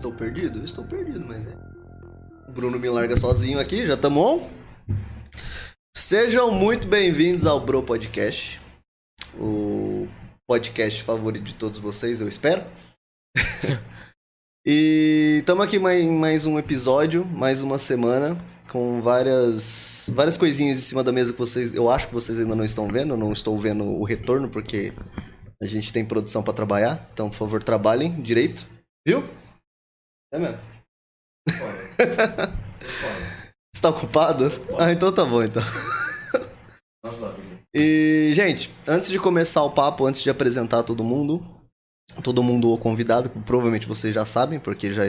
estou perdido? Estou perdido, mas é. O Bruno me larga sozinho aqui, já tamo on? Sejam muito bem-vindos ao Bro Podcast. O podcast favorito de todos vocês, eu espero. e estamos aqui mais, mais um episódio, mais uma semana, com várias, várias coisinhas em cima da mesa que vocês. Eu acho que vocês ainda não estão vendo, não estou vendo o retorno, porque a gente tem produção para trabalhar. Então, por favor, trabalhem direito. Viu? É mesmo. Você tá ocupado? Ah, então tá bom, então. E, gente, antes de começar o papo, antes de apresentar todo mundo, todo mundo o convidado, provavelmente vocês já sabem, porque já,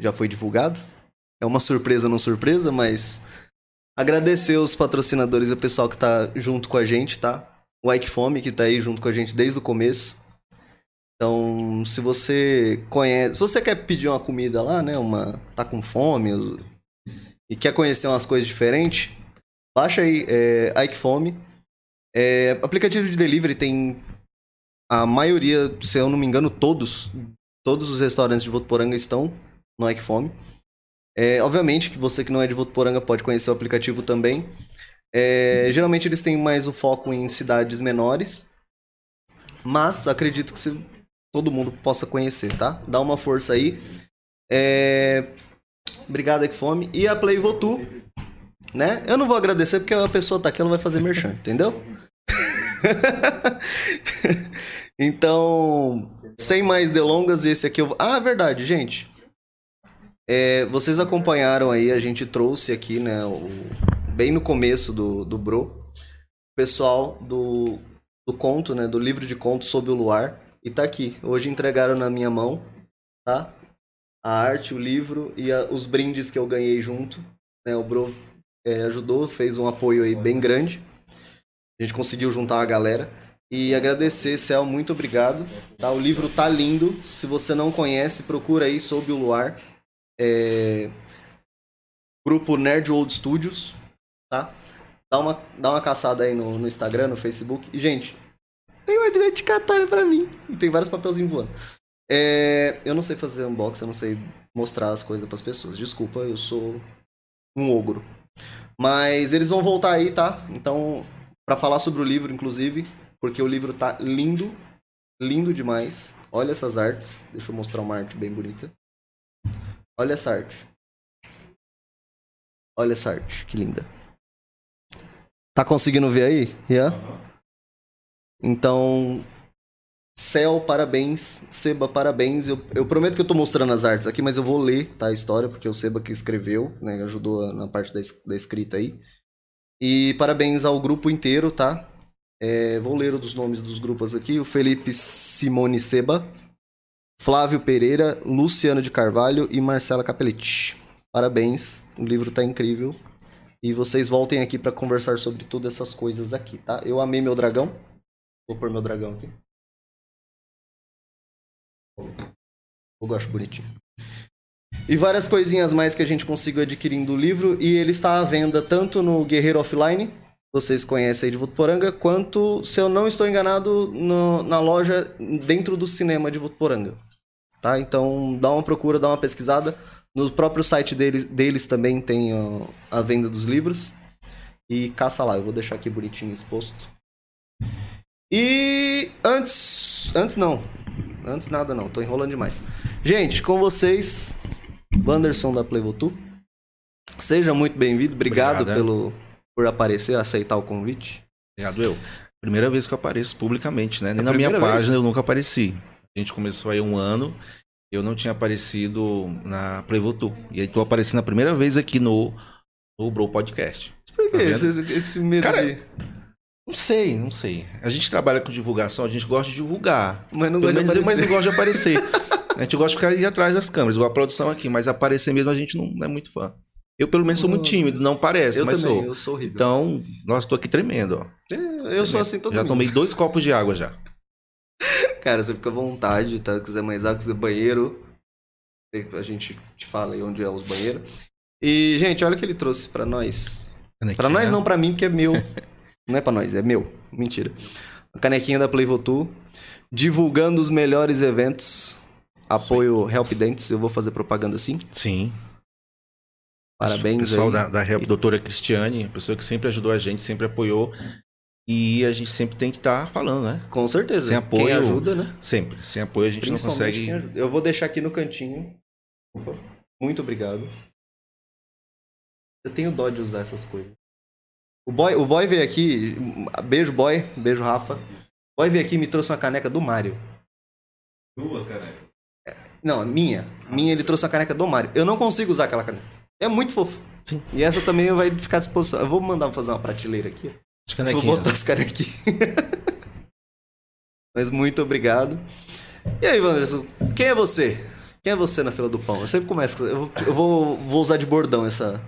já foi divulgado. É uma surpresa não surpresa, mas agradecer os patrocinadores e o pessoal que tá junto com a gente, tá? O Ike Fome, que tá aí junto com a gente desde o começo. Então, se você conhece, se você quer pedir uma comida lá, né, uma tá com fome e quer conhecer umas coisas diferentes, baixa aí é, Ike Fome. É, aplicativo de delivery tem a maioria, se eu não me engano, todos, todos os restaurantes de Votuporanga estão no Ike Fome. É, obviamente que você que não é de Votuporanga pode conhecer o aplicativo também. É, geralmente eles têm mais o foco em cidades menores, mas acredito que se todo mundo possa conhecer, tá? Dá uma força aí. É... Obrigado, Equifome. E a Play Votu, né? Eu não vou agradecer porque a pessoa tá aqui, ela vai fazer merchan, entendeu? então, sem mais delongas, esse aqui eu... Ah, verdade, gente. É, vocês acompanharam aí, a gente trouxe aqui, né, o... bem no começo do, do Bro, o pessoal do, do conto, né, do livro de contos Sob o Luar, e tá aqui. Hoje entregaram na minha mão, tá? A arte, o livro e a, os brindes que eu ganhei junto. Né? O Bro é, ajudou, fez um apoio aí bem grande. A gente conseguiu juntar a galera. E agradecer, Céu, muito obrigado. Tá? O livro tá lindo. Se você não conhece, procura aí Sob o Luar. É... Grupo Nerd Old Studios, tá? Dá uma, dá uma caçada aí no, no Instagram, no Facebook. E, gente, tem uma dedicatória pra mim. E tem vários papelzinhos voando. É, eu não sei fazer unboxing, eu não sei mostrar as coisas pras pessoas. Desculpa, eu sou um ogro. Mas eles vão voltar aí, tá? Então, para falar sobre o livro, inclusive, porque o livro tá lindo, lindo demais. Olha essas artes. Deixa eu mostrar uma arte bem bonita. Olha essa arte. Olha essa arte, que linda. Tá conseguindo ver aí? Yeah? Então, Céu, parabéns. Seba, parabéns. Eu, eu prometo que eu tô mostrando as artes aqui, mas eu vou ler tá, a história, porque o Seba que escreveu, né? Ajudou na parte da, da escrita aí. E parabéns ao grupo inteiro, tá? É, vou ler os nomes dos grupos aqui. O Felipe Simone Seba, Flávio Pereira, Luciano de Carvalho e Marcela Capelletti. Parabéns, o livro tá incrível. E vocês voltem aqui para conversar sobre todas essas coisas aqui, tá? Eu amei meu dragão. Vou pôr meu dragão aqui. Eu gosto bonitinho. E várias coisinhas mais que a gente conseguiu adquirindo o livro. E ele está à venda tanto no Guerreiro Offline, vocês conhecem aí de Votuporanga, quanto, se eu não estou enganado, no, na loja dentro do cinema de Votuporanga. Tá? Então dá uma procura, dá uma pesquisada. No próprio site deles, deles também tem ó, a venda dos livros. E caça lá, eu vou deixar aqui bonitinho exposto. E antes. Antes não. Antes nada não, tô enrolando demais. Gente, com vocês, Wanderson da Playvotu. Seja muito bem-vindo. Obrigado, Obrigado é. pelo, por aparecer, aceitar o convite. Obrigado, eu. Primeira vez que eu apareço publicamente, né? Nem é na minha vez? página eu nunca apareci. A gente começou aí um ano, eu não tinha aparecido na Playvotu. E aí tô aparecendo a primeira vez aqui no, no Bro Podcast. Por que tá esse, esse medo Cara, de... Não sei, não sei. A gente trabalha com divulgação, a gente gosta de divulgar. Mas não gosta de aparecer. Mas não gosta de aparecer. a gente gosta de ficar aí atrás das câmeras, igual a produção aqui, mas aparecer mesmo a gente não é muito fã. Eu, pelo menos, sou muito tímido, não parece, eu mas também, sou. Eu sou horrível. Então, nossa, tô aqui tremendo, ó. É, eu sou assim todo Já mundo. tomei dois copos de água já. Cara, você fica à vontade, tá? Se quiser mais água, quiser banheiro. A gente te fala aí onde é os banheiros. E, gente, olha o que ele trouxe pra nós. Pra nós não, pra mim, porque é meu. não é pra nós, é meu. Mentira. A canequinha da Playvotu. Divulgando os melhores eventos. Apoio Help Dentes, eu vou fazer propaganda sim. Sim. Parabéns o pessoal aí. da, da Help, doutora Cristiane, pessoa que sempre ajudou a gente, sempre apoiou. E a gente sempre tem que estar tá falando, né? Com certeza. Sem apoio. Quem ajuda, né? Sempre. Sem apoio a gente não consegue. Eu vou deixar aqui no cantinho. Muito obrigado. Eu tenho dó de usar essas coisas. O boy, o boy veio aqui. Beijo, boy. Beijo, Rafa. O boy veio aqui e me trouxe uma caneca do Mario. Duas canecas. Não, minha. Minha, ele trouxe uma caneca do Mario. Eu não consigo usar aquela caneca. É muito fofo. Sim. E essa também vai ficar à disposição. Eu vou mandar fazer uma prateleira aqui. As Vou botar as canequinhas. Mas muito obrigado. E aí, Wanderson, quem é você? Quem é você na fila do pão? Eu sempre começo. Eu, eu vou, vou usar de bordão essa,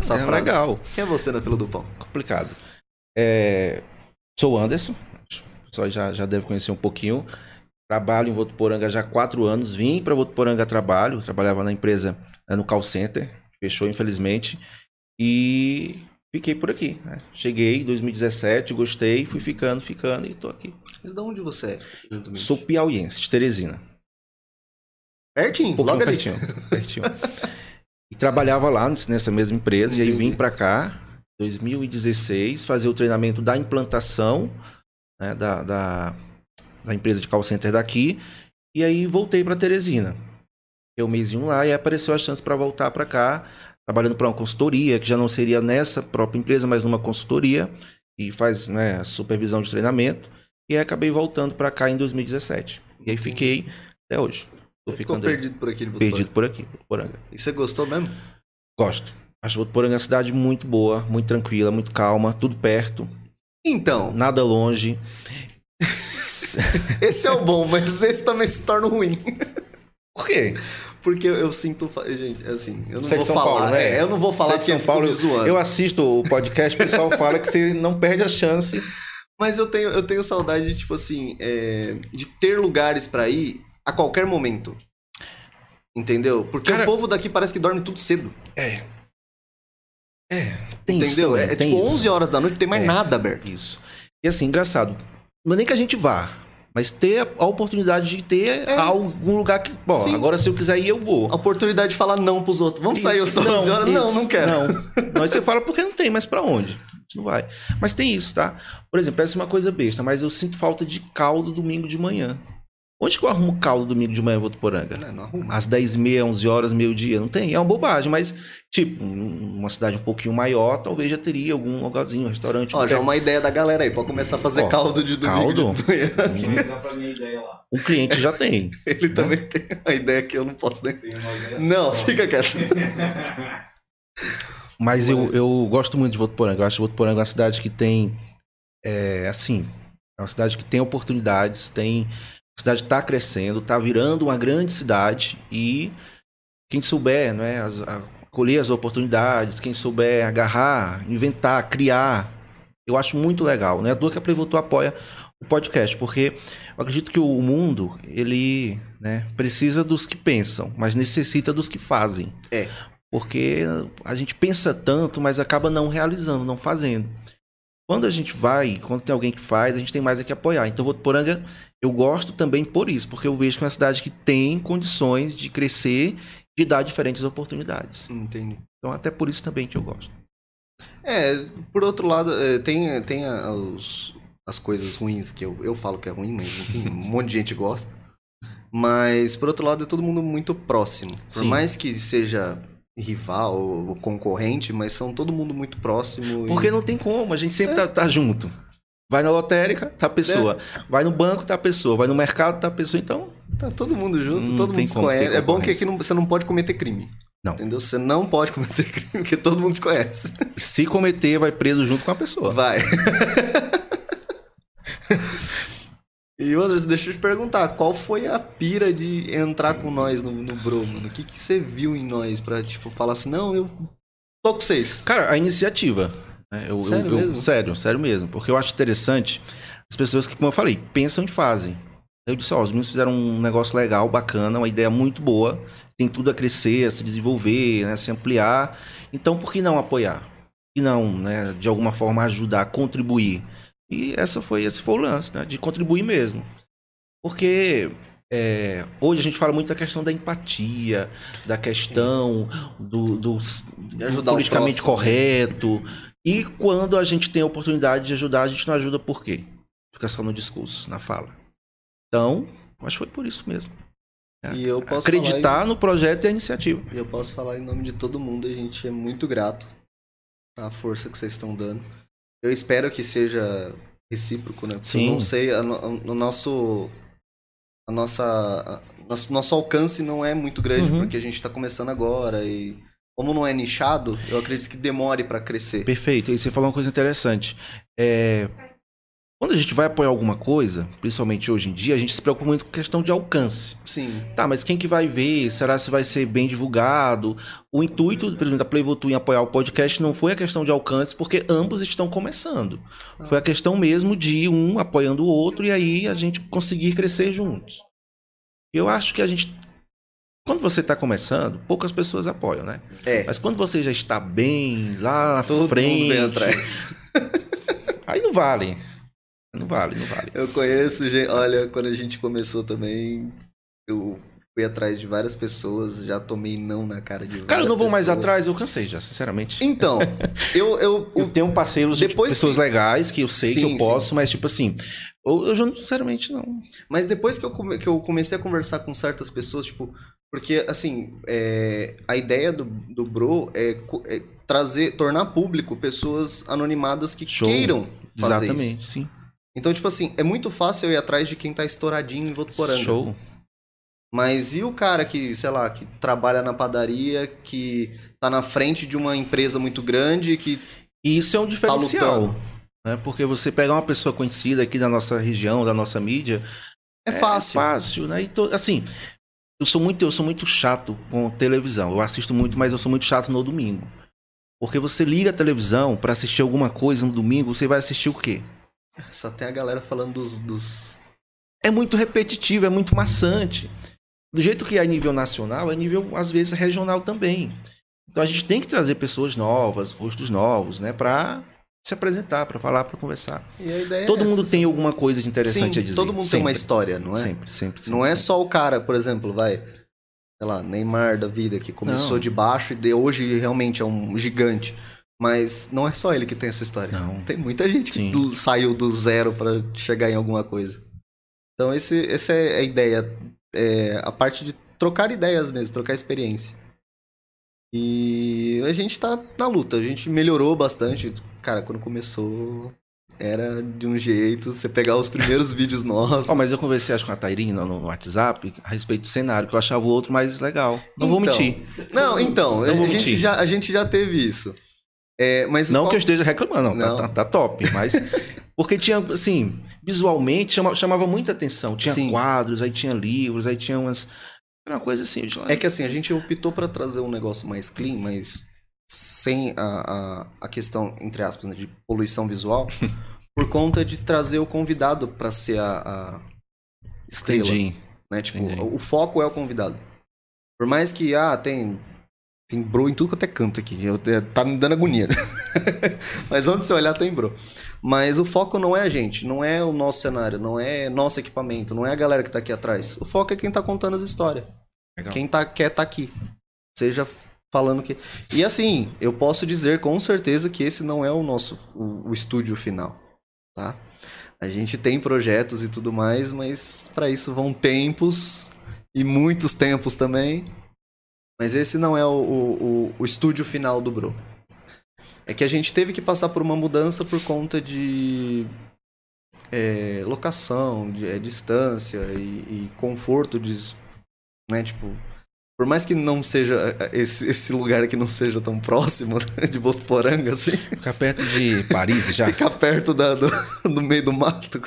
essa é frase. legal. Quem é você na fila do pão? Complicado. É, sou o Anderson. O pessoal já, já deve conhecer um pouquinho. Trabalho em Votuporanga já há quatro anos. Vim para Votuporanga a trabalho. Trabalhava na empresa né, no call center. Fechou, infelizmente. E fiquei por aqui. Né? Cheguei em 2017, gostei, fui ficando, ficando e tô aqui. Mas de onde você é? Sou piauiense, de Teresina. Pertinho, Um logo pertinho. pertinho. trabalhava lá nessa mesma empresa e aí Entendi. vim para cá, 2016, fazer o treinamento da implantação né, da, da, da empresa de call center daqui. E aí voltei para Teresina. Fiquei um mêsinho lá e apareceu a chance para voltar para cá, trabalhando para uma consultoria, que já não seria nessa própria empresa, mas numa consultoria, e faz né, supervisão de treinamento. E aí acabei voltando para cá em 2017. E aí fiquei até hoje. Tô Ficou ficando perdido por aqui. Perdido por aqui, Votuporanga. E você gostou mesmo? Gosto. Acho Votuporanga uma cidade muito boa, muito tranquila, muito calma, tudo perto, Então, nada longe. esse é o bom, mas esse também se torna ruim. Por quê? Porque eu, eu sinto. Gente, assim, eu não Você é vou São falar. Paulo, né? é, eu não vou falar Você é de São Paulo, me zoando. eu assisto o podcast, o pessoal fala que você não perde a chance. Mas eu tenho, eu tenho saudade de, tipo assim, é, de ter lugares pra ir a qualquer momento. Entendeu? Porque Cara- o povo daqui parece que dorme tudo cedo. É. É, tem isso entendeu? também, é, é tipo isso. 11 horas da noite, não tem mais É. nada aberto. Isso. E assim, engraçado. Não é nem que a gente vá, mas ter a oportunidade de ter É. algum lugar que. Bom, Sim. agora se eu quiser ir, eu vou. A oportunidade de falar não pros outros. Vamos sair às Isso, 11 horas? Não, isso, não quero. Não. Não, aí você fala porque não tem, mas pra onde? A gente não vai. Mas tem isso, tá? Por exemplo, parece uma coisa besta, mas eu sinto falta de caldo domingo de manhã. Onde que eu arrumo caldo domingo de manhã em Votuporanga? Não, não arruma. Às 10h30, 11 horas, meio-dia. Não tem? É uma bobagem, mas, tipo, uma cidade um pouquinho maior, talvez já teria algum lugarzinho, um restaurante. Ó, já é uma ideia da galera aí, pra começar a fazer Ó, caldo de domingo caldo? de manhã. Vou dar pra minha ideia lá. Um cliente já tem. Ele também tem uma ideia que eu não posso nem... Tem uma ideia? Não, fica quieto. Mas eu, eu gosto muito de Votuporanga. Eu acho Votuporanga uma cidade que tem, é, assim, é uma cidade que tem oportunidades, tem... A cidade está crescendo, está virando uma grande cidade e quem souber, né, as, a, colher as oportunidades, quem souber agarrar, inventar, criar, eu acho muito legal. Né? A dor que a apoia o podcast, porque eu acredito que o mundo, ele né, precisa dos que pensam, mas necessita dos que fazem. É. Porque a gente pensa tanto, mas acaba não realizando, não fazendo. Quando a gente vai, quando tem alguém que faz, a gente tem mais a que apoiar. Então, Votuporanga, eu gosto também por isso, porque eu vejo que é uma cidade que tem condições de crescer, de dar diferentes oportunidades. Entendi. Então, até por isso também que eu gosto. É, por outro lado, é, tem, tem a- os- as coisas ruins que eu, eu falo que é ruim, mas enfim, um monte de gente gosta. Mas, por outro lado, é todo mundo muito próximo. Por Sim. mais que seja rival ou concorrente, mas são todo mundo muito próximo. e- Porque não tem como, a gente sempre tá, tá junto. Vai na lotérica, tá a pessoa. Vai no banco, tá a pessoa. Vai no mercado, tá a pessoa. Então, Tá todo mundo junto, Não todo mundo se conhece. É bom que aqui não- você não pode cometer crime. Não. Entendeu? Você não pode cometer crime, porque todo mundo se conhece. se cometer, vai preso junto com a pessoa. Vai. e outras, deixa eu te perguntar, qual foi a pira de entrar com nós no, no Bro, mano? O que, que você viu em nós pra, tipo, falar assim, não, eu tô com vocês. Cara, a iniciativa. né, eu- Sério eu- mesmo? Sério, sério mesmo. Porque eu acho interessante as pessoas que, como eu falei, pensam e fazem. Eu disse, ó, os meninos fizeram um negócio legal, bacana, uma ideia muito boa, tem tudo a crescer, a se desenvolver, né, a se ampliar. Então, por que não apoiar? E não, né, de alguma forma ajudar, contribuir? E essa foi, esse foi o lance, né, de contribuir mesmo. Porque é, hoje a gente fala muito da questão da empatia, da questão do, do, do politicamente né? correto. E quando a gente tem a oportunidade de ajudar, a gente não ajuda por quê? Fica só no discurso, na fala. Então, acho que foi por isso mesmo. É, e eu posso acreditar em... no projeto e a iniciativa. E eu posso falar em nome de todo mundo, a gente é muito grato à força que vocês estão dando. Eu espero que seja recíproco, né? Porque Sim. eu não sei, o nosso a nossa a, nosso, nosso alcance não é muito grande uhum. porque a gente está começando agora e como não é nichado, eu acredito que demore para crescer. Perfeito. E você falou uma coisa interessante. É, quando a gente vai apoiar alguma coisa, principalmente hoje em dia, a gente se preocupa muito com questão de alcance. Sim. Tá, mas quem que vai ver? Será se vai ser bem divulgado? O intuito, por exemplo, da Playvotu em apoiar o podcast não foi a questão de alcance, porque ambos estão começando. Ah. Foi a questão mesmo de um apoiando o outro e aí a gente conseguir crescer juntos. Eu acho que a gente quando você está começando, poucas pessoas apoiam, né? É. Mas quando você já está bem lá na Todo frente, aí não vale. Não vale, não vale. Eu conheço, gente. Olha, quando a gente começou também, eu fui atrás de várias pessoas, já tomei não na cara de várias Cara, eu não vou pessoas. mais atrás, eu cansei já, sinceramente. Então, eu. Eu, eu tenho parceiros depois de pessoas que... legais que eu sei sim, que eu posso, sim. mas tipo assim. Eu, eu já sinceramente não. Mas depois que eu, come, que eu comecei a conversar com certas pessoas, tipo. Porque, assim, é, a ideia do, do Bro é, é trazer, tornar público pessoas anonimadas que Show. queiram fazer Exatamente, isso. sim. Então, tipo assim, é muito fácil eu ir atrás de quem tá estouradinho em Votuporanga. Show. Mas e o cara que, sei lá, que trabalha na padaria, que tá na frente de uma empresa muito grande, que. Isso é um tá diferencial. Tá né? Porque você pegar uma pessoa conhecida aqui da nossa região, da nossa mídia. É fácil. É fácil, né? Então, assim, eu sou muito, eu sou muito chato com televisão. Eu assisto muito, mas eu sou muito chato no domingo. Porque você liga a televisão para assistir alguma coisa no domingo, você vai assistir o quê? Só tem a galera falando dos, dos. É muito repetitivo, é muito maçante. Do jeito que é a nível nacional, é nível, às vezes, regional também. Então a gente tem que trazer pessoas novas, rostos novos, né? Pra se apresentar, para falar, para conversar. todo é mundo essa, tem alguma coisa de interessante sim, a dizer. Todo mundo sempre. tem uma história, não é? Sempre, sempre. sempre não é só o cara, por exemplo, vai. Sei lá, Neymar da vida, que começou não. de baixo e de hoje realmente é um gigante. Mas não é só ele que tem essa história. Não. Tem muita gente Sim. que saiu do zero para chegar em alguma coisa. Então, esse, essa é a ideia. É a parte de trocar ideias mesmo, trocar experiência. E a gente tá na luta. A gente melhorou bastante. Cara, quando começou, era de um jeito. Você pegar os primeiros vídeos nossos. Oh, mas eu conversei acho, com a Tairina no WhatsApp a respeito do cenário, que eu achava o outro mais legal. Não então, vou mentir. Não, então, não a, gente já, a gente já teve isso. É, mas não qual... que eu esteja reclamando, não, tá, não. Tá, tá, tá, top, mas. porque tinha, assim, visualmente chama, chamava muita atenção. Tinha Sim. quadros, aí tinha livros, aí tinha umas. Era uma coisa assim. É que assim, a gente optou para trazer um negócio mais clean, mas sem a, a, a questão, entre aspas, né, de poluição visual, por conta de trazer o convidado para ser a, a estrela. Entendi. Né? Tipo, Entendi. o foco é o convidado. Por mais que, ah, tem tem bro em tudo quanto é canto aqui. Eu, é, tá me dando agonia. Mas onde você olhar tem bro. Mas o foco não é a gente, não é o nosso cenário, não é nosso equipamento, não é a galera que tá aqui atrás. O foco é quem tá contando as histórias. Legal. Quem tá, quer tá aqui. Seja falando que. E assim, eu posso dizer com certeza que esse não é o nosso o, o estúdio final, tá? A gente tem projetos e tudo mais, mas para isso vão tempos e muitos tempos também. Mas esse não é o, o, o, estúdio final do Bro. É que a gente teve que passar por uma mudança por conta de é, locação, de é, distância e, e, conforto de, né, tipo, por mais que não seja é, é, esse, esse lugar aqui não seja tão próximo de Botuporanga, assim. Ficar perto de Paris já. Ficar perto da, do, do meio do mato.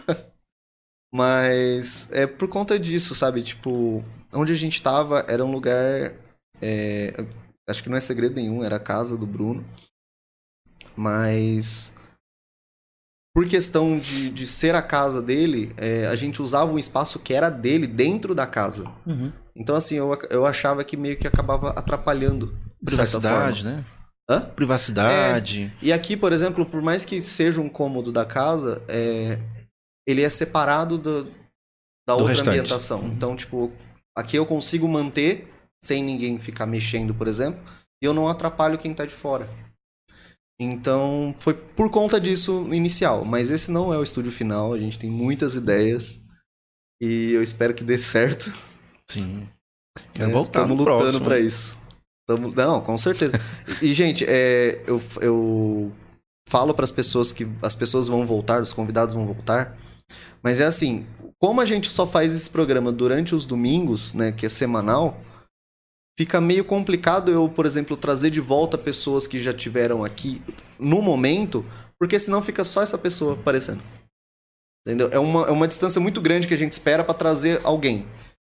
Mas é por conta disso, sabe? Tipo, onde a gente tava era um lugar é, acho que não é segredo nenhum, era a casa do Bruno. Mas por questão de, de ser a casa dele, é, a gente usava um espaço que era dele dentro da casa. Uhum. Então, assim, eu, eu achava que meio que acabava atrapalhando. Privacidade, né? Hã? Privacidade. É, e aqui, por exemplo, por mais que seja um cômodo da casa, é, ele é separado do, da Do outra restante. ambientação. Então, tipo, aqui eu consigo manter sem ninguém ficar mexendo, por exemplo, e eu não atrapalho quem tá de fora. Então, foi por conta disso inicial. Mas esse não é o estúdio final, a gente tem muitas ideias. E eu espero que dê certo. Sim. Quero né? voltar Tamo no lutando pra isso. Tamo- Não, com certeza. e, gente, é, eu, eu falo para as pessoas que as pessoas vão voltar, os convidados vão voltar. Mas é assim, como a gente só faz esse programa durante os domingos, né, que é semanal, fica meio complicado eu, por exemplo, trazer de volta pessoas que já tiveram aqui no momento, porque senão fica só essa pessoa aparecendo. Entendeu? É uma, é uma distância muito grande que a gente espera para trazer alguém.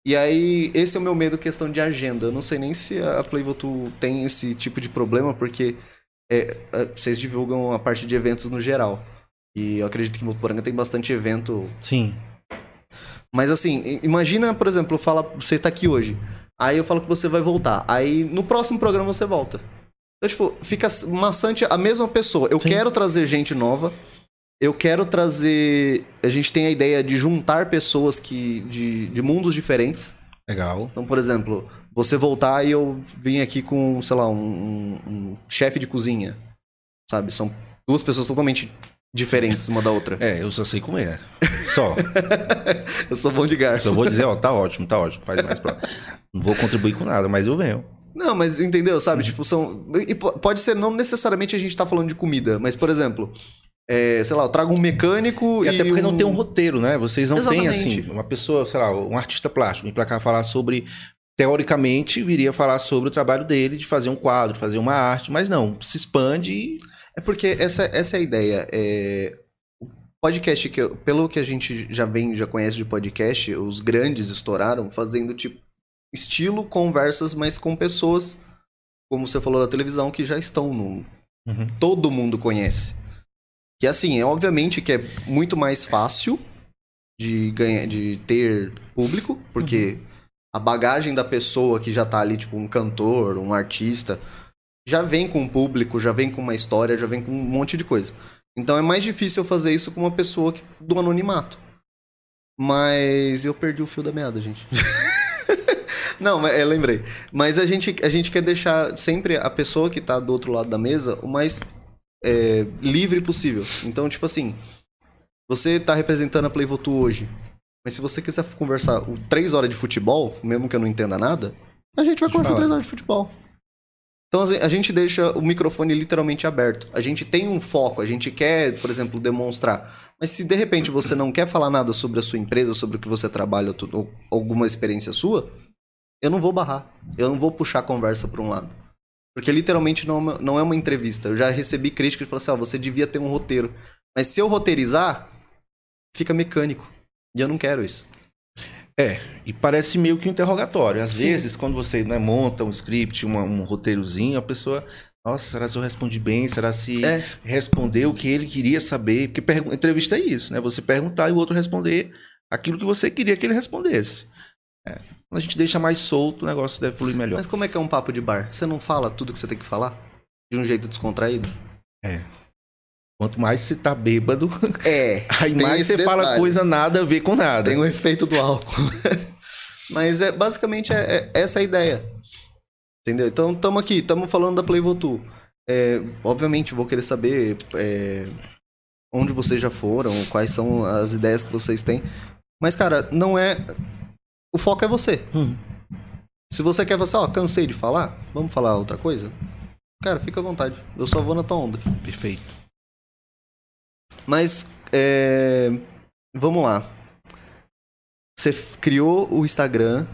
E aí, esse é o meu medo, questão de agenda. Eu não sei nem se a Playvoto tem esse tipo de problema, porque é, é, vocês divulgam a parte de eventos no geral. E eu acredito que em Votuporanga tem bastante evento. Sim. Mas assim, imagina, por exemplo, fala, você tá aqui hoje. Aí eu falo que você vai voltar. Aí no próximo programa você volta. Então, tipo, fica maçante a mesma pessoa. Eu Sim. quero trazer gente nova. Eu quero trazer. A gente tem a ideia de juntar pessoas que de, de mundos diferentes. Legal. Então, por exemplo, você voltar e eu vim aqui com, sei lá, um, um- chefe de cozinha. Sabe? São duas pessoas totalmente diferentes uma da outra. É, eu só sei como é. Só. Eu sou bom de garfo. Só vou dizer, ó, tá ótimo, tá ótimo. Faz mais pra. Não vou contribuir com nada, mas eu venho. Não, mas entendeu, sabe? Uhum. Tipo, são. E po- pode ser, não necessariamente a gente tá falando de comida, mas, por exemplo, é, sei lá, eu trago um mecânico E e. até porque não tem um roteiro, né? Vocês não têm, Exatamente. assim, uma pessoa, sei lá, um artista plástico, vir pra cá falar sobre. Teoricamente, viria falar sobre o trabalho dele, de fazer um quadro, fazer uma arte, mas não, se expande e. É porque essa, essa é a ideia. É... O podcast, que eu- pelo que a gente já vem, já conhece de podcast, os grandes estouraram fazendo tipo estilo conversas, mas com pessoas, como você falou da televisão, que já estão no. Uhum. Todo mundo conhece. Que assim, é obviamente que é muito mais fácil de ganhar, de ter público, porque a bagagem da pessoa que já tá ali, tipo, um cantor, um artista, já vem com um público, já vem com uma história, já vem com um monte de coisa. Então é mais difícil eu fazer isso com uma pessoa que- do anonimato. Mas eu perdi o fio da meada, gente. Não, mas eu lembrei. Mas a gente, a gente quer deixar sempre a pessoa que tá do outro lado da mesa o mais é, livre possível. Então, tipo assim, você tá representando a Playvotu hoje. Mas se você quiser conversar o- três horas de futebol, mesmo que eu não entenda nada, a gente vai conversar três horas de futebol. Então assim, a gente deixa o microfone literalmente aberto. A gente tem um foco, a gente quer, por exemplo, demonstrar. Mas se de repente você não quer falar nada sobre a sua empresa, sobre o que você trabalha ou alguma experiência sua, eu não vou barrar. Eu não vou puxar a conversa para um lado. Porque literalmente não é uma, não é uma entrevista. Eu já recebi críticas que falam assim: ó, você devia ter um roteiro. Mas se eu roteirizar, fica mecânico. E eu não quero isso. É, e parece meio que um interrogatório. Às Sim. vezes, quando você né, monta um script, uma- um roteirozinho, a pessoa. Nossa, será se eu respondi bem? Será se É. respondeu o que ele queria saber? Porque entrevista é isso, né? Você perguntar e o outro responder aquilo que você queria que ele respondesse. É. Quando a gente deixa mais solto, o negócio deve fluir melhor. Mas como é que é um papo de bar? Você não fala tudo que você tem que falar? De um jeito descontraído? Quanto mais você tá bêbado, É. aí mais você fala detalhe. coisa nada a ver com nada. Tem o efeito do álcool. Mas é basicamente é, é essa a ideia. Entendeu? Então estamos aqui, estamos falando da Playvotu. É, obviamente vou querer saber é, onde vocês já foram, quais são as ideias que vocês têm. Mas, cara, não é. O foco é você. Hum. Se você quer você, ó, cansei de falar, vamos falar outra coisa? Cara, fica à vontade. Eu só vou na tua onda. Perfeito. Mas, é, vamos lá. Você criou o Instagram,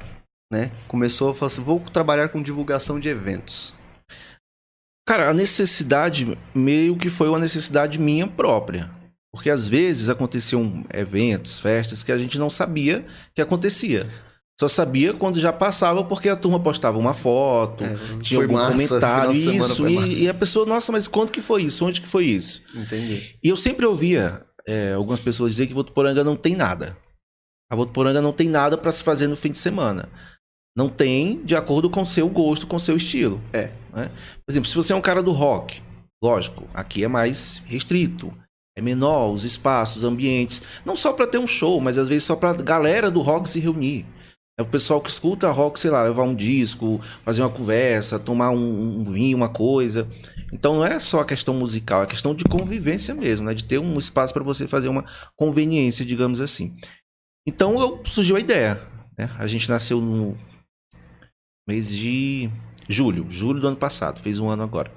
né? Começou a falar assim, vou trabalhar com divulgação de eventos. Cara, a necessidade meio que foi uma necessidade minha própria. Porque às vezes aconteciam eventos, festas que a gente não sabia que acontecia. Só sabia quando já passava porque a turma postava uma foto, É, tinha algum massa, comentário, isso. E, e a pessoa, nossa, mas quando que foi isso? Onde que foi isso? Entendi. E eu sempre ouvia é, algumas pessoas dizer que Votuporanga não tem nada. A Votuporanga não tem nada para se fazer no fim de semana. Não tem de acordo com o seu gosto, com o seu estilo. É. né? Por exemplo, se você é um cara do rock, lógico, aqui é mais restrito. é menor, os espaços, os ambientes. Não só para ter um show, mas às vezes só pra galera do rock se reunir. É o pessoal que escuta rock, sei lá, levar um disco, fazer uma conversa, tomar um, um vinho, uma coisa. Então não é só a questão musical, é a questão de convivência mesmo, né? De ter um espaço para você fazer uma conveniência, digamos assim. Então eu, surgiu a ideia. Né? A gente nasceu no mês de julho, julho do ano passado, fez um ano agora.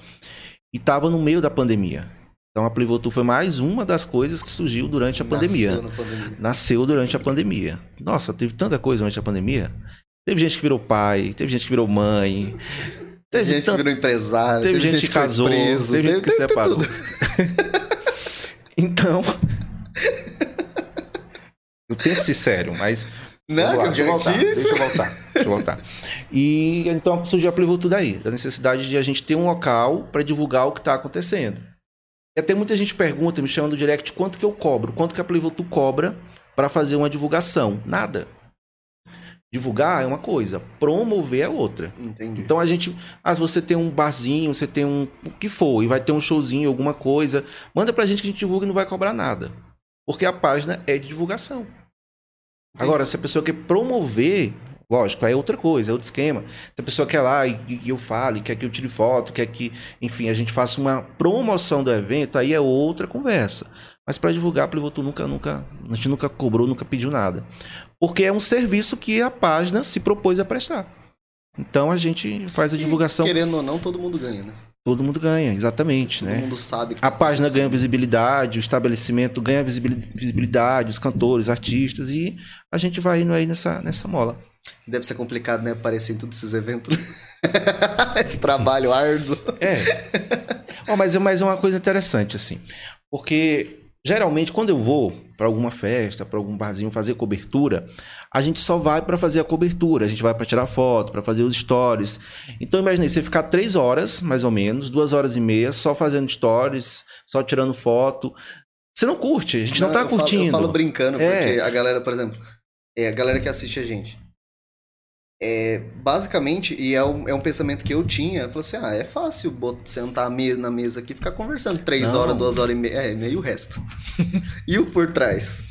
E estava no meio da pandemia. Então a Plivotu foi mais uma das coisas que surgiu durante a pandemia. Nasceu, pandemia. Nasceu durante a pandemia. Nossa, teve tanta coisa durante a pandemia. Teve gente que virou pai, teve gente que virou mãe. Teve, teve gente tant... que virou empresário, teve, teve gente, gente, que casou, preso, teve, teve gente que se separou. então. eu tento ser sério, mas. Não, lá, deixa, eu voltar, deixa eu voltar. Deixa eu voltar. E então surgiu a Plivotu daí, da necessidade de a gente ter um local para divulgar o que está acontecendo. E até muita gente pergunta, me chama no direct, quanto que eu cobro? Quanto que a Playvoto cobra para fazer uma divulgação? Nada. Divulgar é uma coisa, promover é outra. Entendi. Então a gente. Ah, se você tem um barzinho, você tem um. O que for, e vai ter um showzinho, alguma coisa, manda pra gente que a gente divulga e não vai cobrar nada. Porque a página é de divulgação. Agora, se a pessoa quer promover, Lógico, aí é outra coisa, é outro esquema. Se a pessoa quer lá e, e, eu fale, quer que eu tire foto, quer que, enfim, a gente faça uma promoção do evento, aí é outra conversa. Mas para divulgar, a Plivotu nunca, nunca, a gente nunca cobrou, nunca pediu nada. Porque é um serviço que a página se propôs a prestar. Então a gente faz a divulgação. E, querendo ou não, todo mundo ganha, né? Todo mundo ganha, exatamente, todo né? Todo mundo sabe. a tá página ganha visibilidade, o estabelecimento ganha visibilidade, os cantores, artistas e a gente vai indo aí nessa, nessa mola. Deve ser complicado, né? Aparecer em todos esses eventos. Esse trabalho árduo. É. Oh, mas, mas é uma coisa interessante, assim. Porque geralmente quando eu vou para alguma festa, para algum barzinho fazer cobertura, a gente só vai para fazer a cobertura, a gente vai para tirar foto, para fazer os stories. Então imagine você ficar três horas, mais ou menos, duas horas e meia, só fazendo stories, só tirando foto. Você não curte, a gente não, não tá eu curtindo. Falo, eu falo brincando, é. porque a galera, por exemplo, é a galera que assiste a gente é, basicamente, e é um, é um pensamento que eu tinha, eu falei assim, ah, é fácil botar, sentar na mesa aqui e ficar conversando três Não. horas, duas horas e meia, é, meio o resto. e o por trás?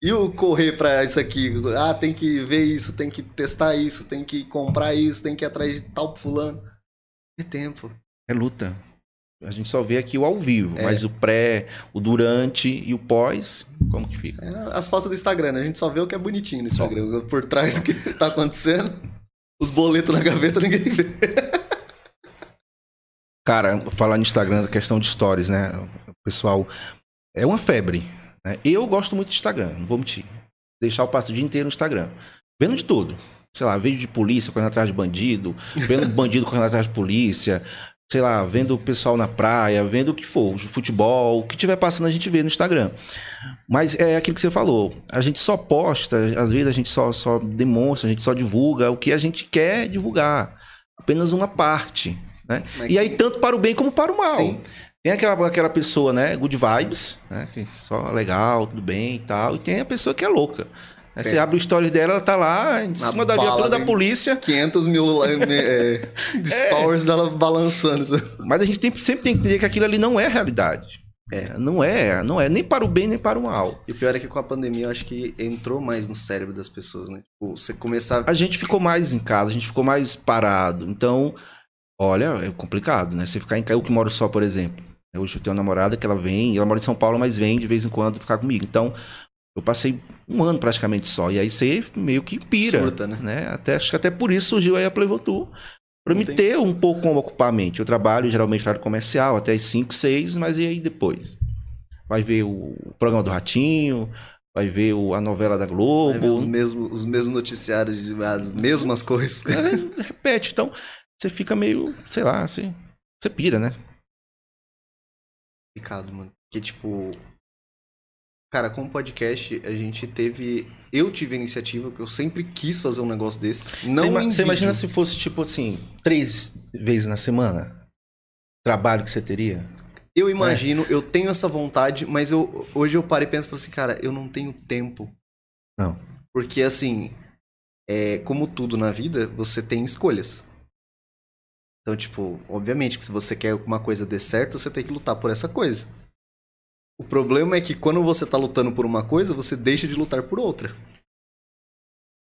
E o correr para isso aqui? Ah, tem que ver isso, tem que testar isso, tem que comprar isso, tem que ir atrás de tal fulano. É tempo. É luta. A gente só vê aqui o ao vivo, é. mas o pré, o durante e o pós, como que fica? É, as fotos do Instagram, né? A gente só vê o que é bonitinho no Instagram. Só. Por trás do que tá acontecendo, os boletos na gaveta ninguém vê. Cara, falar no Instagram, questão de stories, né? O pessoal. É uma febre. Né? Eu gosto muito de Instagram, não vou mentir. Deixar o passo o dia inteiro no Instagram. Vendo de tudo sei lá, vídeo de polícia correndo atrás de bandido, vendo bandido correndo atrás de polícia, sei lá, vendo o pessoal na praia, vendo o que for, futebol, o que tiver passando a gente vê no Instagram. Mas é aquilo que você falou, a gente só posta, às vezes a gente só, só demonstra, a gente só divulga o que a gente quer divulgar. Apenas uma parte. Né? E aí, tanto para o bem como para o mal. Sim. Tem aquela, aquela pessoa, né, good vibes, né, que só legal, tudo bem e tal. E tem a pessoa que é louca. Aí você abre o stories dela, ela tá lá em cima da viatura da polícia. 500 mil é, é, de é. stories dela balançando. Mas a gente tem, sempre tem que entender que aquilo ali não é realidade. É. Não é, não é nem para o bem nem para o mal. E o pior é que com a pandemia eu acho que entrou mais no cérebro das pessoas, né? Tipo, você começar. A gente ficou mais em casa, a gente ficou mais parado. Então, olha, é complicado, né? Você ficar em casa, eu que moro só, por exemplo. Hoje eu tenho uma namorada que ela vem, ela mora em São Paulo, mas vem de vez em quando ficar comigo. Então, eu passei um ano praticamente só. E aí você meio que pira. Surta, né? né? Até, acho que até por isso surgiu aí a Playvotu. Pra me ter um pouco como ocupar a mente. Eu trabalho geralmente na área comercial, até as 5, 6, mas e aí depois? Vai ver o programa do Ratinho, vai ver o, a novela da Globo. os mesmos, os mesmos noticiários, as mesmas coisas. repete. Então, você fica meio, sei lá, assim, você pira, né? Complicado, mano. Porque, tipo, Cara, com o podcast, a gente teve. Eu tive a iniciativa, que eu sempre quis fazer um negócio desse. Não Você, você imagina se fosse, tipo assim, três vezes na semana? Trabalho que você teria? Eu imagino, eu tenho essa vontade, mas eu hoje eu paro e penso assim, cara, eu não tenho tempo. Não. Porque assim, é, como tudo na vida, você tem escolhas. Então, tipo, obviamente que se você quer que uma coisa dê certo, você tem que lutar por essa coisa. O problema é que quando você tá lutando por uma coisa, você deixa de lutar por outra.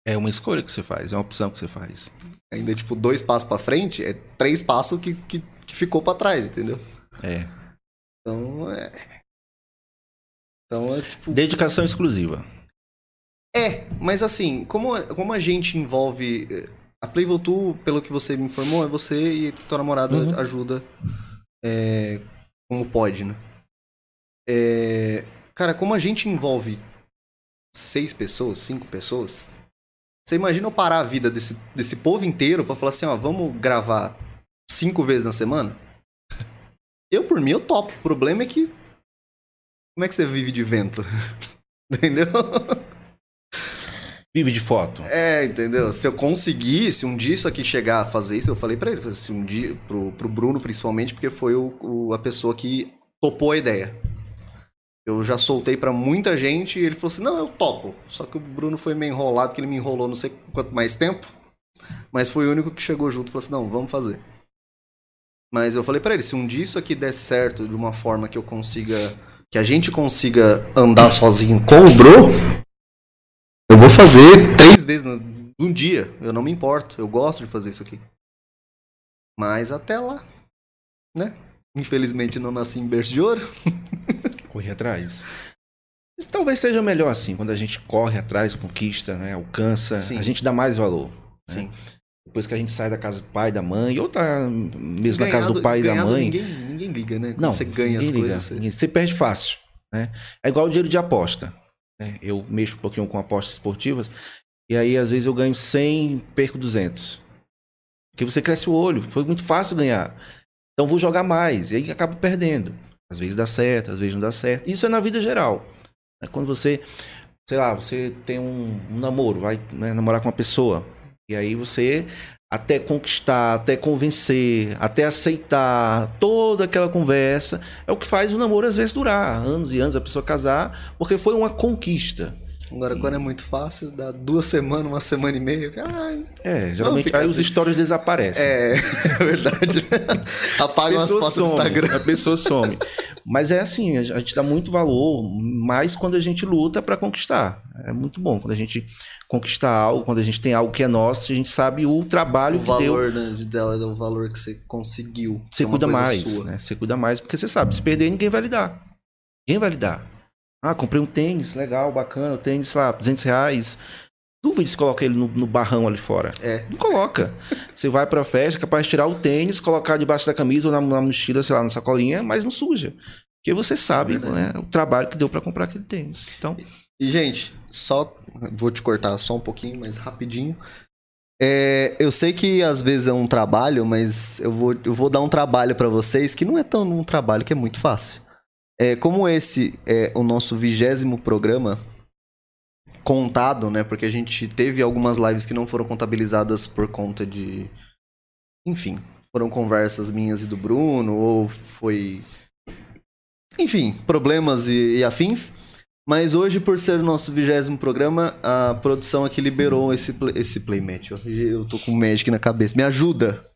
É uma escolha que você faz, é uma opção que você faz. Ainda, tipo, dois passos pra frente, é três passos que, que, que ficou pra trás, entendeu? É. Então, é... Então, é tipo... Dedicação exclusiva. É, mas assim, como, a- como a gente envolve. eh, A Playvel Tool, pelo que você me informou, é você e tua namorada Uhum. ajuda é, como pode, né? É, cara, como a gente envolve seis pessoas, cinco pessoas, você imagina eu parar a vida desse, desse povo inteiro pra falar assim, ó, vamos gravar cinco vezes na semana? Eu, por mim, eu topo. O problema é que. Como é que você vive de vento? Entendeu? Vive de foto. É, entendeu? Se eu conseguir, se um dia isso aqui chegar a fazer isso, eu falei pra ele, se um dia, pro, pro Bruno principalmente, porque foi o, o- a pessoa que topou a ideia. Eu já soltei pra muita gente e ele falou assim: não, eu topo. Só que o Bruno foi meio enrolado, que ele me enrolou não sei quanto mais tempo. Mas foi o único que chegou junto e falou assim: não, vamos fazer. Mas eu falei pra ele: se um dia isso aqui der certo de uma forma que eu consiga. que a gente consiga andar sozinho com o Bro, eu vou fazer três vezes no, num dia. Eu não me importo. Eu gosto de fazer isso aqui. Mas até lá, né? Infelizmente não nasci em berço de ouro. Correr atrás. Mas talvez seja melhor assim, quando a gente corre atrás, conquista, né, alcança, Sim. a gente dá mais valor. Sim. Depois que a gente sai da casa do pai e da mãe, ou tá mesmo na casa do pai e da ganhado, mãe. Ninguém, ninguém liga, né? Quando Não, você ganha as liga. coisas. Você... Você perde fácil. Né? É igual o dinheiro de aposta. né? Eu mexo um pouquinho com apostas esportivas. E aí, às vezes, eu ganho 100 perco 200. Porque você cresce o olho. Foi muito fácil ganhar. Então, vou jogar mais. E aí, acabo perdendo. Às vezes dá certo, às vezes não dá certo. Isso é na vida geral. É quando você, sei lá, você tem um, um namoro, vai né, namorar com uma pessoa. E aí você até conquistar, até convencer, até aceitar toda aquela conversa, é o que faz o namoro às vezes durar anos e anos, a pessoa casar, porque foi uma conquista. Agora, quando é muito fácil, dá duas semanas, uma semana e meia. Ai, É, geralmente aí os assim. stories desaparecem. é, é verdade. Apagam as fotos do Instagram. A pessoa some. Mas é assim, a gente dá muito valor, mais quando a gente luta para conquistar. É muito bom quando a gente conquista algo, quando a gente tem algo que é nosso, a gente sabe o trabalho O que deu. valor né, dela é o valor que você conseguiu. Você É cuida mais, sua. né? Você cuida mais, porque você sabe, se perder, ninguém vai lhe dar. Ninguém vai lhe dar. Ah, comprei um tênis, legal, bacana, tênis, sei lá, 200 reais. Duvide se coloca ele no, no barrão ali fora. É. Não coloca. Você vai pra festa, é capaz de tirar o tênis, colocar debaixo da camisa ou na, na mochila, sei lá, na sacolinha, mas não suja. Porque você sabe né, o trabalho que deu pra comprar aquele tênis. Então, E, gente, só. Vou te cortar só um pouquinho, mas rapidinho. É, eu sei que às vezes é um trabalho, mas eu vou, eu vou dar um trabalho pra vocês que não é tão um trabalho que é muito fácil. É, como esse é o nosso vigésimo programa contado, né? Porque a gente teve algumas lives que não foram contabilizadas por conta de. Enfim, foram conversas minhas e do Bruno, ou foi. Enfim, problemas e, e afins. Mas hoje, por ser o nosso vigésimo programa, a produção aqui liberou esse, play- esse playmatch. Eu tô com o Magic na cabeça. Me ajuda!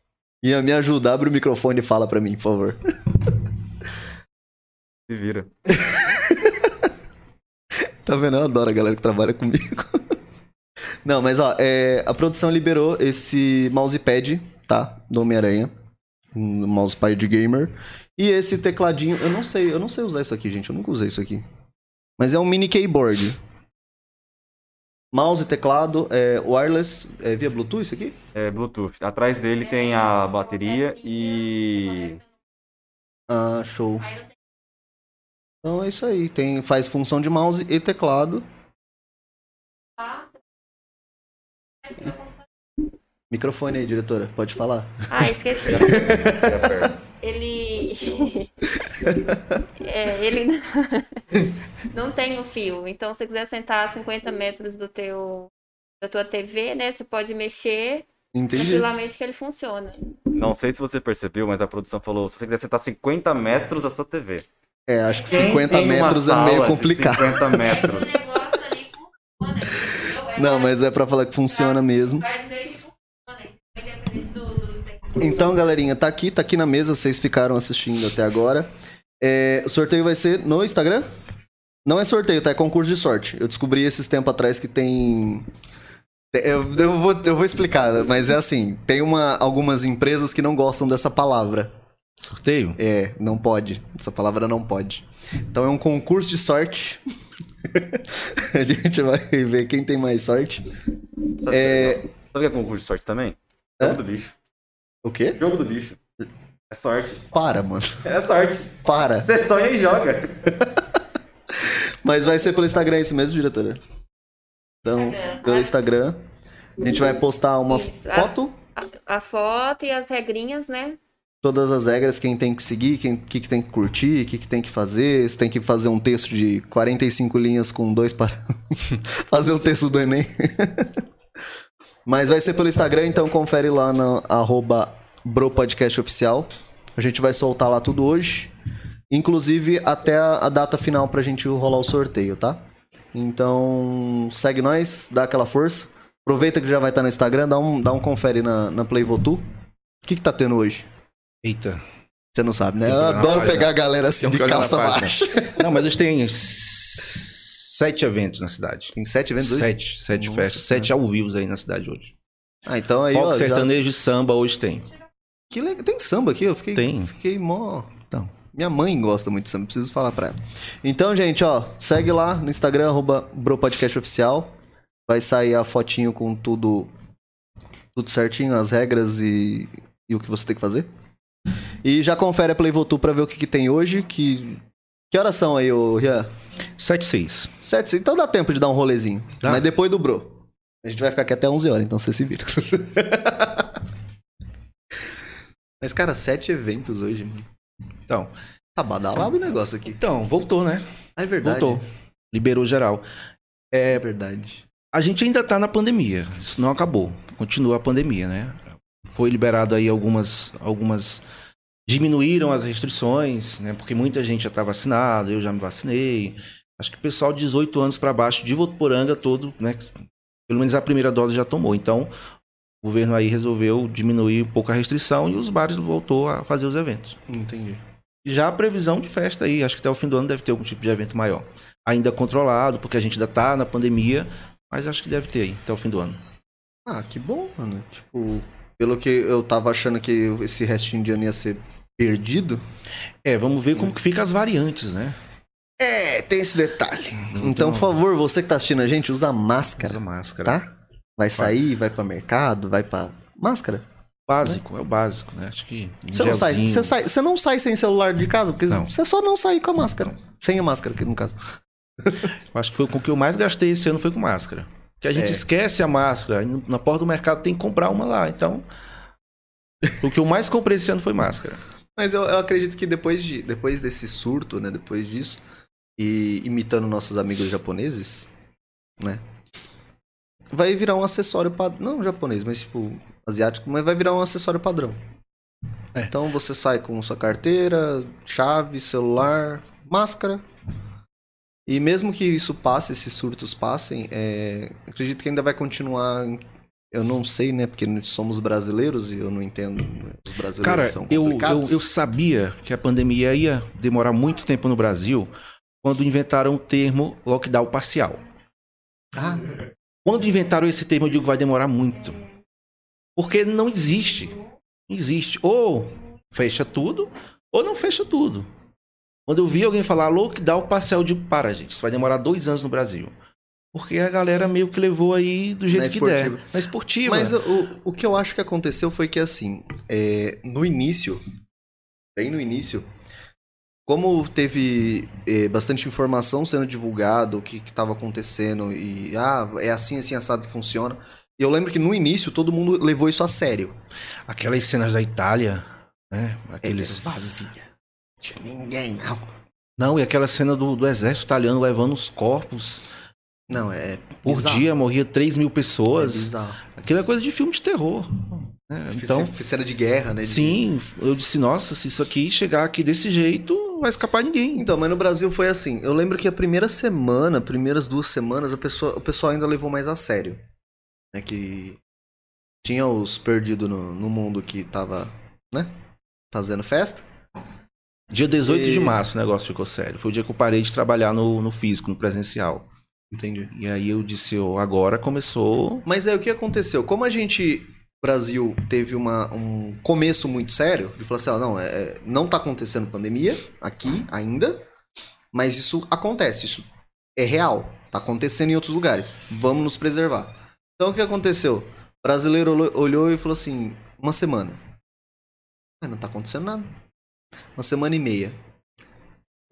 Ian, me ajuda. Abre o microfone e fala pra mim, por favor. Se vira. Tá vendo? Eu adoro a galera que trabalha comigo. Não, mas ó, é, a produção liberou esse mousepad, tá? Do Homem-Aranha. Um mousepad gamer. E esse tecladinho, eu não sei, eu não sei usar isso aqui, gente. Eu nunca usei isso aqui. Mas é um mini keyboard. Mouse e teclado, é wireless, é via Bluetooth isso aqui? É Bluetooth. Atrás dele tem a bateria e. Ah, show. Então é isso aí. Tem, faz função de mouse e teclado. Microfone aí, diretora. Pode falar. Ah, esqueci. Perto. Ele. É, ele não tem o fio. Então, se você quiser sentar a 50 metros do teu da tua TV, né? Você pode mexer Entendi. tranquilamente que ele funciona. Não sei se você percebeu, mas a produção falou: se você quiser sentar 50 metros da sua TV. É, acho que Quem 50 tem uma metros é meio complicado. 50 metros. negócio ali funciona. entendeu? Não, mas é pra falar que funciona mesmo. Então, galerinha, tá aqui, tá aqui na mesa, vocês ficaram assistindo até agora. É, o sorteio vai ser no Instagram? Não é sorteio, tá? É concurso de sorte. Eu descobri esses tempos atrás que tem. Eu, eu vou, eu vou explicar, mas é assim: tem uma, algumas empresas que não gostam dessa palavra. Sorteio? É, não pode. Essa palavra não pode. Então é um concurso de sorte. a gente vai ver quem tem mais sorte. Sabe É. Sabe o que é concurso de sorte também? Hã? Jogo do bicho. O quê? Jogo do bicho. É sorte. Para, mano. É sorte. Para. Você sonha e joga. Mas vai ser pelo Instagram isso mesmo, diretora? Então, pelo Instagram. A gente vai postar uma Isso, foto, A, a foto e as regrinhas, né? Todas as regras, quem tem que seguir, quem que, que tem que curtir, o que, que tem que fazer. Se tem que fazer um texto de 45 linhas com dois para fazer o texto do Enem. Mas vai ser pelo Instagram, então confere lá no arroba BroPodcastOficial. A gente vai soltar lá tudo hoje. Inclusive até a, data final pra gente rolar o sorteio, tá? Então segue nós, dá aquela força. Aproveita que já vai estar no Instagram, dá um, dá um confere na, na Playvotu. O que, que tá tendo hoje? Eita. Você não sabe, né? Eu adoro pegar a galera assim de calça baixa. Não, mas hoje tem sete eventos na cidade. Tem sete eventos hoje? Sete, sete Nossa festas, sete ao vivo aí na cidade hoje. Ah, então aí, Foco ó. já- sertanejo e samba hoje tem. Que legal. Tem samba aqui? Eu fiquei, Tem. fiquei mó... Então. Minha mãe gosta muito de samba, preciso falar pra ela. Então, gente, ó, segue lá no Instagram, arroba BroPodcastOficial. Vai sair a fotinho com tudo tudo certinho, as regras e, e o que você tem que fazer. E já confere a Playvotu pra ver o que, que tem hoje, que... Que horas são aí, ô Rian? Sete, seis. Sete, então dá tempo de dar um rolezinho. Dá. Mas depois do Bro. A gente vai ficar aqui até 11 horas, então você se vira. Mas, cara, sete eventos hoje, mano. Então, Tá badalado o negócio aqui. então, voltou, né? Ah, é verdade. Voltou. Liberou geral. É verdade. A gente ainda tá na pandemia. Isso não acabou. Continua a pandemia, né? Foi liberado aí algumas. algumas diminuíram as restrições, né? Porque muita gente já tá vacinado, eu já me vacinei. Acho que o pessoal de 18 anos para baixo de Votuporanga todo, né? Pelo menos a primeira dose já tomou. Então, o governo aí resolveu diminuir um pouco a restrição e os bares voltou a fazer os eventos. Entendi. Já a previsão de festa aí, acho que até o fim do ano deve ter algum tipo de evento maior. Ainda controlado, porque a gente ainda tá na pandemia, mas acho que deve ter aí, até o fim do ano. Ah, que bom, mano. Tipo, pelo que eu tava achando que esse restinho de ano ia ser perdido. É, vamos ver como que fica as variantes, né? É, tem esse detalhe. Não Então, por favor, você que tá assistindo a gente, usa máscara, Usa máscara. tá? Vai sair, vai pra mercado, vai pra. Máscara. Básico, é o básico, né? Acho que. Você não, sai, você, sai, você não sai sem celular de casa, porque Não. você só não sai com a máscara. Sem a máscara, aqui no caso. Eu Acho que foi com o que eu mais gastei esse ano foi com máscara. Porque a gente É. esquece a máscara. Na porta do mercado tem que comprar uma lá. Então. o que eu mais comprei esse ano foi máscara. Mas eu, eu acredito que depois, de, depois desse surto, né? Depois disso, e imitando nossos amigos japoneses, né? Vai virar um acessório padrão. Não japonês, mas tipo, asiático, mas vai virar um acessório padrão. É. Então você sai com sua carteira, chave, celular, máscara. E mesmo que isso passe, esses surtos passem, é, acredito que ainda vai continuar. Eu não sei, né? Porque nós somos brasileiros e eu não entendo. né, Os brasileiros Cara, são eu, eu, complicados. eu sabia que a pandemia ia demorar muito tempo no Brasil quando inventaram o termo lockdown parcial. Ah, Quando inventaram esse termo, eu digo que vai demorar muito. Porque não existe. Não existe. Ou fecha tudo, ou não fecha tudo. Quando eu vi alguém falar lockdown parcial, eu digo, para, gente, isso vai demorar dois anos no Brasil. Porque a galera meio que levou aí do jeito que der. Na esportiva. Mas o, o que eu acho que aconteceu foi que, assim, é, no início, bem no início, como teve é, bastante informação sendo divulgado, o que estava acontecendo, e ah, é assim, assim, assado que funciona. E eu lembro que no início todo mundo levou isso a sério. Aquelas cenas da Itália, né? Aqueles... Eles vazia. Tinha ninguém, não. Não, e aquela cena do, do exército italiano levando os corpos. Não, é Por bizarro. dia morria 3 mil É pessoas. bizarro. Aquilo é coisa de filme de terror. né? Então, Então, cena de guerra, né? de- sim, eu disse, nossa, se isso aqui chegar aqui desse jeito, não vai escapar ninguém. Então, mas no Brasil foi assim. Eu lembro que a primeira semana, primeiras duas semanas, a pessoa, o pessoal ainda levou mais a sério. Né, que tinha os perdidos no, no mundo que tava, né? Fazendo festa. Dia 18 E- de março o negócio ficou sério. Foi o dia que eu parei de trabalhar no, no físico, no presencial. Entendi. E aí eu disse, ó, agora começou. Mas aí o que aconteceu? Como a gente, Brasil, teve uma, um começo muito sério, de falar assim, não, é, é- não tá acontecendo pandemia aqui ainda, mas isso acontece, isso é real, tá acontecendo em outros lugares, vamos nos preservar. Então o que aconteceu? O brasileiro olhou- olhou e falou assim, uma semana. Mas não tá acontecendo nada. Uma semana e meia.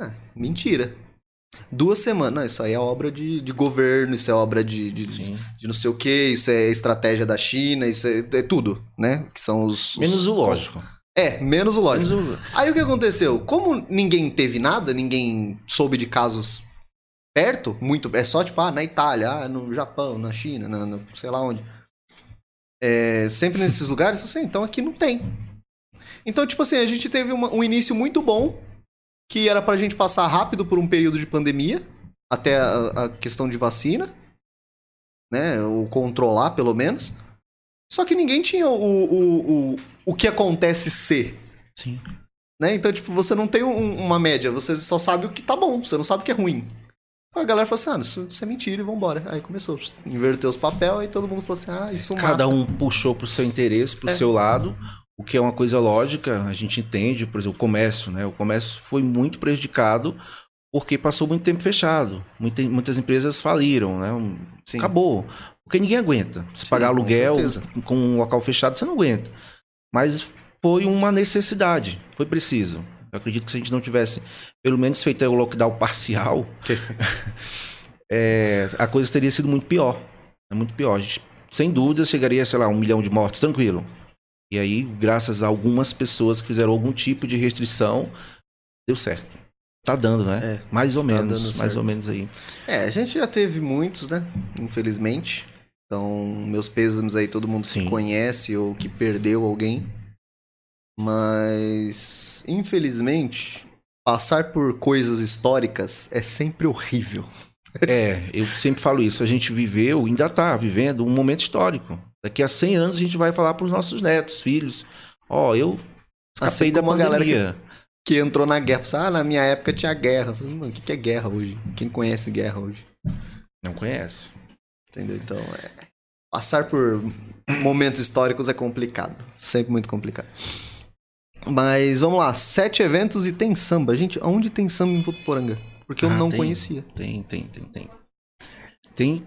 Ah, mentira. Duas semanas. Não, isso aí é obra de, de governo, isso é obra de, de, Sim. de não sei o que, isso é estratégia da China, isso é, é tudo, né? Que são os. os- Menos o lógico. É, menos o lógico. Menos o... Aí o que aconteceu? Como ninguém teve nada, ninguém soube de casos perto, muito. É só tipo, ah, na Itália, ah, no Japão, na China, na, na- sei lá onde. É, sempre nesses lugares, assim, então aqui não tem. Então, tipo assim, a gente teve uma- um início muito bom, que era pra gente passar rápido por um período de pandemia, até a, a questão de vacina, né? Ou controlar, pelo menos. Só que ninguém tinha o, o, o, o que acontece ser. Sim. Né? Então, tipo, você não tem um- uma média, você só sabe o que tá bom, você não sabe o que é ruim. Então a galera falou assim: ah, isso, isso é mentira e vambora. Aí começou, inverteu os papéis e todo mundo falou assim: ah, isso Cada mata. um puxou pro seu interesse, pro É. seu lado, o que é uma coisa lógica, a gente entende, por exemplo, o comércio, né? O comércio foi muito prejudicado porque passou muito tempo fechado. Muita- muitas empresas faliram, né? Sim. Acabou. Porque ninguém aguenta. Se Sim, pagar com aluguel certeza. com um local fechado, você não aguenta. Mas foi uma necessidade, foi preciso. Eu acredito que se a gente não tivesse, pelo menos, feito o lockdown parcial, é, a coisa teria sido muito pior. É muito pior. A gente, sem dúvida, chegaria, sei lá, um milhão de mortes, tranquilo. E aí, graças a algumas pessoas que fizeram algum tipo de restrição, deu certo. Tá dando, né? É, mais ou está menos, mais ou menos aí. É, a gente já teve muitos, né? Infelizmente. Então, meus pêsames aí, todo mundo que Sim. conhece ou que perdeu alguém. Mas, infelizmente, passar por coisas históricas é sempre horrível. É, eu sempre falo isso. A gente viveu, ainda tá vivendo um momento histórico. Daqui a 100 anos a gente vai falar pros nossos netos, filhos. Ó, eu escapei Assim da como a galera pandemia. Que entrou na guerra. Falou, ah, na minha época tinha guerra. Eu falei, mano, o que que é guerra hoje? Quem conhece guerra hoje? Não conhece. Entendeu? Então, é... passar por momentos históricos é complicado. Sempre muito complicado. Mas vamos lá, sete eventos e tem samba. Gente, aonde tem samba em Votuporanga? Porque eu Ah, não tem. conhecia. Tem, tem, tem, tem. Tem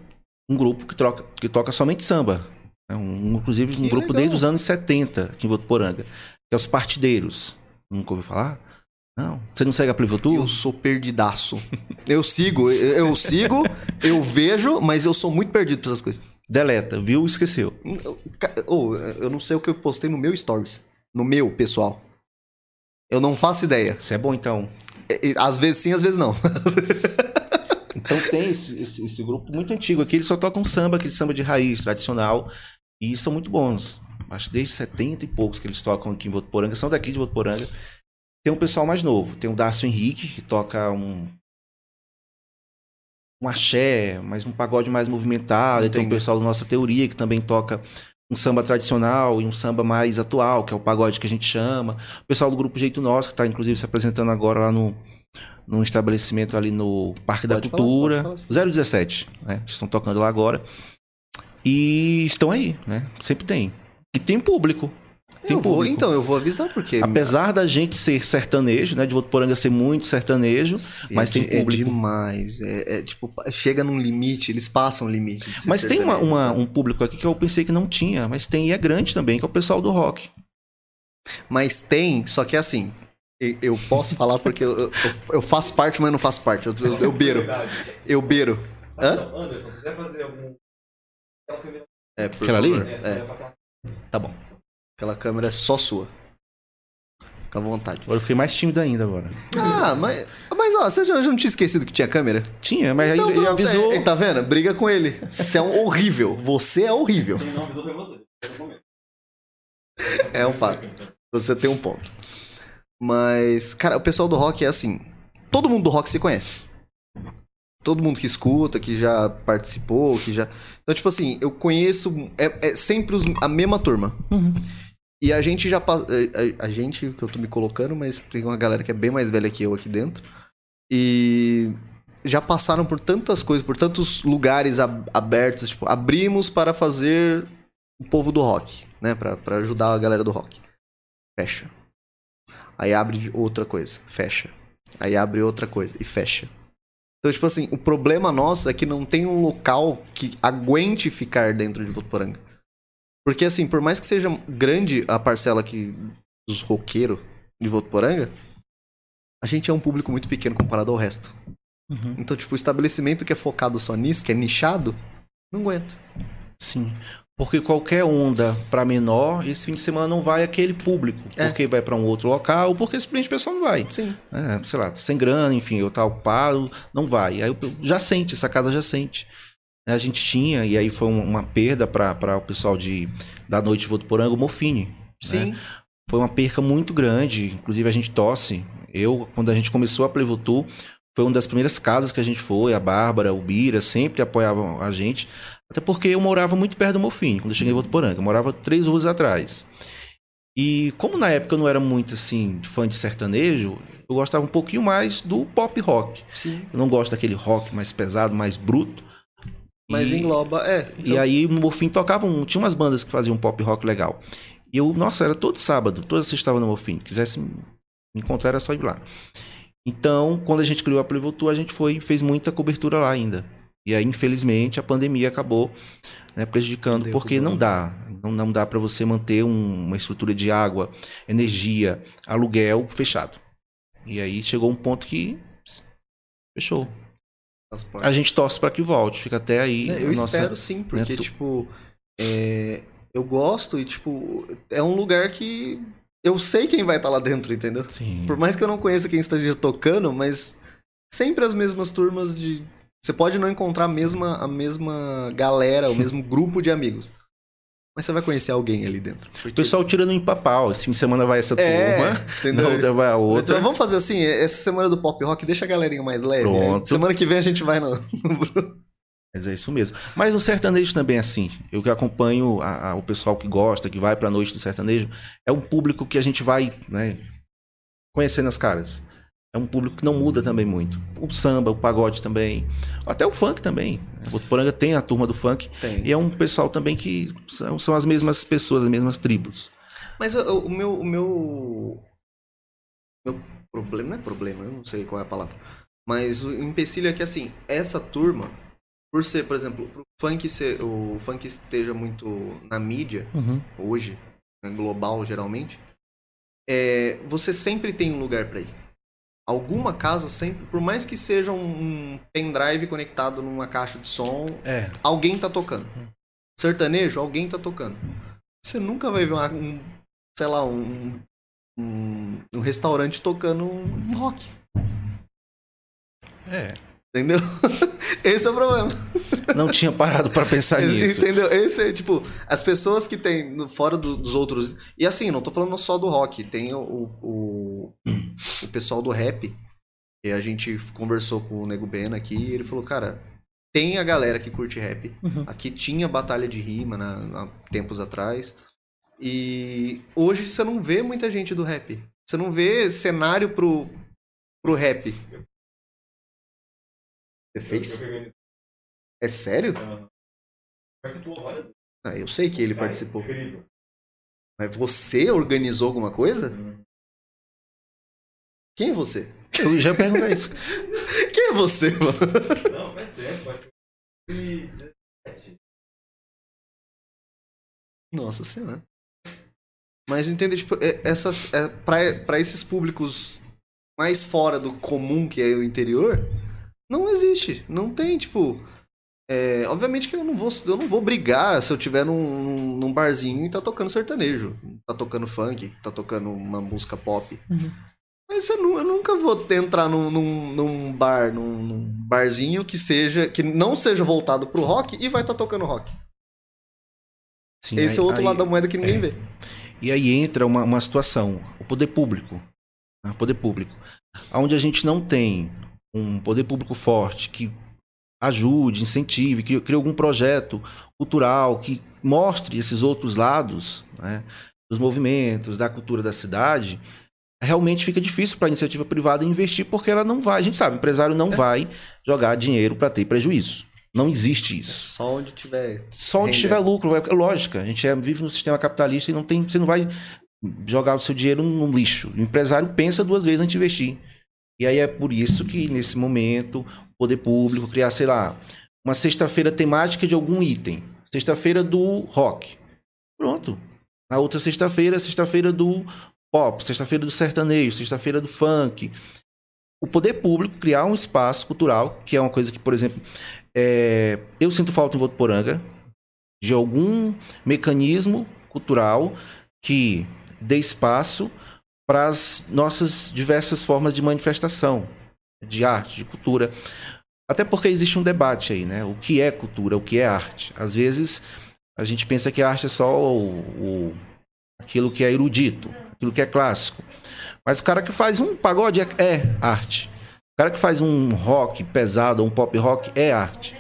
um grupo que, troca, que toca somente samba. É um, inclusive, um Que grupo legal. desde os anos 70 aqui em Votuporanga. Que é os Partideiros. Nunca ouviu falar? Não. Você não segue a Plivotu? Eu sou perdidaço. Eu sigo, eu, sigo, eu vejo, mas eu sou muito perdido pra essas coisas. Deleta, viu? Esqueceu. Ô, eu não sei o que eu postei no meu stories. No meu, pessoal. Eu não faço ideia. Isso é bom, então. Às vezes sim, às vezes não. Então tem esse, esse- esse grupo muito antigo aqui, eles só tocam samba, aquele samba de raiz, tradicional, e são muito bons. Acho que desde 70 e poucos que eles tocam aqui em Votuporanga, são daqui de Votuporanga. Tem um pessoal mais novo, tem o Dácio Henrique, que toca um um axé, mas um pagode mais movimentado, e tem o Entendi. pessoal da Nossa Teoria, que também toca um samba tradicional e um samba mais atual, que é o pagode que a gente chama. O pessoal do Grupo Jeito Nosso, que está inclusive se apresentando agora lá no, num estabelecimento ali no Parque da Pode falar, Cultura. falar, 017, né? Estão tocando lá agora. E estão aí, né? Sempre tem. E tem público. Tem Eu vou- público. então, eu vou avisar, porque. Apesar da gente ser sertanejo, né? De Votuporanga ser muito sertanejo, mas é tem de- É público. demais. É, é, tipo, chega num limite, eles passam o limite. de ser Mas tem uma- uma- um público aqui que eu pensei que não tinha, mas tem e é grande também, que é o pessoal do rock. Mas tem, só que assim. e- Eu posso falar porque eu, eu, eu faço parte, mas não faço parte. Eu, eu, eu beiro. Eu beiro. Hã? Então, Anderson, você quer fazer algum. Aquela câmera- É, por Aquela ali? favor. É, você É, pra cá. Tá bom. aquela câmera é só sua. Fica à vontade. Agora eu fiquei mais tímido ainda agora. Ah, mas. Mas ó, você já, já não tinha esquecido que tinha câmera? Tinha, mas aí Então, ele avisou. é, é, tá vendo? Briga com ele. Você é um horrível. Você é horrível. Quem não avisou foi você. Pelo momento. É um fato. Você tem um ponto. Mas, cara, o pessoal do rock é assim. Todo mundo do rock se conhece. Todo mundo que escuta, que já participou, que já. Então, tipo assim, eu conheço. É, é sempre os- a mesma turma. E a gente já. A, a- a gente, que eu tô me colocando, mas tem uma galera que é bem mais velha que eu aqui dentro. E já passaram por tantas coisas, por tantos lugares ab- abertos. Tipo, abrimos para fazer o povo do rock, né? Pra, pra ajudar a galera do rock. Fecha. Aí abre outra coisa, fecha. Aí abre outra coisa e fecha. Então, tipo assim, o problema nosso é que não tem um local que aguente ficar dentro de Votuporanga. Porque, assim, por mais que seja grande a parcela aqui dos roqueiros de Votuporanga, a gente é um público muito pequeno comparado ao resto. Uhum. Então, tipo, o estabelecimento que é focado só nisso, que é nichado, não aguenta. Sim. Porque qualquer onda para menor, esse fim de semana não vai aquele público. É. Porque vai para um outro local, ou porque simplesmente o pessoal não vai. Sim. É, sei lá, sem grana, enfim, eu tá ocupado, não vai. Aí eu- já sente, essa casa já sente. A gente tinha, e aí foi um- uma perda para o pessoal de, da noite de Votuporanga, o Mofine. Sim. Foi uma perca muito grande, inclusive a gente tosse. Eu, quando a gente começou a Playvotu, foi uma das primeiras casas que a gente foi, a Bárbara, o Bira, sempre apoiavam a gente. Até porque eu morava muito perto do Mofine, quando eu cheguei em Votuporanga. Eu morava três ruas atrás. E como na época eu não era muito, assim, fã de sertanejo, eu gostava um pouquinho mais do pop rock. Sim. Eu não gosto daquele rock mais pesado, mais bruto. Mas E- engloba, é. e aí no Morfim tocavam, tinha umas bandas que faziam pop rock legal. E eu, nossa, era todo sábado, toda sexta estava no Morfim. Quisesse me encontrar era só ir lá. Então, quando a gente criou a Playvotu, a gente foi fez muita cobertura lá ainda. E aí, infelizmente, a pandemia acabou né, prejudicando, Derrubou. porque não dá. Não, não dá para você manter um- uma estrutura de água, energia, aluguel fechado. E aí chegou um ponto que fechou. A gente torce para que volte, fica até aí. É, eu nossa- espero sim, porque, né, tu- tipo, é, eu gosto e, tipo, é um lugar que eu sei quem vai estar lá dentro, entendeu? Sim. Por mais que eu não conheça quem esteja tocando, mas sempre as mesmas turmas de. Você pode não encontrar a mesma, a mesma galera, o mesmo grupo de amigos. Mas você vai conhecer alguém ali dentro. O pessoal tirando em papau. Esse fim de semana vai essa É, turma, entendeu? outra vai a outra. Então, vamos fazer assim, essa semana do pop rock, deixa a galerinha mais leve. Pronto. né? Semana que vem a gente vai no. Mas é isso mesmo. Mas no sertanejo também é assim. Eu que acompanho a- a- o pessoal que gosta, que vai pra noite do sertanejo, é um público que a gente vai né, conhecendo as caras. É um público que não muda também muito. O samba, o pagode também. Até o funk também. O Botuporanga tem a turma do funk. Tem. E é um pessoal também que são, são as mesmas pessoas, as mesmas tribos. Mas o, o meu. O meu. Meu problema. Não é problema, eu não sei qual é a palavra. Mas o empecilho é que assim, essa turma, por ser, por exemplo, pro funk ser, o funk esteja muito na mídia hoje, né, global geralmente, é, você sempre tem um lugar pra ir. Alguma casa sempre, por mais que seja um, um pendrive conectado numa caixa de som, É. alguém tá tocando. Sertanejo, alguém tá tocando. Você nunca vai ver uma- um, sei lá, um, um, um restaurante tocando um rock. É. Entendeu? Esse é o problema. Não tinha parado pra pensar nisso. Entendeu? Esse é, tipo, as pessoas que tem fora do- dos outros. E assim, não tô falando só do rock, tem o, o, o pessoal do rap. E a gente conversou com o Nego Bena aqui e ele falou, cara, tem a galera que curte rap. Uhum. Aqui tinha batalha de rima na, há tempos atrás. E hoje você não vê muita gente do rap. Você não vê cenário pro, pro rap. Você fez? É sério? Participou várias vezes. Ah, eu sei que ele Cara, participou. Incrível. Mas você organizou alguma coisa? Quem é você? Eu já ia perguntar isso. Quem é você, mano? Não, faz tempo. Acho que foi 2017. Nossa senhora. Mas entende, tipo, é- essas. É, pra, pra esses públicos mais fora do comum que é o interior, não existe. Não tem, tipo. é, obviamente que eu não vou, eu não vou brigar se eu tiver num, num barzinho e tá tocando sertanejo. Tá tocando funk, tá tocando uma música pop. Mas eu, eu nunca vou entrar num, num, num bar, num, num barzinho que seja. que não seja voltado pro rock e vai estar tá tocando rock. Sim, Esse é o aí- outro aí- lado da moeda que ninguém é. vê. E aí entra uma, uma situação, o poder público. né, O poder público. Onde a gente não tem um poder público forte que ajude, incentive, crie, crie algum projeto cultural que mostre esses outros lados, né? dos movimentos, da cultura da cidade, realmente fica difícil para a iniciativa privada investir porque ela não vai, a gente sabe, o empresário não é. vai jogar dinheiro para ter prejuízo. Não existe isso. É só onde tiver. Só onde tiver lucro. É lógica. A gente é, vive no sistema capitalista e não tem, você não vai jogar o seu dinheiro no lixo. O empresário pensa duas vezes antes de investir. E aí é por isso que, nesse momento, o poder público criar, sei lá, uma sexta-feira temática de algum item. Sexta-feira do rock. Pronto. Na outra sexta-feira, sexta-feira do pop, sexta-feira do sertanejo, sexta-feira do funk. O poder público criar um espaço cultural, que é uma coisa que, por exemplo, é, eu sinto falta em Votuporanga de algum mecanismo cultural que dê espaço para as nossas diversas formas de manifestação, de arte, de cultura. Até porque existe um debate aí, né? O que é cultura, o que é arte. Às vezes a gente pensa que a arte é só o, o aquilo que é erudito, aquilo que é clássico. Mas o cara que faz um pagode é, é arte. O cara que faz um rock pesado, um pop rock, é arte.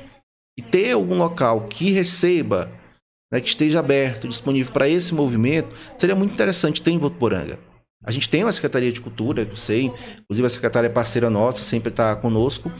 E ter algum local que receba, né, que esteja aberto, disponível para esse movimento, seria muito interessante ter em Votuporanga. A gente tem uma Secretaria de Cultura, eu sei, inclusive a secretária é parceira nossa, sempre está conosco,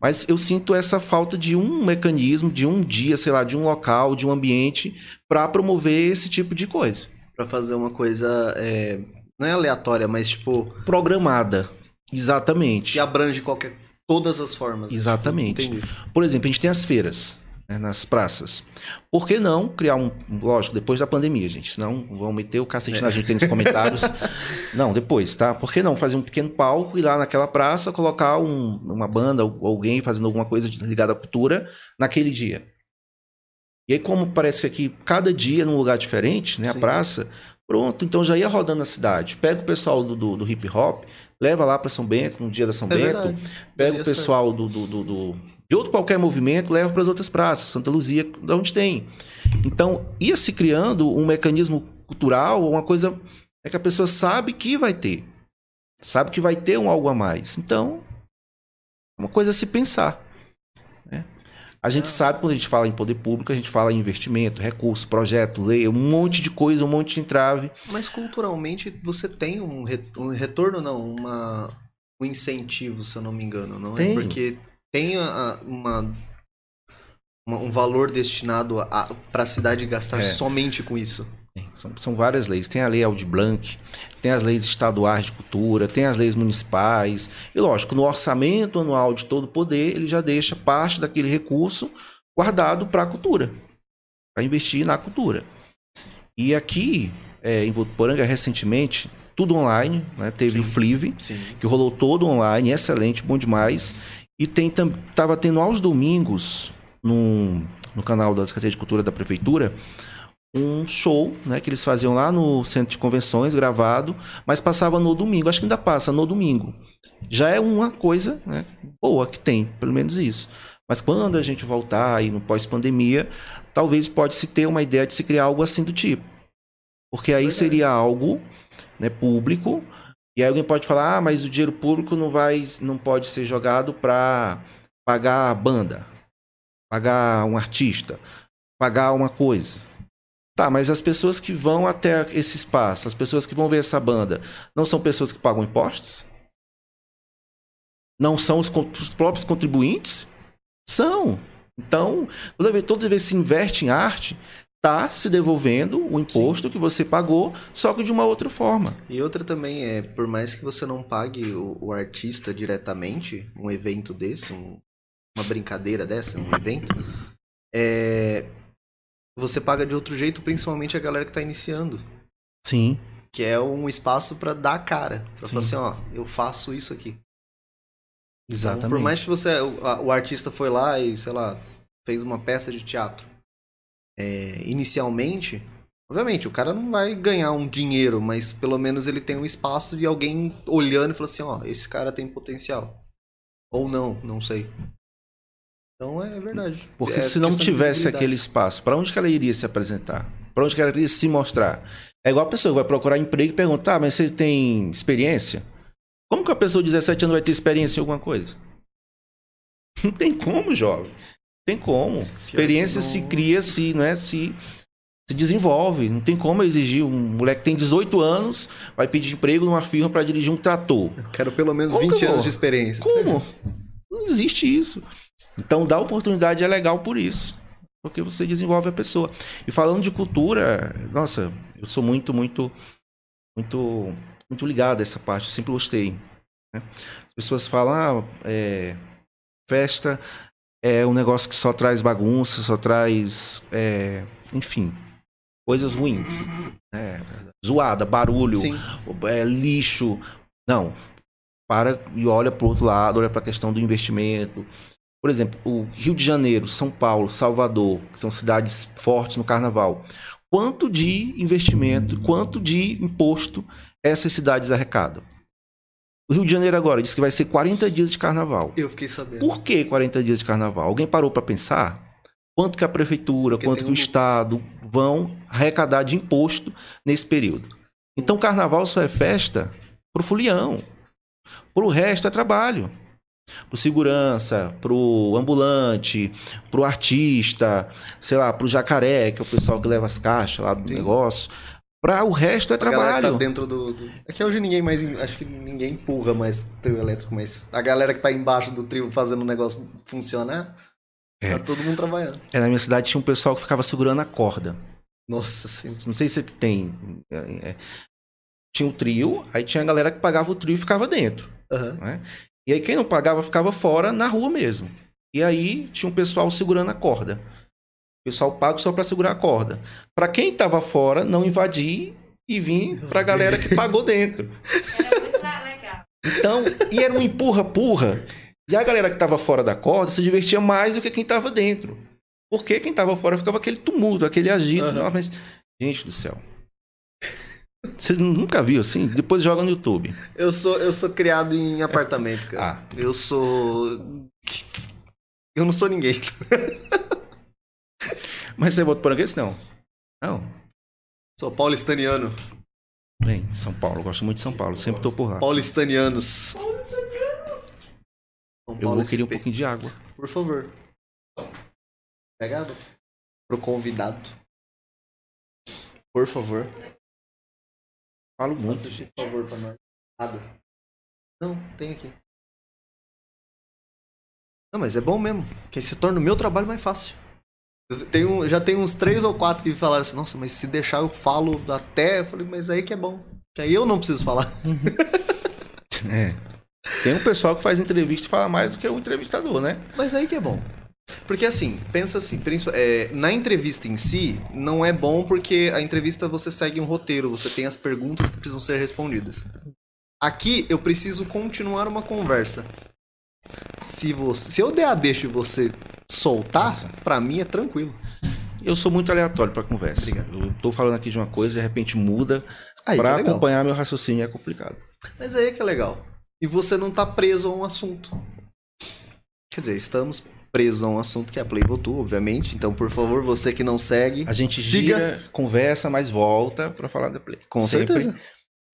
mas eu sinto essa falta de um mecanismo, de um dia, sei lá, de um local, de um ambiente para promover esse tipo de coisa. Para fazer uma coisa, é, não é aleatória, mas tipo. Programada. Exatamente. Que abrange qualquer. Todas as formas. Exatamente. Por exemplo, a gente tem as feiras né, nas praças. Por que não criar um. Lógico, depois da pandemia, gente. Senão vão meter o cacete é. na gente nos comentários. não, depois, tá? Por que não fazer um pequeno palco e lá naquela praça colocar um, uma banda, alguém fazendo alguma coisa ligada à cultura naquele dia? E aí, como parece que aqui, cada dia num lugar diferente, né? Sim. A praça, pronto, então já ia rodando a cidade. Pega o pessoal do, do, do hip hop, leva lá para São Bento, no dia da São é Bento. Verdade. Pega o pessoal do, do, do, de outro qualquer movimento, leva para as outras praças, Santa Luzia, de onde tem. Então, ia se criando um mecanismo cultural, uma coisa é que a pessoa sabe que vai ter. Sabe que vai ter um algo a mais. Então, uma coisa a se pensar. Né? A gente sabe, quando a gente fala em poder público, a gente fala em investimento, recurso, projeto, lei, um monte de coisa, um monte de entrave. Mas culturalmente você tem um, retorno, não, uma, um incentivo, se eu não me engano, não é? tem. é? Porque tem a, uma, uma, um valor destinado para a cidade gastar é. somente com isso. São, são, várias leis. Tem a lei Aldi Blanc, tem as leis estaduais de cultura, tem as leis municipais. E lógico, no orçamento anual de todo o poder, ele já deixa parte daquele recurso guardado para a cultura, para investir na cultura. E aqui, é, em Votuporanga, recentemente, tudo online, né? teve sim, o Flive, sim. que rolou todo online, excelente, bom demais. E tem tava tendo aos domingos no, no canal da Secretaria de Cultura da Prefeitura um show, né, que eles faziam lá no centro de convenções, gravado, mas passava no domingo. Acho que ainda passa no domingo. Já é uma coisa né, boa que tem, pelo menos isso. Mas quando a gente voltar aí no pós-pandemia, talvez pode se ter uma ideia de se criar algo assim do tipo. Porque aí seria algo né, público, e aí alguém pode falar, ah, mas o dinheiro público não vai, não pode ser jogado para pagar a banda, pagar um artista, pagar uma coisa. Tá, mas as pessoas que vão até esse espaço, as pessoas que vão ver essa banda, não são pessoas que pagam impostos? Não são os, os próprios contribuintes? São. Então, toda vez, que se investe em arte, está se devolvendo o imposto Sim. que você pagou, só que de uma outra forma. E outra também é, por mais que você não pague o, o artista diretamente, um evento desse, um, uma brincadeira dessa, um evento, é, você paga de outro jeito, principalmente a galera que está iniciando. Sim. Que é um espaço para dar a cara. Pra falar assim, ó, eu faço isso aqui. Exatamente. Então, por mais que você, o, o artista foi lá e, sei lá, fez uma peça de teatro é, inicialmente, obviamente, o cara não vai ganhar um dinheiro, mas pelo menos ele tem um espaço de alguém olhando e falando assim, ó, esse cara tem potencial. Ou não, não sei. Então é verdade. Porque é se não tivesse aquele espaço, para onde que ela iria se apresentar? Para onde que ela iria se mostrar? É igual a pessoa que vai procurar emprego e perguntar, ah, mas você tem experiência? Como que a pessoa de 17 anos vai ter experiência em alguma coisa? Não tem como, jovem. Tem como. Experiência não... se cria se, não é? Se Se desenvolve. Não tem como exigir um moleque que tem 18 anos, vai pedir emprego numa firma para dirigir um trator. Quero pelo menos Como 20 que eu anos de experiência. Como? Não existe isso. Então, dar oportunidade é legal por isso. Porque você desenvolve a pessoa. E falando de cultura, nossa, eu sou muito, muito, muito, muito ligado a essa parte. Eu sempre gostei. né? As pessoas falam, ah, é, festa é um negócio que só traz bagunça, só traz, é, enfim, coisas ruins. né? Zoada, barulho, é, lixo. Não. Para e olha para o outro lado, olha para a questão do investimento. Por exemplo, o Rio de Janeiro, São Paulo, Salvador, que são cidades fortes no carnaval. Quanto de investimento, quanto de imposto essas cidades arrecadam? O Rio de Janeiro agora diz que vai ser 40 dias de carnaval. Eu fiquei sabendo. Por que 40 dias de carnaval? Alguém parou para pensar? Quanto que a prefeitura, Porque quanto que o um- estado vão arrecadar de imposto nesse período? Então, carnaval só é festa pro fulião. Pro resto é trabalho. Pro segurança, pro ambulante, pro artista, sei lá, pro jacaré, que é o pessoal que leva as caixas lá do Sim. negócio. Pra o resto é A galera que trabalho. tá dentro do, do- É que hoje ninguém mais. Acho que ninguém empurra mais trio elétrico, mas a galera que tá embaixo do trio fazendo o negócio funcionar, É. tá todo mundo trabalhando. É, na minha cidade tinha um pessoal que ficava segurando a corda. Nossa senhora. Não sei se tem. é, é. Tinha o trio, aí tinha a galera que pagava o trio e ficava dentro. Aham. né? E aí quem não pagava ficava fora na rua mesmo. E aí tinha um pessoal segurando a corda. O pessoal paga só para segurar a corda. Para quem tava fora não invadir e vir pra galera que pagou dentro. Então, e era um empurra-purra. E a galera que tava fora da corda se divertia mais do que quem tava dentro. Porque quem tava fora ficava aquele tumulto, aquele agito. Nossa, mas, gente do céu. Você nunca viu assim? Depois joga no YouTube. Eu sou, eu sou criado em apartamento, cara. Ah, Eu sou. Eu não sou ninguém. mas você votou por aqui? Não. Não. Sou paulistaniano. Bem, São Paulo, gosto muito de São Paulo, sempre tô por lá. Paulistanianos. São Eu Paulo vou querer um SP. pouquinho de água. Por favor. Pega água. Pro convidado. Por favor. Falo muito. Faça esse favor pra nós. Nada. Não, tem aqui. Não, mas é bom mesmo. Que aí se torna o meu trabalho mais fácil. Eu tenho, já tem uns três ou quatro que falaram assim, nossa, mas se deixar eu falo até. Eu falei, mas aí que é bom. Que aí eu não preciso falar. É. Tem um pessoal que faz entrevista e fala mais do que o entrevistador, né? Mas aí que é bom. Porque assim, pensa assim, é, na entrevista em si, não é bom porque a entrevista você segue um roteiro, você tem as perguntas que precisam ser respondidas. Aqui eu preciso continuar uma conversa. Se, você, se eu der a deixa e você soltar, pra mim é tranquilo. Eu sou muito aleatório pra conversa. Obrigado. Eu tô falando aqui de uma coisa e de repente muda. Pra é acompanhar meu raciocínio é complicado. Mas aí é que é legal. E você não tá preso a um assunto. Quer dizer, estamos presos a um assunto que é a Playbotu, obviamente. Então, por favor, você que não segue, A gente siga. gira, conversa, mas volta pra falar da Play. Com Sempre. certeza.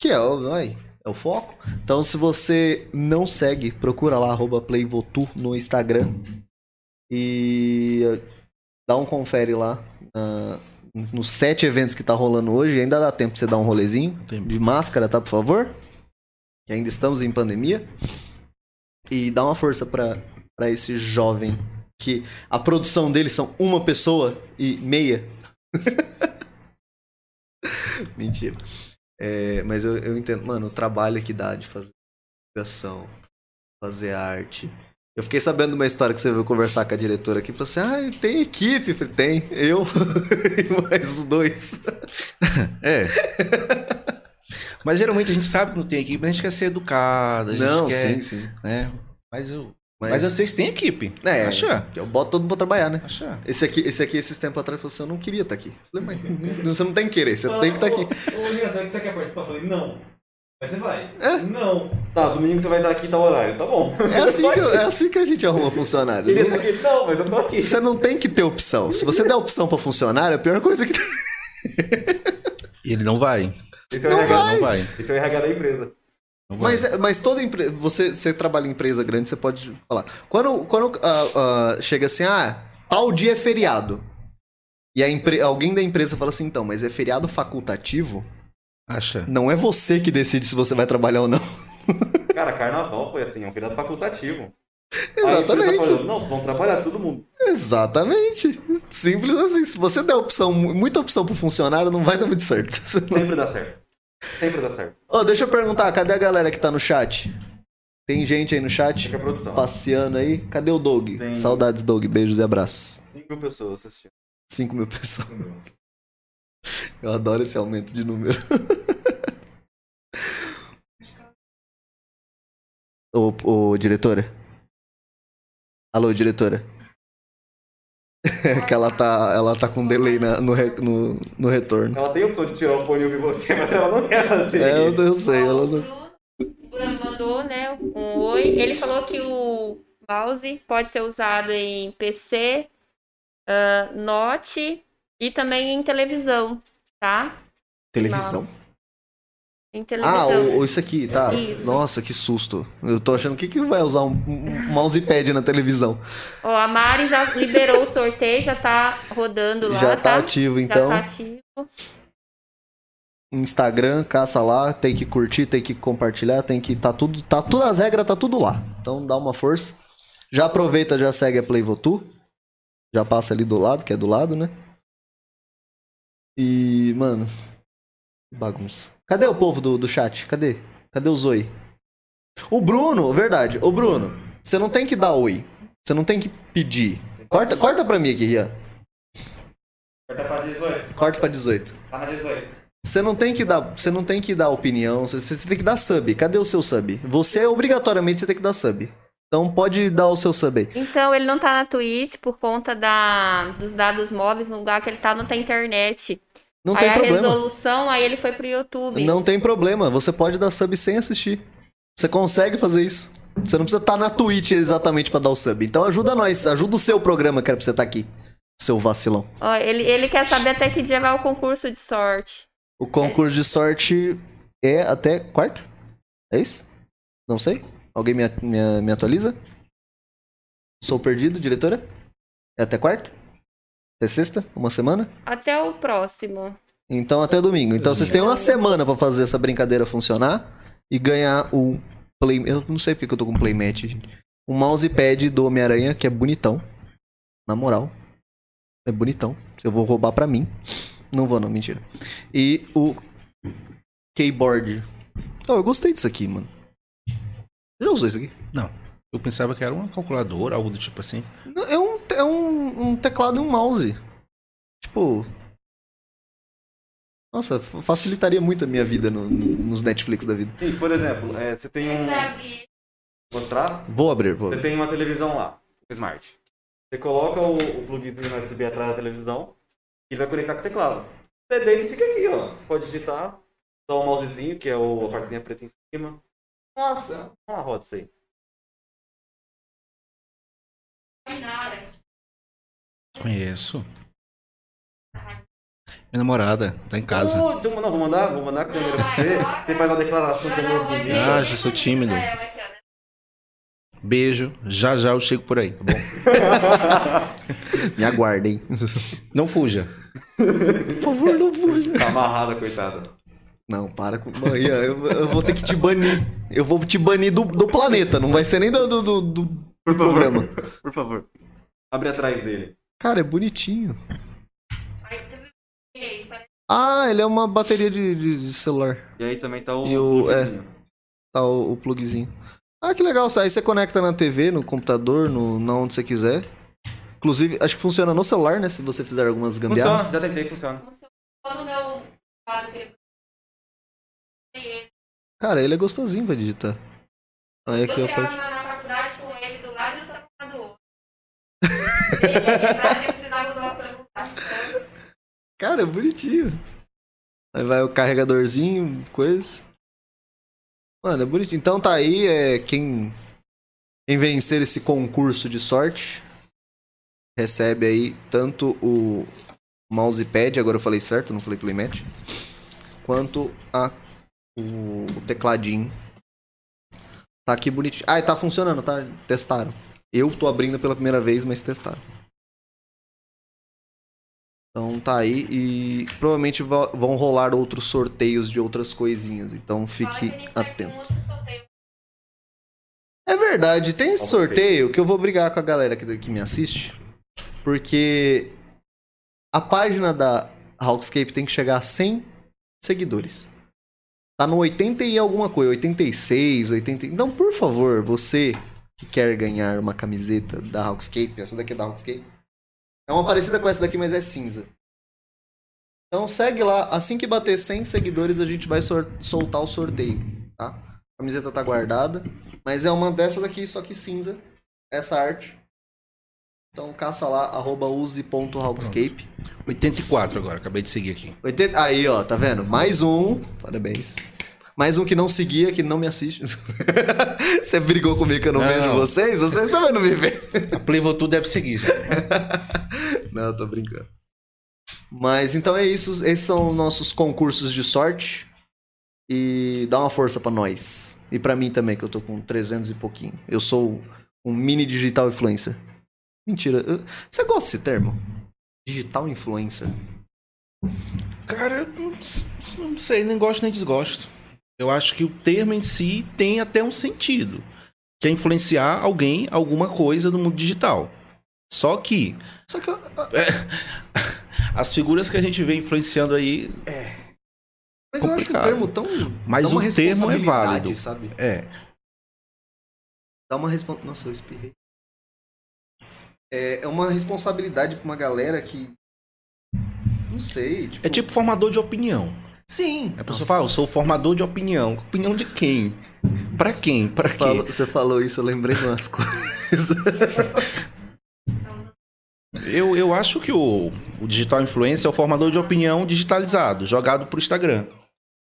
Que é o, ai, é o foco. Então, se você não segue, procura lá, arroba Playvotu no Instagram. E dá um confere lá. ah, nos sete eventos que tá rolando hoje. Ainda dá tempo pra você dar um rolezinho. De máscara, tá, por favor? Que ainda estamos em pandemia. E dá uma força pra, pra esse jovem. Que a produção dele são uma pessoa e meia. Mentira. É, mas eu, eu entendo, mano, o trabalho que dá de fazer divulgação, fazer arte. Eu fiquei sabendo uma história que você veio conversar com a diretora aqui. Falou assim: ah, tem equipe. Eu falei, tem. Eu e mais os dois. É. mas geralmente a gente sabe que não tem equipe, mas a gente quer ser educado. A gente Não, quer, sim, sim. Né? Mas, eu, Mas, mas, vocês têm equipe. é, Acha? que eu boto todo mundo pra trabalhar, né? Acha. Esse aqui, esse aqui, esses tempos atrás, falou assim: eu não queria estar aqui. Eu falei, mas você não tem que querer, você tem que estar aqui. Ô, que você quer participar? Eu falei, não. Mas você vai. É? Não. Tá, domingo você vai estar aqui tal horário, tá bom. É assim que, eu- é assim que a gente arruma funcionário. Queria Não- estar aqui, não, mas eu tô aqui. Você não tem que ter opção. Se você der opção pra funcionário, é a pior coisa que tem. E ele não vai. Esse é o Não RH, Não vai. esse é o RH da empresa. Não vai. Mas, é- mas toda empresa. Você, você trabalha em empresa grande, você pode falar. Quando, quando ah, ah, chega assim, ah, tal dia é feriado. E a empre- alguém da empresa fala assim, então, mas é feriado facultativo? Acha? Não é você que decide se você vai trabalhar ou não. Cara, carnaval foi assim, é um feriado facultativo. A Exatamente. falou, não, vão trabalhar todo mundo. Exatamente. Simples assim. Se você der opção, muita opção pro funcionário, não vai dar muito certo. Sempre dá certo. Sempre dá certo. Ô, deixa eu perguntar, cadê a galera que tá no chat? Tem gente aí no chat? Fica a produção. Passeando aí. Cadê o Doug? Tem. Saudades, Doug. Beijos e abraços. 5 mil pessoas assistindo. 5 mil pessoas. Eu adoro esse aumento de número. ô, ô, diretora. Alô, diretora. É que ela tá, ela tá com delay na- no, re- no, no retorno. Ela tem a opção de tirar o fone e ouvir você, mas ela não quer fazer. É, eu, eu sei, ela O não... O Bruno mandou, né, um oi. Ele falou que o mouse pode ser usado em PC, ah, Note e também em televisão, tá? Televisão. Em Ah, televisão. o, o- isso aqui, tá. Isso. Nossa, que susto. Eu tô achando que que vai usar um, um mousepad na televisão. Ó, a Mari já liberou o sorteio, já tá rodando lá, Já tá tá? ativo, Já então. tá ativo. Instagram, caça lá, tem que curtir, tem que compartilhar, tem que tá tudo, tá tudo as regras, tá tudo lá. Então dá uma força. Já aproveita, já segue a Playvotu. Já passa ali do lado, que é do lado, né? E, mano, bagunça. Cadê o povo do, do chat? Cadê? Cadê o Zoe? O Bruno, verdade. O Bruno, você não tem que dar oi. Você não tem que pedir. Corta, corta pra mim aqui, Rian. Corta pra 18. Corta pra 18. Tá na 18. Você não tem que dar, você não tem que dar opinião, você, você tem que dar sub. Cadê o seu sub? Você obrigatoriamente você tem que dar sub. Então pode dar o seu sub aí. Então, ele não tá na Twitch por conta da, dos dados móveis, no lugar que ele tá não tem internet. Não aí tem a problema. resolução, aí ele foi pro YouTube. Não tem problema. Você pode dar sub sem assistir. Você consegue fazer isso. Você não precisa estar na Twitch exatamente pra dar o sub. Então ajuda nós, ajuda o seu programa que era pra você estar aqui. Seu vacilão. Ó, ele, ele quer saber até que dia vai o concurso de sorte. O concurso de sorte é até quarta? É isso? Não sei. Alguém me, me, me atualiza? Sou perdido, diretora? É até quarta? Até sexta? Uma semana? Até o próximo. Então até domingo. Então vocês têm uma semana pra fazer essa brincadeira funcionar e ganhar o play. Eu não sei porque que eu tô com playmat, gente. O mousepad do Homem-Aranha, que é bonitão. Na moral. É bonitão. Eu vou roubar pra mim. Não vou, não, mentira. E o keyboard. Oh, eu gostei disso aqui, mano. Já usou isso aqui? Eu pensava que era uma calculadora, algo do tipo assim. Não, É um, é um, um teclado e um mouse. Tipo. Nossa, fa- facilitaria muito a minha vida no- no- nos Netflix da vida. Sim, por exemplo, é, você tem um. Mostrar? Vou abrir, vou Você tem uma televisão lá, Smart. Você coloca o, o plugzinho no USB atrás da televisão e ele vai conectar com o teclado. Você dele fica aqui, ó. Você pode digitar, só o mousezinho, que é o, a partezinha preta em cima. Nossa, uma roda isso aí. Conheço. Minha namorada, tá em casa. Oh, então, não, vou mandar, vou mandar a câmera pra você. Você faz uma declaração é meu plugin. Ah, já sou tímido. Beijo, já já eu chego por aí, tá bom? Me aguardem. Não fuja. Por favor, não fuja. Tá amarrada, coitada. Não, para com. Mãe, eu, eu vou ter que te banir. Eu vou te banir do, do planeta, não vai ser nem do, do, do, do- Por favor. programa. Por favor. Abre atrás dele. Cara, é bonitinho. Ah, ele é uma bateria de, de- de celular. E aí também tá o. E o- é. plugzinho. Tá o, o plugzinho. Ah, que legal. Aí você conecta na TV, no computador, no, na onde você quiser. Inclusive, acho que funciona no celular, né? Se você fizer algumas gambiarras. Funciona, já tentei, funciona. Quando meu quadro que ele Cara, ele é gostosinho pra digitar. Aí aqui eu parte. na, faculdade com ele do lado e o celular do outro. ele ia quebrar, ele precisava usar o celular. Cara, é bonitinho. Aí vai o carregadorzinho, coisa. Mano, é bonitinho. Então tá aí, é quem, quem vencer esse concurso de sorte recebe aí tanto o mousepad, agora eu falei certo, não falei playmat, quanto a, o, o tecladinho. Tá aqui bonitinho. Ah, e tá funcionando, tá? Testaram. Eu tô abrindo pela primeira vez, mas testaram. Então tá aí e provavelmente va- vão rolar outros sorteios de outras coisinhas. Então fique atento. É verdade, tem esse sorteio que eu vou brigar com a galera que, que me assiste. Porque a página da Hawkscape tem que chegar a 100 seguidores. Tá no 80 e alguma coisa, 86, 80. Então, por favor, você que quer ganhar uma camiseta da Hawkscape, essa daqui é da Hawkscape. É uma parecida com essa daqui, mas é cinza. Então segue lá, assim que bater 100 seguidores a gente vai soltar o sorteio, tá? A camiseta tá guardada, mas é uma dessa daqui, só que cinza, essa arte. Então caça lá, arroba use.hawkscape. 84 agora, acabei de seguir aqui. 80... Aí, ó, tá vendo? Mais um. Parabéns. Mais um que não seguia, que não me assiste. Você brigou comigo que eu não, Não. vejo vocês? Vocês também não me veem. A Playvotu deve seguir. Não, tô brincando. Mas então é isso. Esses são nossos concursos de sorte. E dá uma força pra nós. E pra mim também, que eu tô com 300 e pouquinho. Eu sou um mini digital influencer. Mentira. Você gosta desse termo? Digital influencer? Cara, eu não, sei, nem gosto nem desgosto. Eu acho que o termo em si tem até um sentido. Que é influenciar alguém, alguma coisa no mundo digital. Só que Só que eu, as figuras que a gente vê influenciando aí, mas eu acho um Complicado. termo tão. Mas o termo é válido. sabe? é. Dá uma responsabilidade. Nossa, eu espirrei. É, é uma responsabilidade pra uma galera que. Não sei. Tipo... É tipo formador de opinião. Sim. A pessoa fala, eu sou formador de opinião. Opinião de quem? Pra quem? Pra? Fala- Você falou isso, eu lembrei de umas coisas. Eu, eu acho que o, o digital influencer é o formador de opinião digitalizado, jogado pro Instagram.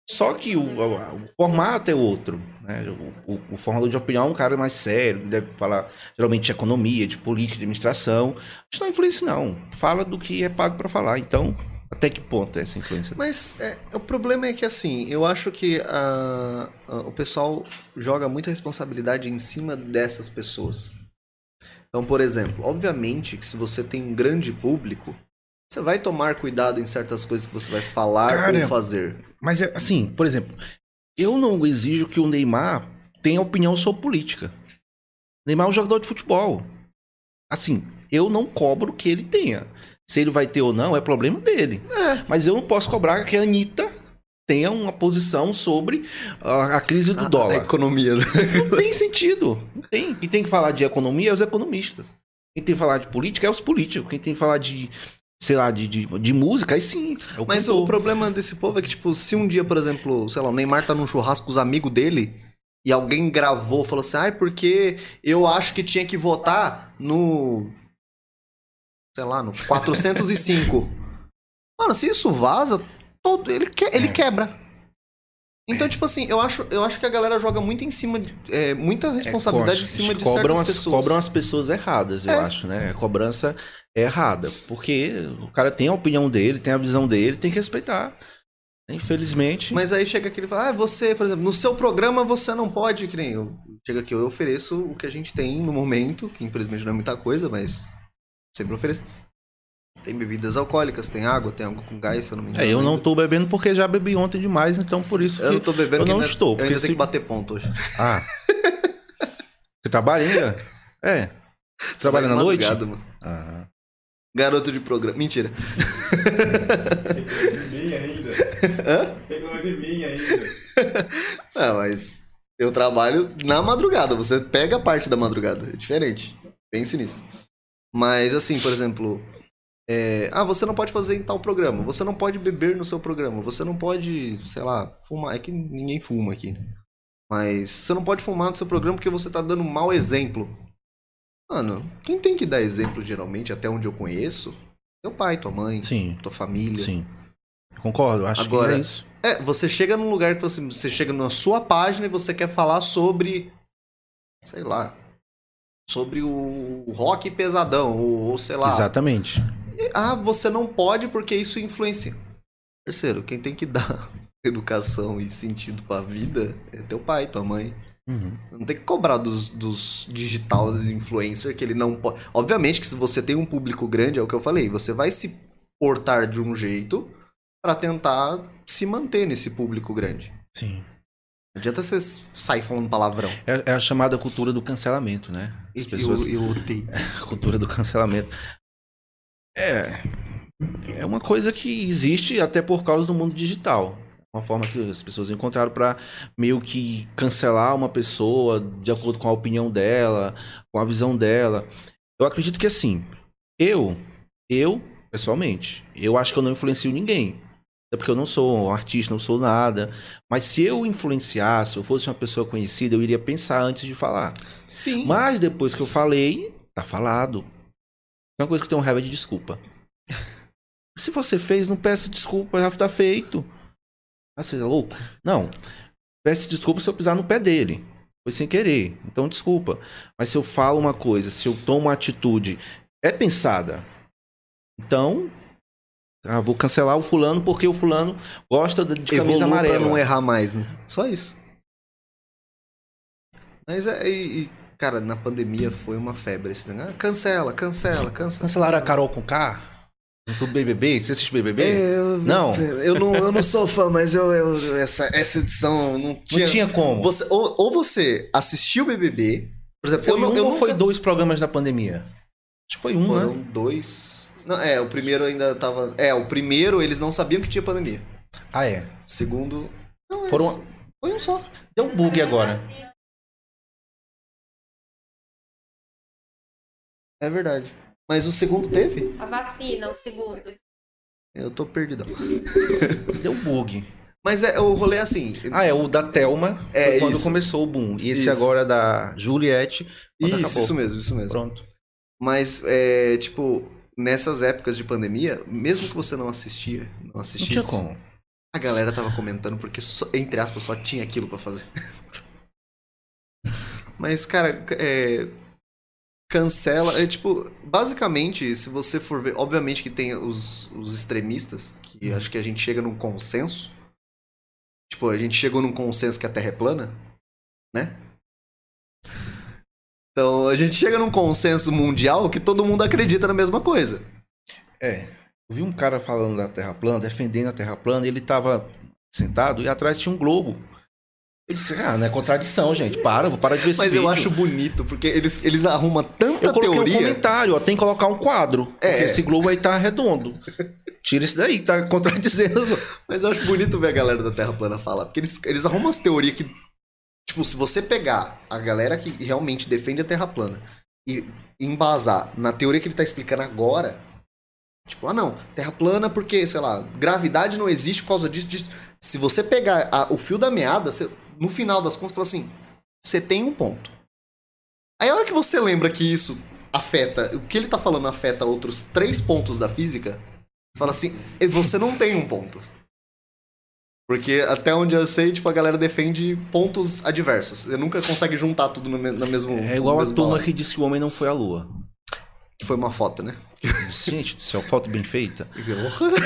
Só que o, o- o formato é outro. Né? O, o- o formador de opinião é um cara mais sério, que deve falar geralmente de economia, de política, de administração. Digital influencer não. Fala do que é pago pra falar. Então, até que ponto é essa influência? Mas é, o problema é que, assim, eu acho que o pessoal joga muita responsabilidade em cima dessas pessoas. Então, por exemplo, obviamente que se você tem um grande público, você vai tomar cuidado em certas coisas que você vai falar Cara, ou fazer. Mas, é, assim, por exemplo, eu não exijo que o Neymar tenha opinião sobre política. Neymar é um jogador de futebol. Assim, eu não cobro que ele tenha. Se ele vai ter ou não, é problema dele. Mas eu não posso cobrar que a Anitta tenha uma posição sobre a, a crise do A- A dólar. economia. né? Não tem sentido. Não tem. Quem tem que falar de economia é os economistas. Quem tem que falar de política é os políticos. Quem tem que falar de, sei lá, de, de, de música, aí sim. É o Mas cantor. o problema desse povo é que, tipo, se um dia, por exemplo, sei lá, o Neymar tá num churrasco com os amigos dele e alguém gravou, falou assim, ai, porque eu acho que tinha que votar no. Sei lá, no 405. Mano, se isso vaza, todo, ele, que, ele quebra. Então, tipo assim, eu acho, eu acho que a galera joga muito em cima de. é, muita responsabilidade É, em cima de cobram certas as, pessoas. Cobram as pessoas erradas, eu É. acho, né? A cobrança é errada. Porque o cara tem a opinião dele, tem a visão dele, tem que respeitar. Infelizmente. Mas aí chega aquele e fala, ah, você, por exemplo, no seu programa você não pode, que nem eu. Chega aqui, eu ofereço o que a gente tem no momento, que infelizmente não é muita coisa, mas sempre ofereço. Tem bebidas alcoólicas, tem água, tem água com gás, se eu não me engano. É, eu não tô bebendo porque já bebi ontem demais, então por isso Eu que... não tô bebendo eu não ainda- estou, Eu ainda porque tenho se- que bater ponto hoje. Ah. Você trabalha ainda? É. Trabalha na noite? Madrugada, mano. Ah. Garoto de programa. Mentira. Reclamou de mim ainda. Reclamou de mim ainda. Não, mas eu trabalho na madrugada. Você pega a parte da madrugada. É diferente. Pense nisso. Mas assim, por exemplo. É, ah, você não pode fazer em tal programa. Você não pode beber no seu programa. Você não pode, sei lá, fumar. É que ninguém fuma aqui. né? Mas você não pode fumar no seu programa porque você tá dando um mau exemplo. Mano, quem tem que dar exemplo geralmente, até onde eu conheço, teu pai, tua mãe, Sim, tua família. sim. Concordo, acho Agora- que é isso. É, você chega num lugar que você, você chega na sua página e você quer falar sobre. Sei lá. Sobre o rock pesadão, ou, ou sei lá. Exatamente. E, Ah, você não pode porque isso influencia. Terceiro, quem tem que dar educação e sentido pra vida é teu pai, tua mãe. Uhum. Não tem que cobrar dos, dos digitais influencer que ele não pode. Obviamente que se você tem um público grande, é o que eu falei, você vai se portar de um jeito pra tentar se manter nesse público grande. Sim. Não adianta você sair falando palavrão. É, é a chamada cultura do cancelamento, né? As Eu- pessoas. eu, odeio. cultura do cancelamento. É. É uma coisa que existe até por causa do mundo digital. Uma forma que as pessoas encontraram para meio que cancelar uma pessoa de acordo com a opinião dela, com a visão dela. Eu acredito que assim, eu, eu, pessoalmente, eu acho que eu não influencio ninguém. É porque eu não sou um artista, não sou nada. Mas se eu influenciasse, se eu fosse uma pessoa conhecida, eu iria pensar antes de falar. Sim. Mas depois que eu falei, tá falado. É uma coisa que tem um raiva de desculpa. Se você fez, não peça desculpa, já tá feito. Ah, você é louco? Não. Peça desculpa se eu pisar no pé dele. Foi sem querer. Então, desculpa. Mas se eu falo uma coisa, se eu tomo uma atitude, é pensada. Então, ah, vou cancelar o fulano porque o fulano gosta de camisa Evolua amarela. pra não errar mais, né? Só isso. Mas é. E, cara, na pandemia foi uma febre esse negócio. Ah, Cancela, cancela, cancela. Cancelaram a Carol com K? Do BBB? Você assiste BBB? É, eu, Não. Eu não, eu não sou fã, mas eu, eu- essa, essa edição não tinha. Não tinha como. Você, ou, ou você assistiu o BBB. Por exemplo, Foi eu, não- um eu ou nunca- foi dois programas da pandemia? Acho que foi um, Foram né? dois. Não, é, o primeiro ainda tava. É, o primeiro eles não sabiam que tinha pandemia. Ah, é. O segundo. Não, Foram... Foi um só. Deu um bug agora. É verdade. Mas o segundo teve? A vacina, o segundo. Eu tô perdidão. Deu um bug. Mas é, o rolê é assim. Ah, é. O da Thelma É, foi quando isso. começou o boom. E esse Isso. agora da Juliette. isso, acabou. isso mesmo, isso mesmo. Pronto. Mas, é, tipo, nessas épocas de pandemia, mesmo que você não assistia, não Não assistisse, tinha como. a galera tava comentando porque, só- entre aspas, só tinha aquilo pra fazer. Mas, cara, é, cancela. É tipo, basicamente, se você for ver, obviamente que tem os, os extremistas, que acho que a gente chega num consenso. Tipo, a gente chegou num consenso que a Terra é plana, né? Então, a gente chega num consenso mundial que todo mundo acredita na mesma coisa. É. Eu vi um cara falando da Terra plana, defendendo a Terra plana, e ele tava sentado e atrás tinha um globo. Eu disse, ah, não é contradição, gente. Para, vou parar de ver esse Mas eu vídeo. acho bonito, porque eles, eles arrumam tanta Eu coloquei um teoria. comentário, ó, tem que colocar um quadro. Porque É. esse globo aí tá redondo. Tira esse daí, tá contradizendo. Mas eu acho bonito ver a galera da Terra plana falar. Porque eles, eles arrumam umas teorias que. Tipo, se você pegar a galera que realmente defende a Terra plana e embasar na teoria que ele tá explicando agora. Tipo, ah não, Terra plana porque, sei lá, gravidade não existe por causa disso, disso. Se você pegar a- o fio da meada, você- no final das contas, fala assim: você tem um ponto. Aí a hora que você lembra que isso afeta, o que ele tá falando afeta outros três pontos da física, você fala assim, "E você não tem um ponto. Porque até onde eu sei, tipo, a galera defende pontos adversos. Você nunca consegue juntar tudo no, na mesmo É igual a turma que disse que o homem não foi à lua. Que foi uma foto, né? Gente, isso é uma foto bem feita.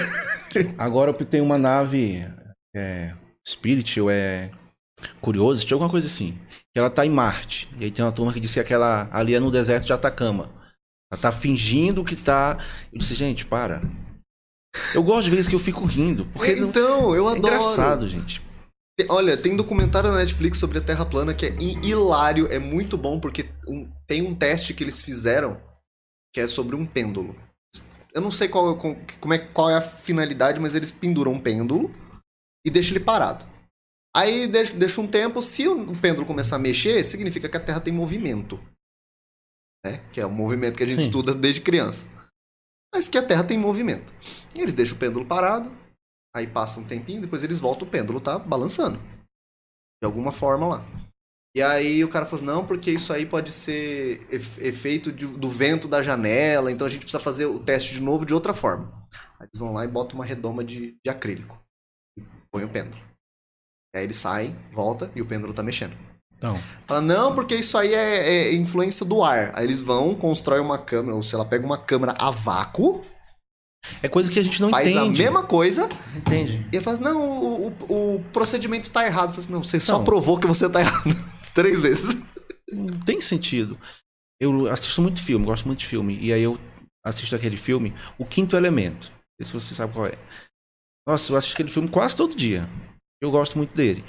Agora eu tenho uma nave é, Spirit ou é Curiosity, alguma coisa assim. Que ela tá em Marte. E aí tem uma turma que disse que aquela ali é no deserto de Atacama. Ela tá fingindo que tá. Eu disse, gente, para. Eu gosto de vezes que eu fico rindo. Porque não... então, eu é adoro. engraçado, gente. Olha, tem documentário na Netflix sobre a Terra plana que é hi- hilário, é muito bom, porque tem um teste que eles fizeram que é sobre um pêndulo. Eu não sei qual, com- como é, qual é a finalidade, mas eles penduram um pêndulo e deixam ele parado. Aí deixa, deixa um tempo, se o pêndulo começar a mexer, significa que a Terra tem movimento. Né? Que é o movimento que a gente Sim. estuda desde criança. Mas que a Terra tem movimento. E eles deixam o pêndulo parado, Aí passa um tempinho, depois eles voltam, o pêndulo tá balançando. De alguma forma lá. E aí o cara falou, não, porque isso aí pode ser efe- efeito de- do vento da janela, então a gente precisa fazer o teste de novo de outra forma. Aí eles vão lá e botam uma redoma de, de acrílico. E põe o pêndulo. Aí eles saem, volta e o pêndulo tá mexendo. Então, Fala, não, porque isso aí é, é influência do ar. Aí eles vão, constroem uma câmera, ou se ela pega uma câmera a vácuo, é coisa que a gente não faz entende. a mesma coisa, Entende? e ele fala, não, o, o- o procedimento tá errado. Eu falo assim, não, você só Não. provou que você tá errado. Três vezes. Não tem sentido. Eu assisto muito filme, gosto muito de filme. E aí eu assisto aquele filme, O Quinto Elemento. sei se você sabe qual é. Nossa, eu assisto aquele filme quase todo dia. Eu gosto muito dele.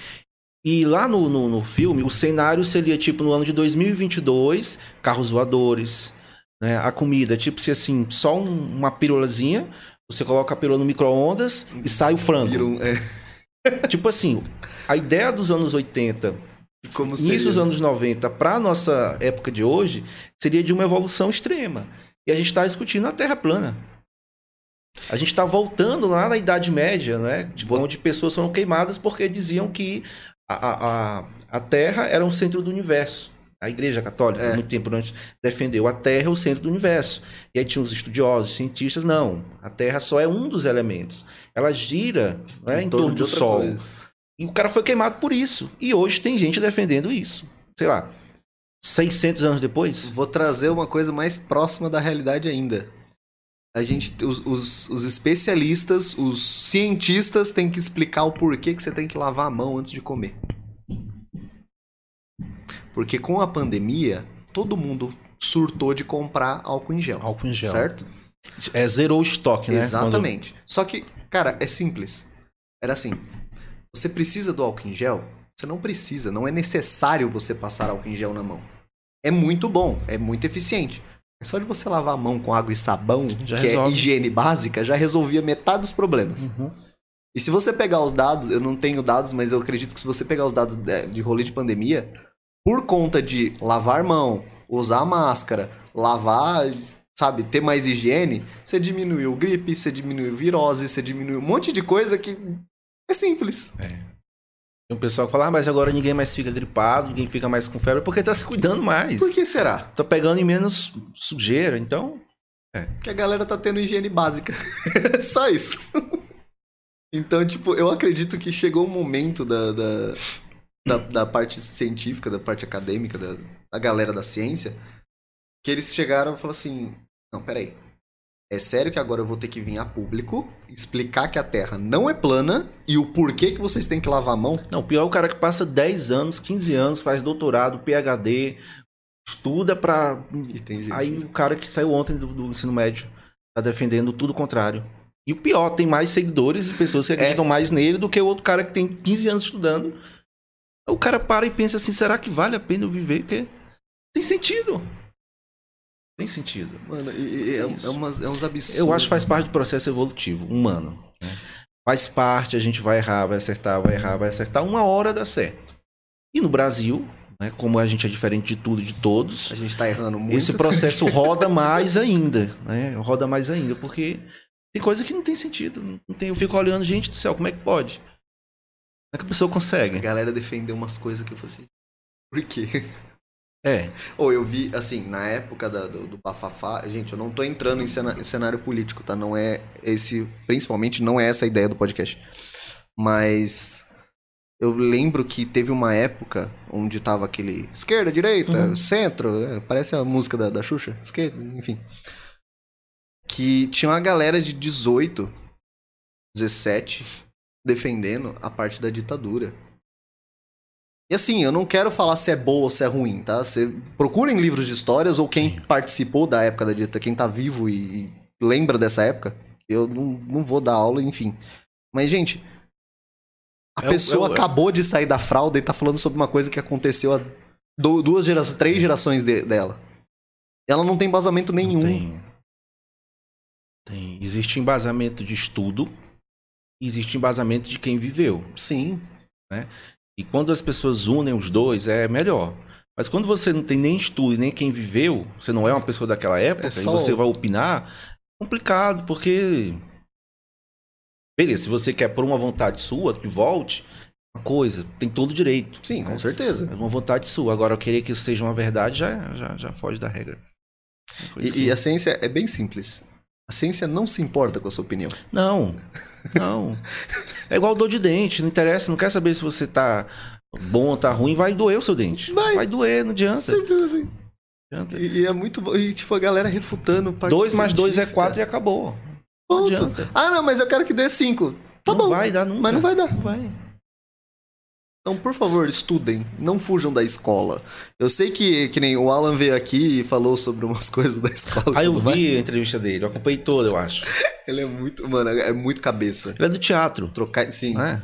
E lá no, no, no filme, o cenário seria tipo no ano de 2022, carros voadores, né? A comida, tipo se assim, só um- uma pirulazinha, você coloca a pirula no micro-ondas e sai o frango. Viram, é, Tipo assim, a ideia dos anos 80 como seria. início dos anos 90 para nossa época de hoje seria de uma evolução extrema. E a gente está discutindo a Terra plana. A gente está voltando lá na Idade Média, né? De onde pessoas foram queimadas porque diziam que a, a, a, Terra era um centro do universo. A Igreja Católica, É. muito tempo antes, defendeu a Terra é o centro do universo. E aí tinha os estudiosos, cientistas, não. A Terra só é um dos elementos. Ela gira né, em, torno, de do Sol. coisa. E o cara foi queimado por isso. E hoje tem gente defendendo isso. Sei lá, 600 anos depois? Vou trazer uma coisa mais próxima da realidade ainda. A gente, os, os, os especialistas, os cientistas têm que explicar o porquê que você tem que lavar a mão antes de comer. Porque com a pandemia, todo mundo surtou de comprar álcool em gel. Álcool em gel. Certo? É, zerou o estoque, né? Exatamente. Só que, cara, é simples. Era assim: você precisa do álcool em gel? Você não precisa, não é necessário você passar álcool em gel na mão. É muito bom, é muito eficiente. É só de você lavar a mão com água e sabão, Já que resolve. é higiene básica, já resolvia metade dos problemas. Uhum. E se você pegar os dados, eu não tenho dados, mas eu acredito que se você pegar os dados de, de rolê de pandemia, por conta de lavar mão, usar máscara, lavar, sabe, ter mais higiene, você diminuiu gripe, você diminuiu virose, você diminuiu um monte de coisa que é simples. Tem um pessoal que fala, ah, mas agora ninguém mais fica gripado, ninguém fica mais com febre, porque tá se cuidando mais. Por que será? Tá pegando em menos sujeira, então. Que a galera tá tendo higiene básica. Só isso. Então, tipo, eu acredito que chegou um momento da, da, da, da parte científica, da parte acadêmica, da, da galera da ciência, que eles chegaram e falaram assim: não, peraí. É sério que agora eu vou ter que vir a público explicar que a Terra não é plana e o porquê que vocês têm que lavar a mão? Não, pior é o cara que passa 10 anos, 15 anos, faz doutorado, PhD, estuda pra. E tem gente. Aí o cara que saiu ontem do, do ensino médio tá defendendo tudo o contrário. E o pior, tem mais seguidores e pessoas que acreditam mais nele do que o outro cara que tem 15 anos estudando. O cara para e pensa assim: será que vale a pena eu viver? Porque tem sentido. Tem sentido. Mano, e- é, Isso. é, umas, é uns absurdos. Eu acho que faz parte do processo evolutivo humano. né? Faz parte, a gente vai errar, vai acertar, vai errar, vai acertar. Uma hora dá certo. E no Brasil, né, como a gente é diferente de tudo e de todos, A gente tá errando muito. esse processo roda mais ainda. Né? Roda mais ainda, porque tem coisa que não tem sentido. Não tem, eu fico olhando, gente do céu, como é que pode? Como é que a pessoa A consegue? galera defendeu umas coisas que eu falei assim. Por quê? É, Ou eu vi, assim, na época da- do, do bafafá, gente, eu não tô entrando em cena- em cenário político, tá? Não é esse, principalmente não é essa a ideia do podcast. Mas eu lembro que teve uma época onde tava aquele esquerda, direita, Uhum. centro, é, parece a música da, da Xuxa, esquerda, enfim. Que tinha uma galera de 18, 17 defendendo a parte da ditadura. E assim, eu não quero falar se é boa ou se é ruim, tá? Você procurem livros de histórias ou quem participou da época da ditadura, quem tá vivo e, e lembra dessa época. Eu não, não vou dar aula, enfim. Mas, gente, a É pessoa é o- acabou de sair da fralda e tá falando sobre uma coisa que aconteceu há du- duas gerações, três gerações de- dela. Ela não tem embasamento nenhum. Tem, tem. Existe embasamento de estudo, existe embasamento de quem viveu. Sim. E quando as pessoas unem os dois, é melhor. Mas quando você não tem nem estudo e nem quem viveu, você não é uma pessoa daquela época, É e só você o- vai opinar, é complicado, porque. Beleza, se você quer por uma vontade sua que volte, uma coisa, tem todo o direito. Sim, com né? certeza. É uma vontade sua. Agora, eu querer que isso seja uma verdade já, já, já foge da regra. É E, que- e a ciência é bem simples. A ciência não se importa com a sua opinião. Não, não. É igual dor de dente, não interessa, não quer saber se você tá bom ou tá ruim, vai doer o seu dente. Vai. doer, não adianta. Simples assim. não adianta. E, e é muito bom. E tipo, a galera refutando. parte 2 mais 2 é científica. 4 e acabou. Não Ponto. adianta. Ah, não, mas eu quero que dê 5. Tá não bom. vai dar nunca. Mas não vai dar. Não vai. Então, por favor, estudem. Não fujam da escola. Eu sei que, que nem o Alan veio aqui e falou sobre umas coisas da escola. Ah, eu tudo mais. vi a entrevista dele, eu acompanhei toda, eu acho. Ele é muito, mano, é muito cabeça. Ele é do teatro. Trocar, sim, né?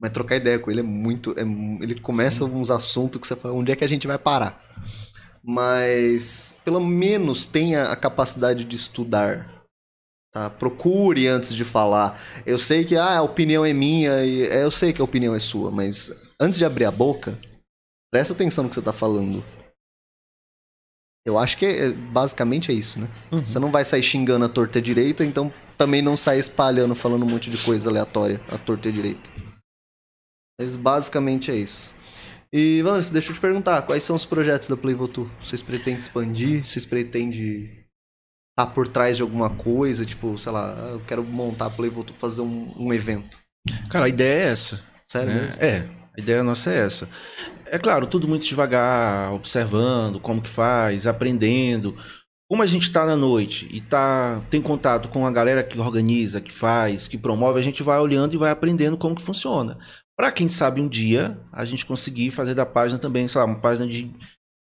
mas trocar ideia com ele é muito. é ele começa uns assuntos que você fala, onde é que a gente vai parar? Mas pelo menos tenha a capacidade de estudar. Tá? Procure antes de falar. Eu sei que ah, a opinião é minha e é, eu sei que a opinião é sua, mas antes de abrir a boca, presta atenção no que você tá falando. Eu acho que é, basicamente é isso, né? Você não vai sair xingando a torta e a direita, então também não sai espalhando, falando um monte de coisa aleatória, a torta e a direita. Mas basicamente é isso. E, Valência, deixa eu te perguntar, quais são os projetos da Playvotu? Vocês pretendem expandir? Vocês pretendem estar por trás de alguma coisa? Tipo, sei lá, eu quero montar a Playvotu, fazer um, um evento. Cara, a ideia é essa. Sério né? É, a ideia nossa é essa. É claro, tudo muito devagar, observando como que faz, aprendendo. Como a gente está na noite e tá, tem contato com a galera que organiza, que faz, que promove, a gente vai olhando e vai aprendendo como que funciona. Para quem sabe um dia a gente conseguir fazer da página também, sei lá, uma página de,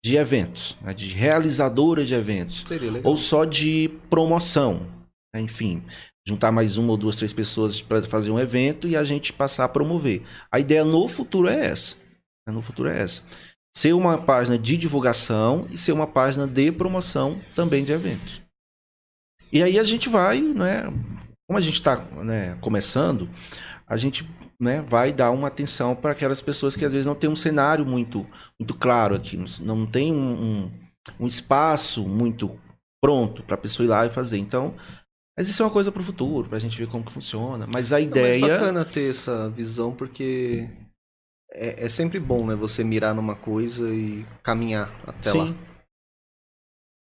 de eventos, né, de realizadora de eventos Seria legal. ou só de promoção. Enfim, juntar mais uma ou duas, três pessoas para fazer um evento e a gente passar a promover. A ideia no futuro é essa. né? No futuro é essa. Ser uma página de divulgação e ser uma página de promoção também de eventos. E aí a gente vai, né? Como a gente está começando, a gente né, vai dar uma atenção para aquelas pessoas que às vezes não tem um cenário muito, muito claro aqui, não tem um, um, um espaço muito pronto para a pessoa ir lá e fazer. Então, mas isso é uma coisa para o futuro, para a gente ver como que funciona. Mas a Não, mas ideia. bacana ter essa visão, porque é, é sempre bom, né? Você mirar numa coisa e caminhar até lá. Sim,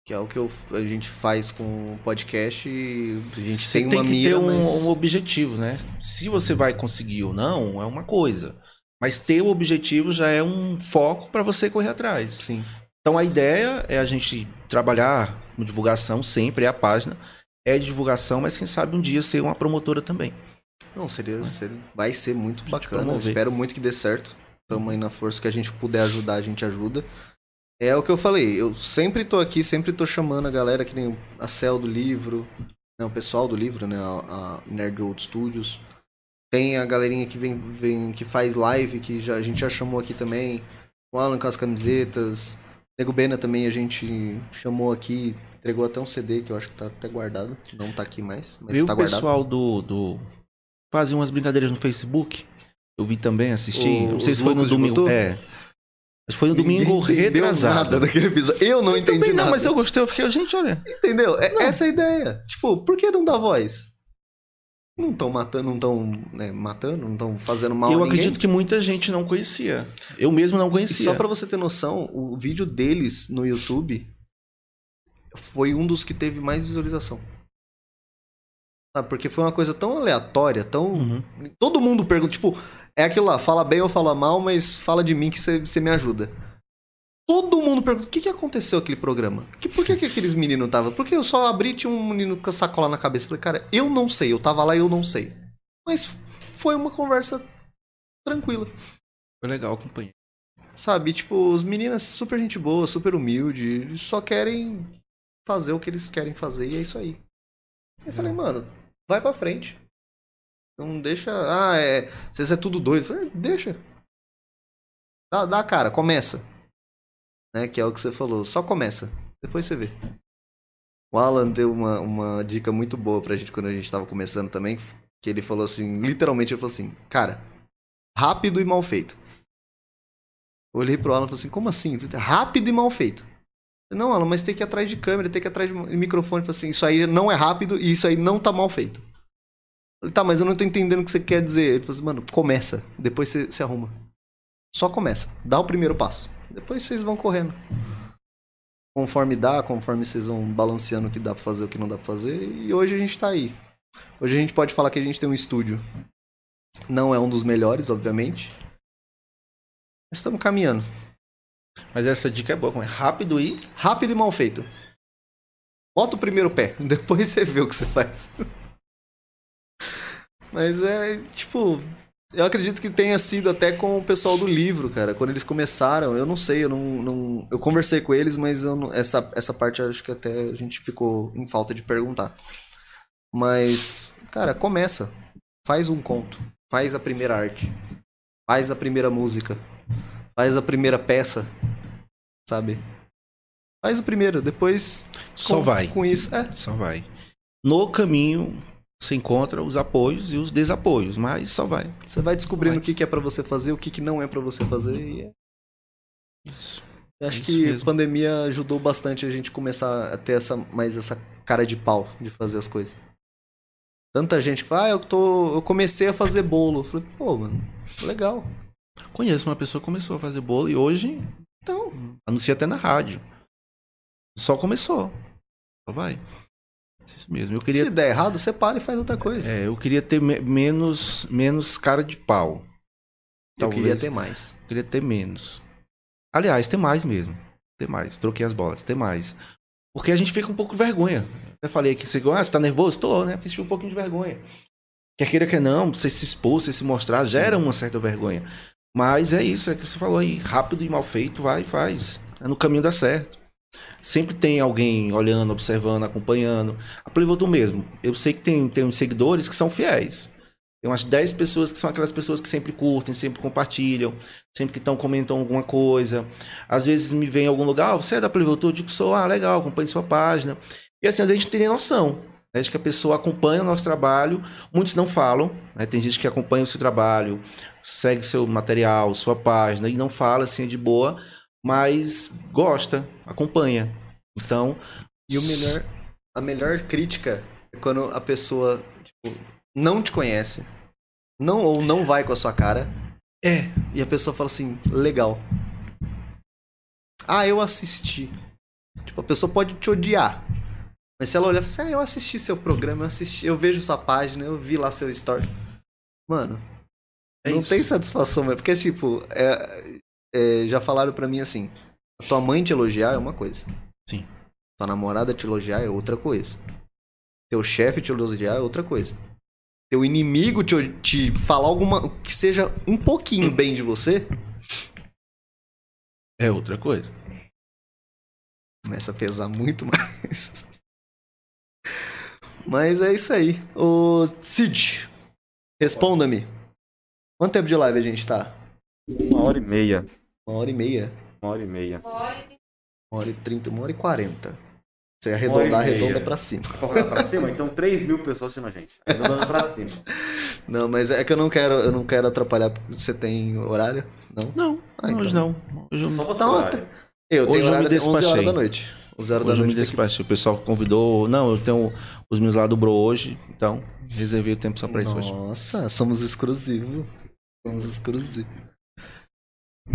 Que é o que eu- a gente faz com o podcast. e A gente você tem, tem, uma que mira, ter um, mas... um objetivo, né? Se você vai conseguir ou não, é uma coisa. Mas ter o objetivo já é um foco para você correr atrás. Sim. Então a ideia é a gente trabalhar com divulgação sempre, é a página. É de divulgação, mas quem sabe um dia ser uma promotora também. Não, seria, seria- vai ser muito bacana. Eu espero muito que dê certo. Tamo aí na força que a gente puder ajudar, a gente ajuda. É o que eu falei, eu sempre tô aqui, sempre tô chamando a galera, que nem a Cel do livro, né, o pessoal do livro, né, a, a Nerd Old Studios. Tem a galerinha que vem, vem que faz live, que já, a gente já chamou aqui também. O Alan com as camisetas. Nego Bena também a gente chamou aqui, entregou até um CD que eu acho que tá até guardado. Não tá aqui mais, mas Viu tá o guardado. pessoal do, do. Fazem umas brincadeiras no Facebook. Eu vi também, assisti. O- não sei se foi no domingo. É. Que foi no domingo retrasado. nada daquele episódio. Eu não Eu entendi também não, nada. mas eu gostei, eu fiquei, gente, olha. Entendeu? É essa é a ideia. Tipo, por que não dá voz? Não estão matando, não estão matando, não estão fazendo mal eu acredito que muita gente não conhecia. Eu mesmo não E conhecia. só pra você ter noção, o vídeo deles no YouTube foi um dos que teve mais visualização. Sabe, porque foi uma coisa tão aleatória, tão. Uhum. Todo mundo pergunta, tipo, é aquilo lá, fala bem ou fala mal, mas fala de mim que você me ajuda. Todo mundo pergunta, o que, que aconteceu aquele programa? Que, por que, que aqueles meninos estavam? Porque eu só abri e tinha um menino com a sacola na cabeça. Falei, cara, eu não sei, eu tava lá e eu não sei. Mas foi uma conversa tranquila. Foi legal, acompanhei. Sabe, tipo, os meninos super gente boa, super humilde, eles só querem fazer o que eles querem fazer e é isso aí. Eu falei, mano, vai pra frente. Não deixa. Ah, é. Vocês é tudo doido. Eu falei, deixa. Dá, dá cara, começa. Né, que é o que você falou. Só começa. Depois você vê. O Alan deu uma, uma dica muito boa pra gente quando a gente tava começando também. Que ele falou assim, literalmente ele falou assim, cara, rápido e mal feito. Eu olhei pro Alan e falei assim, como assim? Rápido e mal feito. Não, Alan, mas tem que ir atrás de câmera, tem que ir atrás de microfone. Falei assim, isso aí não é rápido e isso aí não tá mal feito. Tá, mas eu não tô entendendo o que você quer dizer. Ele falou assim, mano, começa, depois você se arruma. Só começa, dá o primeiro passo. Depois vocês vão correndo. Conforme dá, conforme vocês vão balanceando o que dá pra fazer, o que não dá pra fazer. E hoje a gente tá aí. Hoje a gente pode falar que a gente tem um estúdio. Não é um dos melhores, obviamente. Mas estamos caminhando. Mas essa dica é boa, como é rápido e. Rápido e mal feito. Bota o primeiro pé, depois você vê o que você faz. Mas é, tipo, Eu acredito que tenha sido até com o pessoal do livro, cara. Quando eles começaram, eu não sei, eu não. não eu conversei com eles, mas não- essa, essa parte acho que até a gente ficou em falta de perguntar. Mas, cara, começa. Faz um conto. Faz a primeira arte. Faz a primeira música. Faz a primeira peça. Sabe? Faz o primeiro, depois. Só com, vai. Com isso. É, Só vai. No caminho se encontra os apoios e os desapoios, mas só vai. você vai descobrindo Vai. o que, que é pra você fazer, o que, que não é pra você fazer. E é Isso. Eu acho Isso que mesmo. a pandemia ajudou bastante a gente começar a ter essa, mais essa cara de pau de fazer as coisas. Tanta gente que fala, ah, eu, tô, eu comecei a fazer bolo. Eu falei, pô, mano, legal. Conheço uma pessoa que começou a fazer bolo e hoje Então, anuncia até na rádio. Só começou. Só vai. Isso mesmo. Eu queria se der errado, você para e faz outra coisa. É, eu queria ter me- menos, menos cara de pau. eu talvez. queria ter mais. Eu queria ter menos. Aliás, ter mais mesmo. Ter mais. Troquei as bolas, ter mais. Porque a gente fica um pouco com vergonha. Eu falei que você, ah, você tá nervoso? Tô, né? Porque a gente fica um pouquinho de vergonha. Quer queira, quer não, você se expor, você se mostrar, gera uma certa vergonha. Mas é isso, é que você falou aí. Rápido e mal feito, vai e faz. É no caminho dá certo. Sempre tem alguém olhando, observando, acompanhando. A Playvoto mesmo. Eu sei que tem, tem uns seguidores que são fiéis. Tem umas 10 pessoas que são aquelas pessoas que sempre curtem, sempre compartilham, sempre que estão comentam alguma coisa. Às vezes me vem em algum lugar, ah, você é da Playvoto? Eu digo sou, ah, legal, acompanhe sua página. E assim, a gente tem noção. Né, de que a pessoa acompanha o nosso trabalho, muitos não falam, né? tem gente que acompanha o seu trabalho, segue seu material, sua página, e não fala assim de boa, mas gosta, acompanha. Então, E o melhor, a melhor crítica é quando a pessoa tipo, não te conhece, não ou não vai com a sua cara, é, e a pessoa fala assim, legal. Ah, eu assisti. Tipo, a pessoa pode te odiar. Mas se ela olhar e falar assim, ah, eu assisti seu programa, eu assisti, eu vejo sua página, eu vi lá seu story. Mano, É não isso. tem satisfação, mas porque, tipo, é- é, já falaram pra mim assim, a tua mãe te elogiar é uma coisa. Sim. Tua namorada te elogiar é outra coisa. Teu chefe te elogiar é outra coisa. Teu inimigo te, te falar alguma. que seja um pouquinho bem de você, é outra coisa. começa a pesar muito mais. Mas é isso aí. Ô Cid, responda-me. Quanto tempo de live a gente tá? Uma hora e meia. Uma hora e meia. Uma hora e meia. Uma hora e trinta, uma hora e quarenta. Você Uma arredondar, e arredonda pra cima. Pra rodar pra cima? Então 3 mil pessoas assistindo a gente. Arredondando pra cima. Não, mas é que eu não quero, eu não quero atrapalhar. porque Você tem horário? Não? Não, Ah, hoje então. não. Hoje eu, você Então, horário. Eu Hoje tenho horário até 11 horas da noite. 11 horas hoje da eu me noite. tem que-. O pessoal convidou. Não, eu tenho os meus lá do Bro hoje, então reservei o tempo só pra isso hoje. Nossa, somos exclusivos. Somos exclusivos.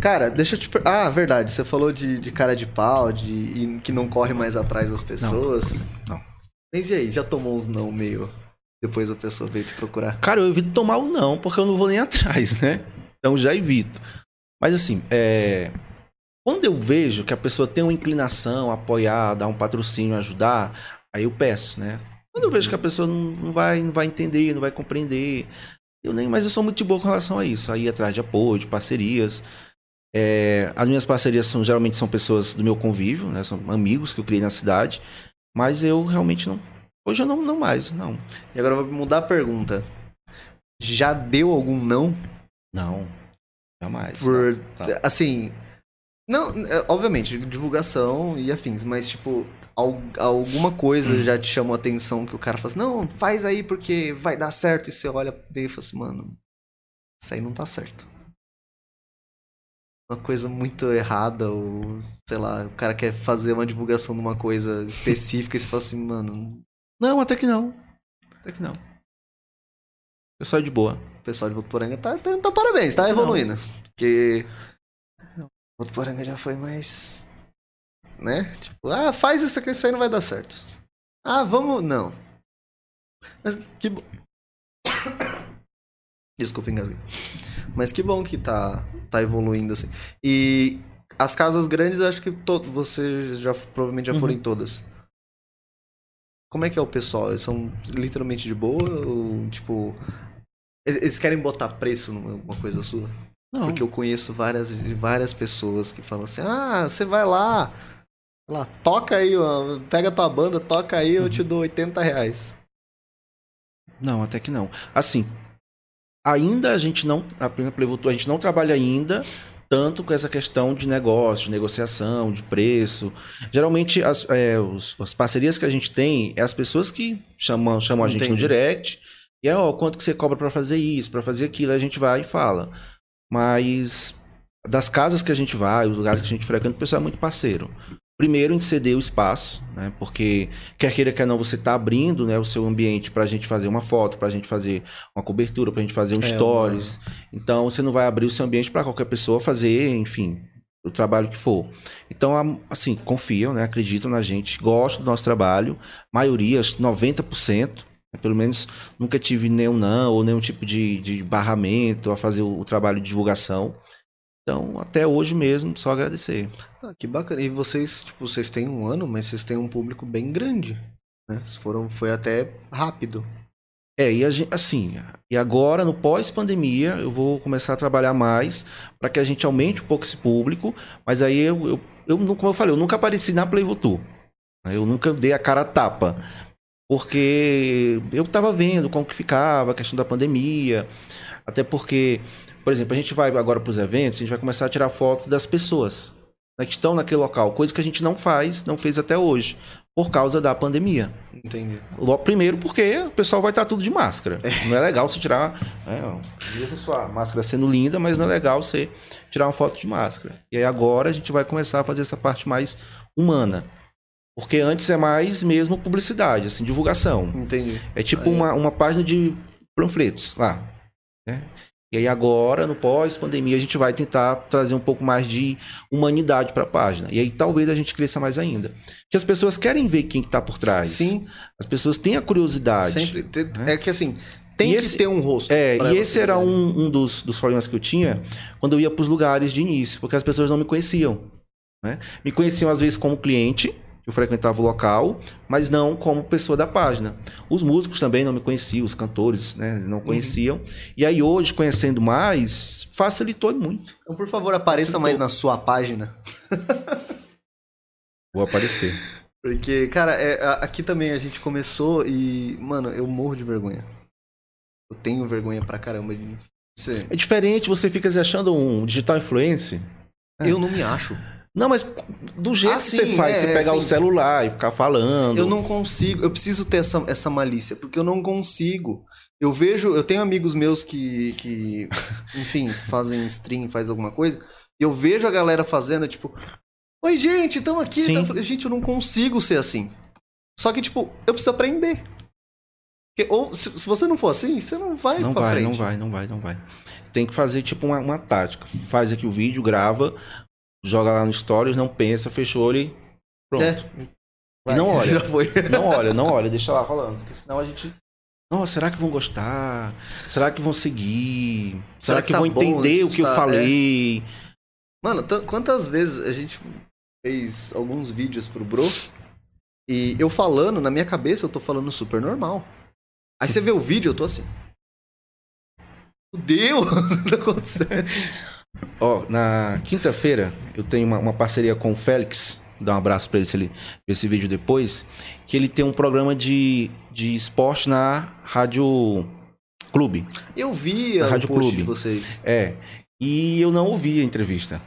Cara, deixa eu te. per- Ah, verdade. Você falou de, de cara de pau, de e que não corre mais atrás das pessoas. não. Mas e aí, já tomou uns não meio. Depois a pessoa veio te procurar. Cara, eu evito tomar o não, porque eu não vou nem atrás, né? Então já evito. Mas assim, é... quando eu vejo que a pessoa tem uma inclinação a apoiar, dar um patrocínio, ajudar, aí eu peço, né? Quando eu vejo que a pessoa não vai, não vai entender, não vai compreender, eu nem, mas eu sou muito de boa com relação a isso, aí atrás de apoio, de parcerias. É, as minhas parcerias são geralmente são pessoas do meu convívio, né? São amigos que eu criei na cidade, mas eu realmente não. Hoje eu não, não mais, não. E agora eu vou mudar a pergunta. Já deu algum não? Não. Jamais. Por. não, tá. Assim. Não, é, obviamente, divulgação e afins, mas tipo, al- alguma coisa já te chamou a atenção que o cara fala assim, não, faz aí porque vai dar certo. E você olha bem e fala assim, mano, isso aí não tá certo. Uma coisa muito errada, ou sei lá, o cara quer fazer uma divulgação de uma coisa específica e você fala assim, mano, Não, até que não. Até que não. Pessoal de boa. o pessoal de Votuporanga tá, tá, tá parabéns, tá Não. evoluindo. Porque. Não. Votuporanga já foi mais. Né? Tipo, ah, faz isso aqui, isso aí não vai dar certo. Ah, vamos. Não. Mas que bom. Desculpa, engasguei. Mas que bom que tá, tá evoluindo assim. E as casas grandes, acho que to... você já provavelmente já foram Uhum. em todas. Como é que é o pessoal? Eles são literalmente de boa? Ou, tipo, Eles querem botar preço numa coisa sua? Não. Porque eu conheço várias, várias pessoas que falam assim: ah, você vai lá, lá, toca aí, ó, pega tua banda, toca aí, eu te dou 80 reais. Não, até que não. Assim, ainda a gente não, a exemplo, Levotu, a gente não trabalha ainda tanto com essa questão de negócio, de negociação, de preço. Geralmente, as, é, os- as parcerias que a gente tem é as pessoas que chamam, chamam a gente no direct. E é, ó, quanto que você cobra pra fazer isso, pra fazer aquilo, aí a gente vai e fala. Mas das casas que a gente vai, os lugares que a gente frequenta, o pessoal é muito parceiro. Primeiro, em ceder o espaço, né? Porque quer queira, quer não, você tá abrindo né, o seu ambiente pra gente fazer uma foto, pra gente fazer uma cobertura, pra gente fazer um É, stories. Então, você não vai abrir o seu ambiente pra qualquer pessoa fazer, enfim, o trabalho que for. Então, a- assim, confiam, né? Acreditam na gente, gostam do nosso trabalho. Maioria, acho que 90%. Pelo menos nunca tive nenhum não ou nenhum tipo de, de barramento a fazer o, o trabalho de divulgação. Então, até hoje mesmo, só agradecer. Ah, que bacana. E vocês, tipo, vocês têm um ano, mas vocês têm um público bem grande. Né? Foram, foi até rápido. É, e a gente, assim, e agora no pós-pandemia eu vou começar a trabalhar mais para que a gente aumente um pouco esse público, mas aí eu, eu, eu como eu falei, eu nunca apareci na Playvotour. né? Eu nunca dei a cara a tapa. Porque eu tava vendo como que ficava a questão da pandemia. Até porque, por exemplo, a gente vai agora para os eventos, a gente vai começar a tirar foto das pessoas né, que estão naquele local, coisa que a gente não faz, não fez até hoje, por causa da pandemia. Entendi. Logo, primeiro porque o pessoal vai estar tudo de máscara. Não é legal você tirar. É, mesmo sua máscara sendo linda, mas não é legal você tirar uma foto de máscara. E aí agora a gente vai começar a fazer essa parte mais humana. Porque antes é mais mesmo publicidade, assim, divulgação. Entendi. É tipo Aí- uma, uma página de panfletos lá. né? E aí agora, no pós-pandemia, a gente vai tentar trazer um pouco mais de humanidade para a página. E aí talvez a gente cresça mais ainda. Porque as pessoas querem ver quem está por trás. Sim, As pessoas têm a curiosidade. sempre. Te- É que assim, tem E que esse- ter um rosto. É, e esse era ver. um, um dos, dos problemas que eu tinha quando eu ia para os lugares de início, porque as pessoas não me conheciam. né? Me conheciam às vezes como cliente, que eu frequentava o local, mas não como pessoa da página. Os músicos também não me conheciam, os cantores né, Uhum. não conheciam. E aí hoje, conhecendo mais, facilitou muito. Então, por favor, apareça Facilitou. mais na sua página. Vou aparecer. Porque, cara, é, aqui também a gente começou e, mano, eu morro de vergonha. Eu tenho vergonha pra caramba de ser. É diferente, você fica se achando um digital influencer. Eu não me acho. Não, mas do jeito Ah, que você faz, é, você pegar o sim. celular e ficar falando. Eu não consigo. Eu preciso ter essa, essa malícia, porque eu não consigo. Eu vejo, eu tenho amigos meus que, que enfim, fazem stream, faz alguma coisa, e eu vejo a galera fazendo, tipo, oi gente, estamos aqui. Tá- Gente, eu não consigo ser assim. Só que, tipo, eu preciso aprender. Porque, ou, se, se você não for assim, você não vai Não pra vai, frente. não vai, não vai, não vai. Tem que fazer tipo uma, uma tática. Faz aqui o vídeo, grava, joga lá no Stories, não pensa, fechou ele. Pronto. É. Vai, não olha. Já foi. Não olha, não olha, deixa lá rolando. Porque senão a gente. Nossa, será que vão gostar? Será que vão seguir? Será, Será que, que tá vão entender o que eu está- falei? Mano, tan- quantas vezes a gente fez alguns vídeos pro Bro e eu falando, na minha cabeça eu tô falando super normal. Aí você vê o vídeo, eu tô assim. Meu Deus, o que tá acontecendo? Ó, na quinta-feira eu tenho uma, uma parceria com o Félix. Dá um abraço pra ele se ele ver esse vídeo depois. Que ele tem um programa de, de esporte na Rádio Clube. Eu vi o Rádio post Clube. de vocês. É. E eu não ouvi a entrevista.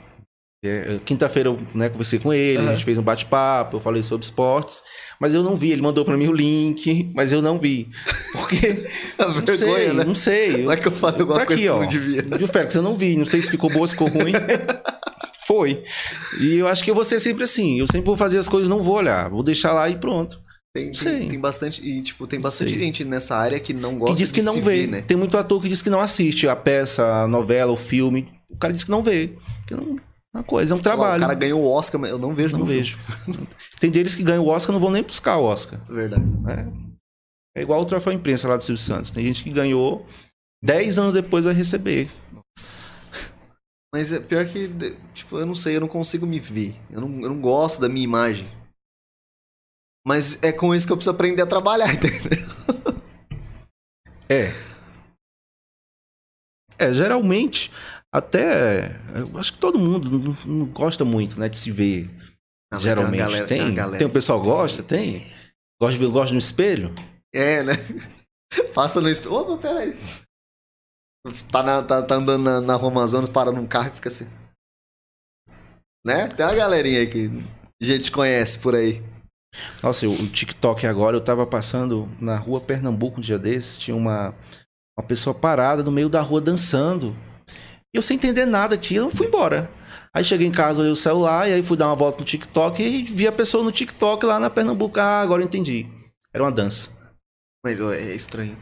É, Quinta-feira eu né, conversei com ele, a Aham. gente fez um bate-papo, eu falei sobre esportes, mas eu não vi. Ele mandou pra mim o link, mas eu não vi. Porque. A Não vergonha, sei, né? não sei. Vai que eu falei alguma Tá coisa aqui, que ó. não devia. Viu, Félix? Eu não vi. Não sei se ficou boa, se ficou ruim. Foi. E eu acho que eu vou ser sempre assim. Eu sempre vou fazer as coisas, não vou olhar. Vou deixar lá e pronto. Tem, tem, tem bastante. E, tipo, tem bastante sei. gente nessa área que não gosta que diz que de não vê. ver, né? Tem muito ator que diz que não assiste a peça, a novela, o filme. O cara diz que não vê. Que não é uma coisa, é um Sei lá, trabalho. O cara ganhou o Oscar, mas eu não vejo Não filme. vejo. Tem deles que ganham o Oscar não vão nem buscar o Oscar. Verdade. né? É igual o troféu imprensa lá do Silvio Santos. Tem gente que ganhou 10 anos depois vai receber. Mas é pior que, tipo, eu não sei, eu não consigo me ver. Eu não, eu não gosto da minha imagem. Mas é com isso que eu preciso aprender a trabalhar, entendeu? É. É, geralmente, até. Eu acho que todo mundo não, não gosta muito, né, de se ver. Não, mas geralmente. Tem, galera, tem, tem tem o pessoal que gosta? Tem. Gosta de ver, gosta no espelho? É, né? Passa no espelho. Opa, peraí. Tá, na, tá, tá andando na, na rua Amazonas, para num carro e fica assim. Né? Tem uma galerinha aí que a gente conhece por aí. Nossa, o, TikTok agora, eu tava passando na rua Pernambuco um dia desses, tinha uma, uma pessoa parada no meio da rua dançando. E eu sem entender nada aqui, eu fui embora. Aí cheguei em casa, olhei o celular, e aí fui dar uma volta no TikTok e vi a pessoa no TikTok lá na Pernambuco. Ah, agora eu entendi. Era uma dança. Mas é estranho.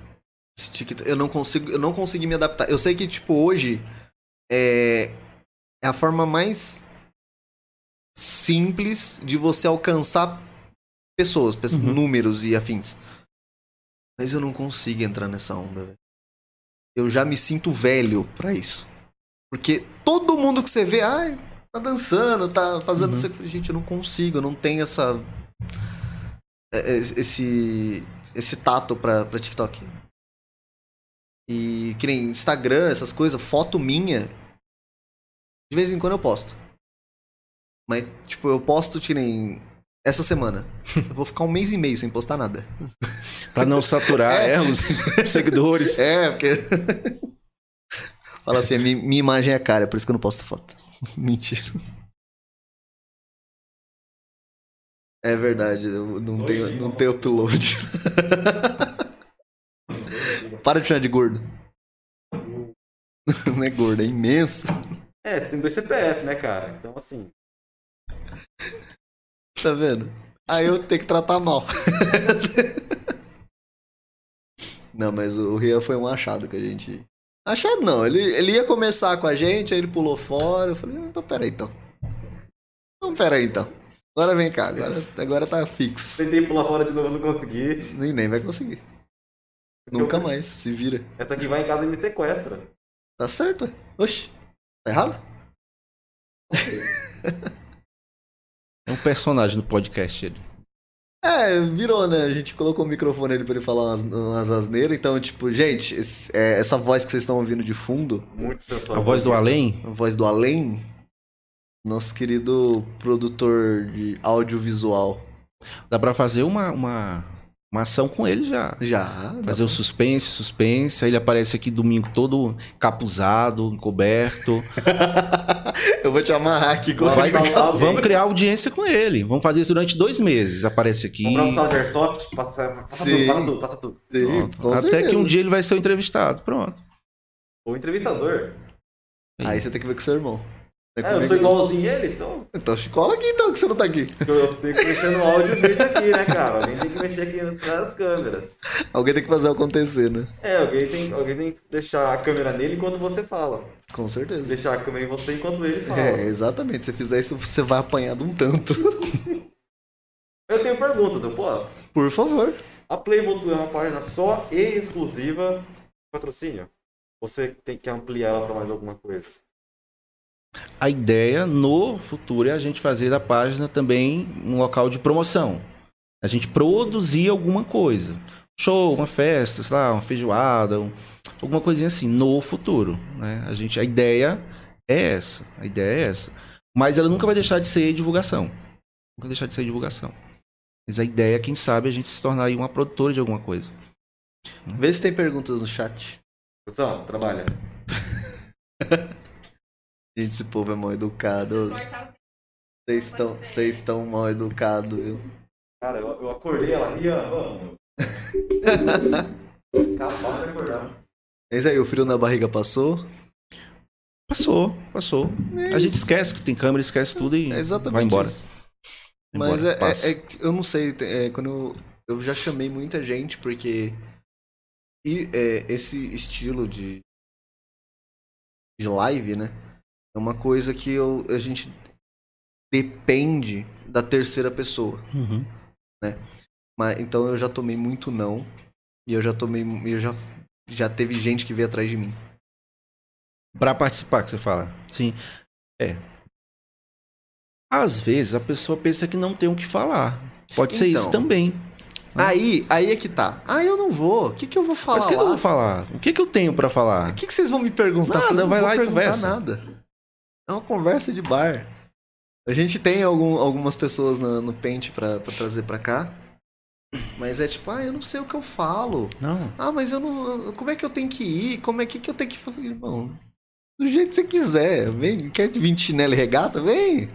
Eu não consigo, eu não consegui me adaptar. Eu sei que tipo hoje é, é a forma mais simples de você alcançar pessoas, pes- Uhum. números e afins. Mas eu não consigo entrar nessa onda, velho. Eu já me sinto velho pra isso. Porque todo mundo que você vê, ai, tá dançando, tá fazendo Uhum. isso. Gente, eu não consigo, eu não tenho essa é, é, esse esse tato pra, pra TikTok. E que nem Instagram, essas coisas, foto minha, de vez em quando eu posto. Mas, tipo, eu posto que nem essa semana. Eu vou ficar um mês e meio sem postar nada. Pra não saturar É. é, os seguidores. É, porque. Fala assim, minha, minha imagem é cara, é por isso que eu não posto foto. Mentira. É verdade, eu não tenho, não tenho upload. Para de chamar de gordo. Não é gordo, é imenso. É, você tem dois CPF, né, cara? Então, assim. Tá vendo? Aí eu tenho que tratar mal. Não, mas o Rian foi um achado que a gente. Achado não, ele, ele ia começar com a gente, aí ele pulou fora. Eu falei, "Ah, então peraí então. Então peraí então. Agora vem cá, agora, agora tá fixo. Tentei pular fora de novo, não consegui. Nem, nem vai conseguir. Nunca mais, se vira. Essa aqui vai em casa e me sequestra. Tá certo? Oxi, tá errado? É um personagem no podcast ele. É, virou, né? A gente colocou o microfone ali pra ele falar umas, umas asneiras. Então, tipo, gente, esse- é, essa voz que vocês estão ouvindo de fundo, Muito sensual. A voz do além, a voz do além, nosso querido produtor de audiovisual. dá pra fazer uma, uma, uma ação com ele já. Já. Fazer o suspense, suspense. Aí ele aparece aqui domingo todo capuzado, encoberto. Eu vou te amarrar aqui com Vai, vai. Vamos criar audiência com ele. Vamos fazer isso durante dois meses. Aparece aqui. Comprar um airsoft, passa, passa Sim. tudo, passa tudo, passa tudo. Pronto. com Até certeza. que um dia ele vai ser o entrevistado. Pronto. O entrevistador. Aí você tem que ver com seu irmão. É É, eu sou igualzinho ele, então. Então cola aqui então, que você não tá aqui. Eu tenho que mexer no áudio e vídeo aqui, né, cara? Alguém tem que mexer aqui nas câmeras. Alguém tem que fazer acontecer, né? É, alguém tem, alguém tem que deixar a câmera nele enquanto você fala. Com certeza. Deixar a câmera em você enquanto ele fala. É, exatamente. Se você fizer isso, você vai apanhar de um tanto. Eu tenho perguntas, eu posso? Por favor. A Playboy é uma página só e exclusiva de patrocínio? Você tem que ampliar ela pra mais alguma coisa? A ideia no futuro é a gente fazer da página também um local de promoção. A gente produzir alguma coisa. Show, uma festa, sei lá, uma feijoada, um- alguma coisinha assim, no futuro. Né? A, gente, a ideia é essa. A ideia é essa. Mas ela nunca vai deixar de ser divulgação. Nunca vai deixar de ser divulgação. Mas a ideia é, quem sabe, a gente se tornar aí uma produtora de alguma coisa. Vê se tem perguntas no chat. Produção, trabalha. Gente, esse povo é mal educado. Vocês estão, vocês estão mal educados, viu? Cara, eu, eu acordei ela ali, ó. Vamos. De acordar. Mas aí, o frio na barriga passou? Passou, passou. É A gente esquece que tem câmera, esquece tudo e É exatamente vai embora. isso. Mas embora, é, é- é que eu não sei, é, quando eu, eu já chamei muita gente, porque e, é, esse estilo de, de live, né? É uma coisa que eu, a gente depende da terceira pessoa. Uhum. Mas, então eu já tomei muito não. E eu já tomei. Eu já, já teve gente que veio atrás de mim. Pra participar, que você fala. Sim. É. Às vezes a pessoa pensa que não tem o que falar. Pode ser Então. isso também. Aí, aí é que tá. Ah, eu não vou. O que, que eu vou falar Mas o que, que eu vou falar? O que, que eu tenho pra falar? O que, que vocês vão me perguntar? Nada, vai lá e conversa. nada. É uma conversa de bar. A gente tem algum- algumas pessoas na- no pente pra, pra trazer pra cá. Mas é tipo, ah, eu não sei o que eu falo. Não. Ah, mas eu não. Como é que eu tenho que ir? Como é que, que eu tenho que fazer? Irmão, do jeito que você quiser. Vem, quer vir de chinelo e regata? Vem.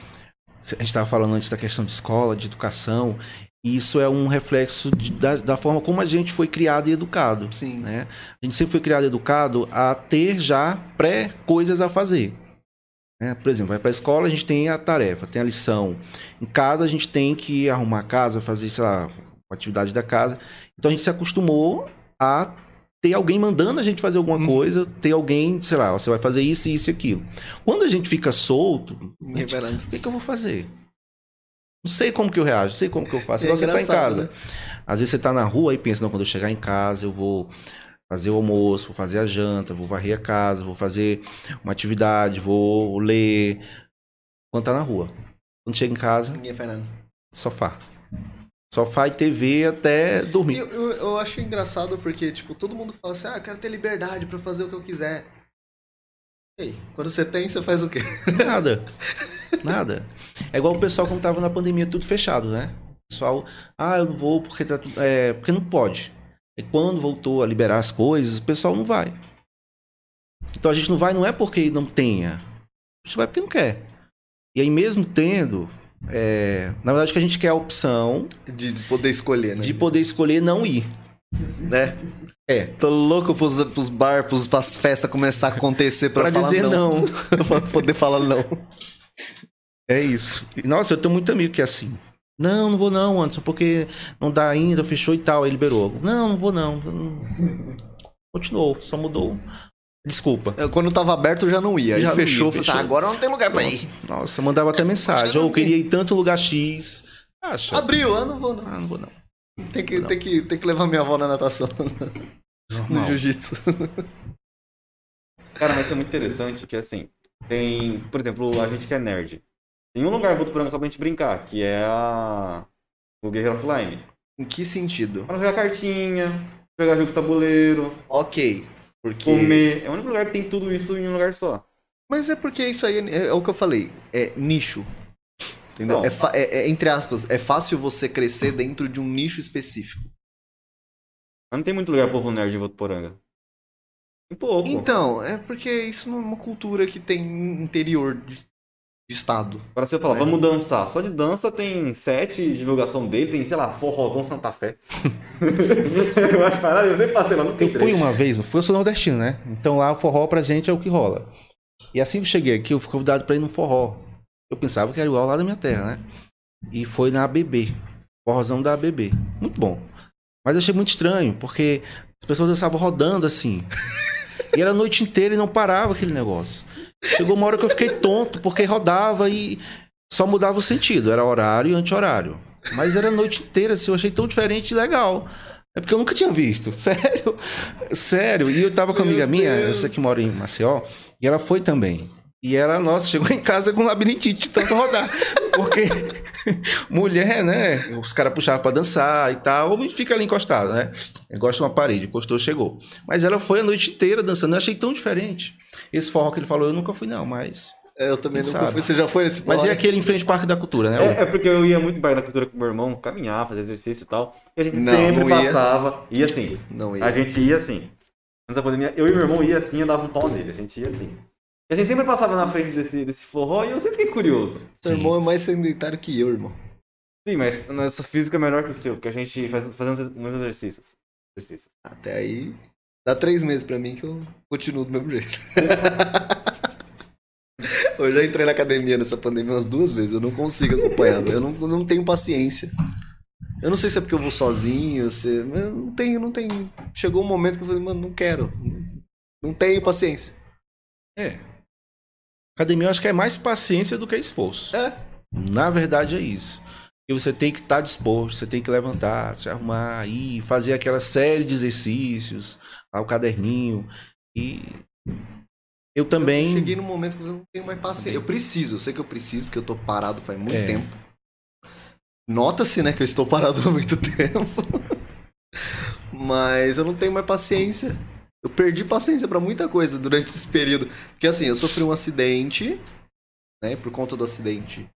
A gente estava falando antes da questão de escola, de educação. E isso é um reflexo de- da, da forma como a gente foi criado e educado. Sim. Né? A gente sempre foi criado e educado a ter já pré-coisas a fazer. né? Por exemplo, vai para a escola, a gente tem a tarefa, tem a lição. Em casa, a gente tem que arrumar a casa, fazer, sei lá, a atividade da casa. Então, a gente se acostumou a ter alguém mandando a gente fazer alguma Uhum. coisa, ter alguém, sei lá, você vai fazer isso, isso e aquilo. Quando a gente fica solto, gente o que, que eu vou fazer? Não sei como que eu reajo, não sei como que eu faço. É Igual você tá em casa. né? Às vezes você tá na rua e pensa, não, quando eu chegar em casa, eu vou fazer o almoço, vou fazer a janta, vou varrer a casa, vou fazer uma atividade, vou ler. Quando tá na rua. Quando chega em casa, Ninguém faz nada. sofá. Sofá e TV até dormir. Eu, eu, eu acho engraçado porque, tipo, todo mundo fala assim, ah, eu quero ter liberdade pra fazer o que eu quiser. E aí, quando você tem, você faz o quê? Nada. Nada. É igual o pessoal quando tava na pandemia, tudo fechado, né? O pessoal, ah, eu não vou porque, tá, é, porque não pode. E quando voltou a liberar as coisas, o pessoal não vai. Então a gente não vai não é porque não tenha. A gente vai porque não quer. E aí mesmo tendo, é, na verdade o que a gente quer é a opção De poder escolher, né? de poder escolher não ir. Né? É. Tô louco pros, pros bar, pros, pras festas começar a acontecer pra, Pra dizer não. pra poder falar não. É isso. Nossa, eu tenho muito amigo que é assim. Não, não vou não, Anderson, porque não dá ainda, fechou e tal. Aí liberou. Não, não vou não. Continuou, só mudou. Desculpa. Eu, quando tava aberto, eu já não ia. Aí Já não fechou, ia, fechou. ah, agora não tem lugar pra ir. Nossa, mandava até mensagem. Ou eu queria ir tanto lugar X. Acha? Abriu, ah, não vou não. Ah, não vou não. Tem que, Não. tem que, tem que levar minha avó na natação, no Normal. jiu-jitsu. Cara, mas é muito interessante que assim, tem, por exemplo, a gente que é nerd. Tem um lugar volto programa só pra gente brincar, que é a. O Guerreiro Offline. Em que sentido? Pra jogar cartinha, jogar jogo de tabuleiro, Ok. Porque... comer. É o único lugar que tem tudo isso em um lugar só. Mas é porque isso aí é, é o que eu falei. É nicho. Entendeu? É, é- é, entre aspas, é fácil você crescer dentro de um nicho específico. Mas não tem muito lugar pro povo nerd em Votuporanga. Tem pouco. Então, é porque isso não é uma cultura que tem interior de, de estado. Agora você fala, É. vamos dançar. Só de dança tem sete divulgação dele, tem, sei lá, forrozão Santa Fé. eu acho caralho, eu sempre passei lá, não tem Eu fui uma vez, eu sou nordestino, né? Então lá o forró pra gente é o que rola. E assim que eu cheguei aqui, eu fui convidado pra ir no forró. Eu pensava que era igual lá da minha terra, né? E foi na ABB. Forrozão da ABB. Muito bom. Mas achei muito estranho, porque as pessoas dançavam rodando assim. E era a noite inteira e não parava aquele negócio. Chegou uma hora que eu fiquei tonto, porque rodava e só mudava o sentido. Era horário e anti-horário. Mas era a noite inteira, assim, eu achei tão diferente e legal. É porque eu nunca tinha visto. Sério. Sério. E eu tava com uma amiga minha, essa que mora em Maceió, e ela foi também. E ela, nossa, chegou em casa com labirintite tanto rodar. Porque mulher, né? Os caras puxavam pra dançar e tal. Homem fica ali encostado, né? Gosta de uma parede, encostou, chegou. Mas ela foi a noite inteira dançando. Eu achei tão diferente. Esse forró que ele falou, eu nunca fui, não, mas. É, Eu também nunca sabe? fui. Você já foi nesse Mas e aquele em frente ao Parque da Cultura, né? É, é porque eu ia muito em bar da cultura com meu irmão, caminhar, fazer exercício e tal. E a gente Não, sempre não ia. passava. Ia assim. Não ia. A gente ia assim. Antes da pandemia, eu e meu irmão ia assim, eu dava um pau nele. A gente ia assim. A gente sempre passava na frente desse, desse forró e eu sempre fiquei curioso. Seu irmão é mais sedentário que eu, irmão. Sim, mas nosso físico é melhor que o seu, porque a gente faz, fazemos uns exercícios. exercícios. Até aí, dá três meses pra mim que eu continuo do mesmo jeito. eu já entrei na academia nessa pandemia umas duas vezes, eu não consigo acompanhar, eu não, eu não tenho paciência. Eu não sei se é porque eu vou sozinho, se... mas eu não tenho, não tenho. Chegou um momento que eu falei, mano, não quero. Não tenho paciência. É. Academia eu acho que é mais paciência do que esforço. É. Na verdade é isso. E você tem que estar disposto, você tem que levantar, se arrumar, ir, fazer aquela série de exercícios, lá o caderninho. E eu também. Eu cheguei num momento que eu não tenho mais paciência. Eu preciso, eu sei que eu preciso, porque eu tô parado faz muito É. tempo. Nota-se, né, que eu estou parado há muito tempo. Mas eu não tenho mais paciência. Eu perdi paciência pra muita coisa durante esse período. Porque assim, eu sofri um acidente, né? Por conta do acidente.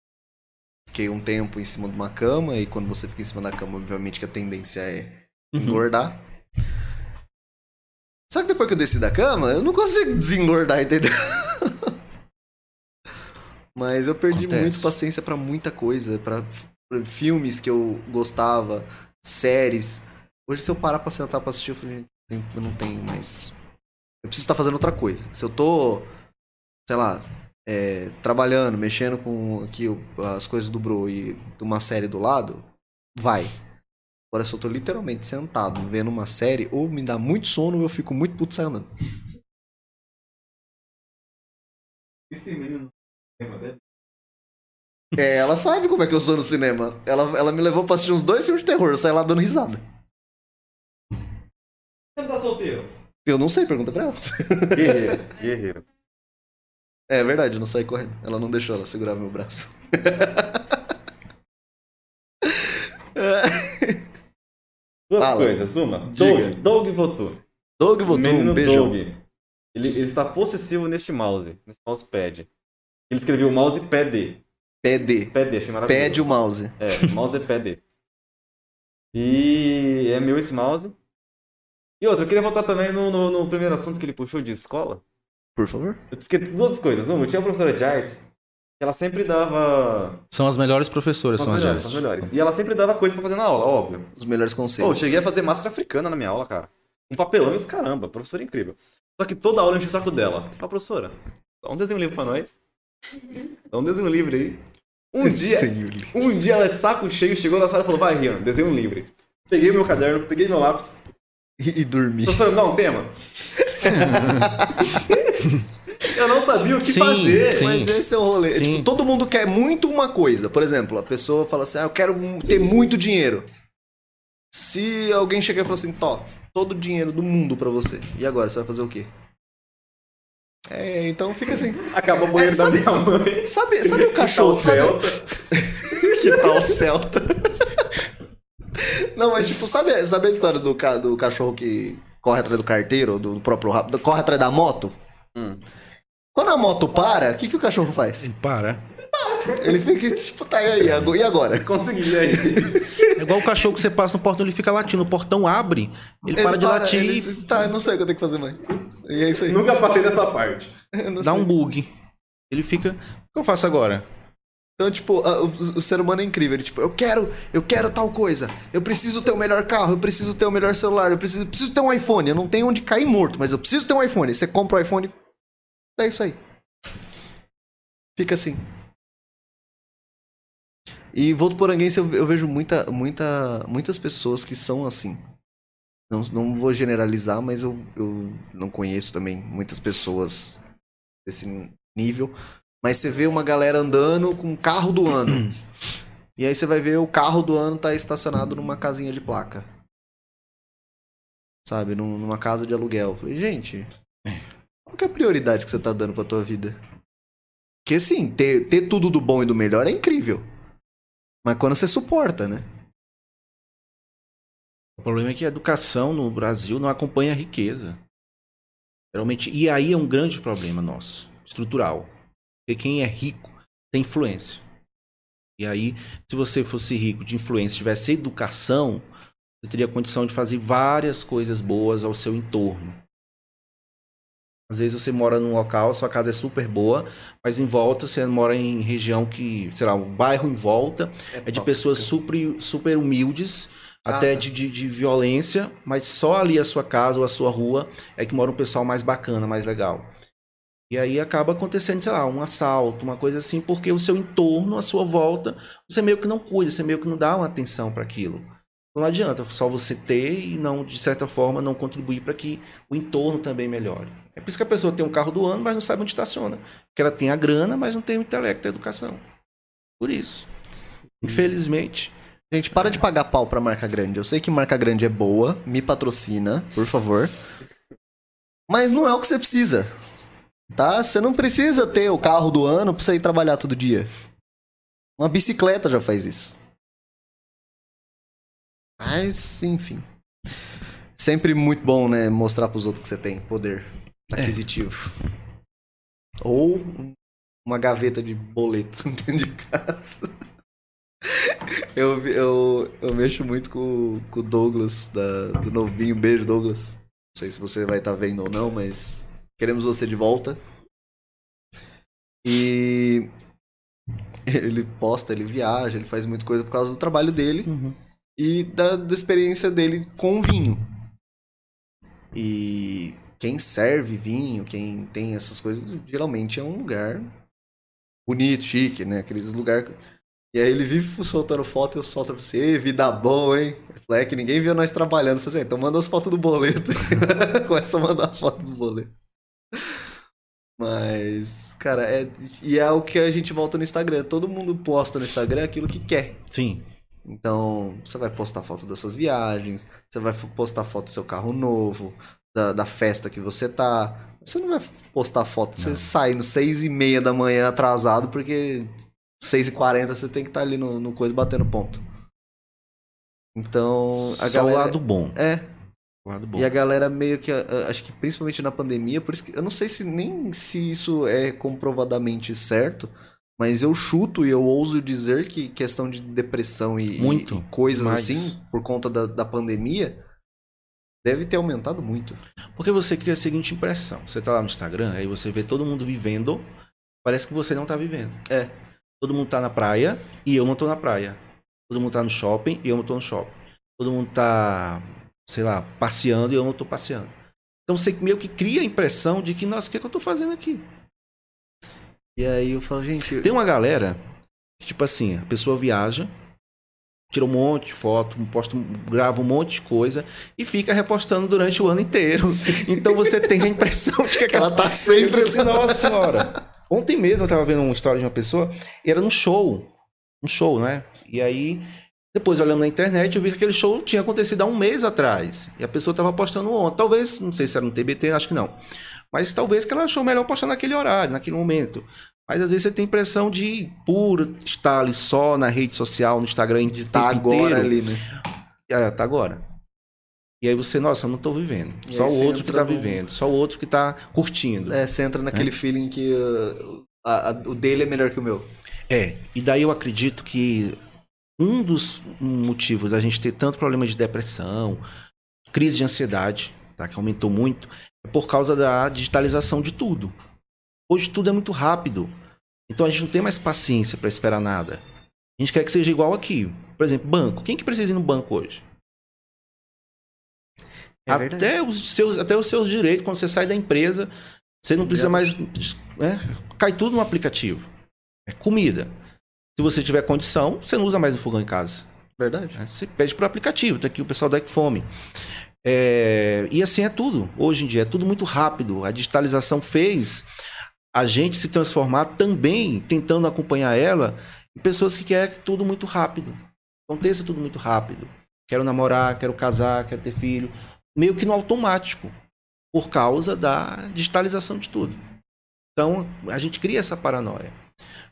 Fiquei um tempo em cima de uma cama, e quando você fica em cima da cama, obviamente que a tendência é engordar. Só que depois que eu desci da cama, eu não consigo desengordar, entendeu? Mas eu perdi Acontece. muito paciência pra muita coisa, pra filmes que eu gostava, séries. Hoje, se eu parar pra sentar pra assistir, eu, falei, "Gente, eu não tenho mais. Eu preciso estar fazendo outra coisa. Se eu tô, sei lá, é, trabalhando, mexendo com aqui as coisas do Bro e de uma série do lado, vai. Agora, se eu tô literalmente sentado vendo uma série, ou me dá muito sono, ou eu fico muito puto saindo. andando. Esse menino? É, ela sabe como é que eu sou no cinema. Ela, ela me levou pra assistir uns dois filmes de terror, eu saí lá dando risada. Você tá solteiro? Eu não sei, pergunta pra ela. Guerreiro, guerreiro. É verdade, eu não saí correndo. Ela não deixou ela segurar meu braço. Duas Fala. coisas. Uma, Diga. Doug, Doug votou. Doug menino um beijão. Doug. Ele, ele está possessivo neste mouse, nesse mousepad. Ele escreveu mousepad. PD. Pad, achei maravilhoso. Pede o mouse. É, mousepad. E é meu esse mouse. E outra, eu queria voltar também no, no, no primeiro assunto que ele puxou de escola. Por favor. Fiquei duas coisas. Uma, eu tinha uma professora de artes que ela sempre dava. São as melhores professoras, São as melhores, são as melhores. E ela sempre dava coisa pra fazer na aula, óbvio. Os melhores Pô, eu conselhos. cheguei a fazer máscara africana na minha aula, cara. Um papelão e os caramba, professora incrível. Só que toda aula eu enchi o saco dela. Fala, professora, dá um desenho livre pra nós. Dá um desenho livre aí. Um dia, um dia ela de saco cheio chegou na sala e falou, vai, Rian, desenho livre. Peguei meu caderno, peguei meu lápis. E, e dormir. Professora, não, tema. eu não sabia o que Sim, fazer. sim. Mas esse é o rolê. Tipo, todo mundo quer muito uma coisa. Por exemplo, a pessoa fala assim: ah, eu quero ter muito dinheiro. Se alguém chegar e falar assim, Tó, todo o dinheiro do mundo pra você. E agora, você vai fazer o quê? É, então fica assim. Acabou o banheiro É, da sabe- minha mãe. Sabe, sabe o cachorro? O Sabe, Celta. que tal o Celta? Não, mas tipo, sabe, sabe a história do, ca- do cachorro que corre atrás do carteiro, ou do próprio rabo, corre atrás da moto? Hum. Quando a moto para, o que, que o cachorro faz? Ele para. Ele fica tipo, tá e aí, e agora? Consegui, e aí? É igual o cachorro que você passa no portão, ele fica latindo. O portão abre, ele, para de latir ele- Tá, eu não sei o que eu tenho que fazer mais. E é isso aí. Nunca passei dessa parte. Dá sei. um bug. Ele fica. O que eu faço agora? Então, tipo, a- o, o ser humano é incrível. Ele, tipo, eu quero, eu quero tal coisa. Eu preciso ter o melhor carro, eu preciso ter o melhor celular, eu preciso, preciso ter um iPhone. Eu não tenho onde cair morto, mas eu preciso ter um iPhone. Você compra o iPhone. É isso aí. Fica assim. E Volto Poranguense eu, eu vejo muita, muita, muitas pessoas que são assim. Não, não vou generalizar, mas eu, eu não conheço também muitas pessoas desse nível. Mas você vê uma galera andando com o carro do ano. e aí você vai ver o carro do ano tá estacionado numa casinha de placa. Sabe, num- numa casa de aluguel. Eu falei, gente, qual que é a prioridade que você tá dando pra tua vida? Porque sim, ter, ter tudo do bom e do melhor é incrível. Mas quando você suporta, né? O problema é que a educação no Brasil não acompanha a riqueza. Geralmente, e aí é um grande problema nosso, estrutural. Porque quem é rico tem influência. E aí, se você fosse rico de influência, tivesse educação, você teria condição de fazer várias coisas boas ao seu entorno. Às vezes você mora num local, sua casa é super boa, mas em volta você mora em região que, sei lá, o bairro em volta é de tóxico. pessoas super, super humildes, Ah, até tá. de, de, de violência, mas só ali a sua casa ou a sua rua é que mora um pessoal mais bacana, mais legal. E aí acaba acontecendo, sei lá, um assalto, uma coisa assim, porque o seu entorno, a sua volta, você meio que não cuida, você meio que não dá uma atenção para aquilo. Então não adianta só você ter e não, de certa forma, não contribuir para que o entorno também melhore. É por isso que a pessoa tem um carro do ano, mas não sabe onde estaciona. Porque ela tem a grana, mas não tem o intelecto, a educação. Por isso. Infelizmente. Gente, para de pagar pau pra marca grande. Eu sei que marca grande é boa, me patrocina, por favor. Mas não é o que você precisa. Tá? Você não precisa ter o carro do ano pra você ir trabalhar todo dia. Uma bicicleta já faz isso. Mas, enfim. Sempre muito bom, né? Mostrar pros outros que você tem poder aquisitivo. Ou uma gaveta de boleto dentro de casa. Eu, eu, eu mexo muito com, com o Douglas, da, do novinho. Beijo, Douglas. Não sei se você vai estar vendo ou não, mas queremos você de volta. E ele posta, ele viaja, ele faz muita coisa por causa do trabalho dele Uhum. e da, da experiência dele com vinho. E quem serve vinho, quem tem essas coisas, geralmente é um lugar bonito, chique, né? Aqueles lugares. E aí ele vive soltando foto e eu solto pra você, vida boa, hein? Ele falou, é que ninguém viu nós trabalhando. Eu falei, assim, então manda as fotos do boleto. Começa a mandar foto do boleto. Mas, cara, é. E é o que a gente volta no Instagram. Todo mundo posta no Instagram aquilo que quer. Sim. Então, você vai postar foto das suas viagens, você vai postar foto do seu carro novo, da, da festa que você tá. Você não vai postar foto, você Não. saindo seis e meia da manhã atrasado, porque seis e quarenta você tem que estar ali no, no coisa batendo ponto. Então, a Só galera... o lado bom. É. e a galera meio que, acho que principalmente na pandemia, por isso que eu não sei se nem se isso é comprovadamente certo, mas eu chuto e eu ouso dizer que questão de depressão e, Muito, e coisas mais. assim, por conta da, da pandemia, deve ter aumentado muito. Porque você cria a seguinte impressão. Você tá lá no Instagram, aí você vê todo mundo vivendo, parece que você não tá vivendo. É. Todo mundo tá na praia e eu não tô na praia. Todo mundo tá no shopping e eu não tô no shopping. Todo mundo tá, sei lá, passeando e eu não tô passeando. Então você meio que cria a impressão de que, nossa, o que, é que eu tô fazendo aqui? E aí eu falo, gente, Tem uma galera que, tipo assim, a pessoa viaja, tira um monte de foto, posta, grava um monte de coisa e fica repostando durante o ano inteiro. Então você tem a impressão de que aquela ela tá sempre assim, nossa senhora. Ontem mesmo eu tava vendo uma história de uma pessoa, e era num show. Um show, né? E aí, depois olhando na internet, eu vi que aquele show tinha acontecido há um mês atrás. E a pessoa tava postando ontem. Talvez, não sei se era no TBT, acho que não. Mas talvez que ela achou melhor postar naquele horário, naquele momento. Mas às vezes você tem a impressão de, por estar ali só na rede social, no Instagram, de tá tempo agora inteiro, ali, né? é, tá agora. E aí você, nossa, eu não tô vivendo. E só o outro que tá no- vivendo. Só o outro que tá curtindo. É, você entra naquele feeling que uh, a- a- o dele é melhor que o meu. É, e daí eu acredito que um dos motivos da gente ter tanto problema de depressão, crise de ansiedade, tá, que aumentou muito, é por causa da digitalização de tudo. Hoje tudo é muito rápido. Então a gente não tem mais paciência para esperar nada. A gente quer que seja igual aqui. Por exemplo, banco. Quem que precisa ir no banco hoje? É até, os seus, até os seus direitos, quando você sai da empresa, você não precisa mais. né, cai tudo no aplicativo. É comida. Se você tiver condição, você não usa mais o fogão em casa. Verdade. né? Você pede por aplicativo. Tá aqui o pessoal da Fome. É, e assim é tudo. Hoje em dia é tudo muito rápido. A digitalização fez a gente se transformar também, tentando acompanhar ela, em pessoas que querem tudo muito rápido. Aconteça tudo muito rápido. Quero namorar, quero casar, quero ter filho. Meio que no automático. Por causa da digitalização de tudo. Então, a gente cria essa paranoia.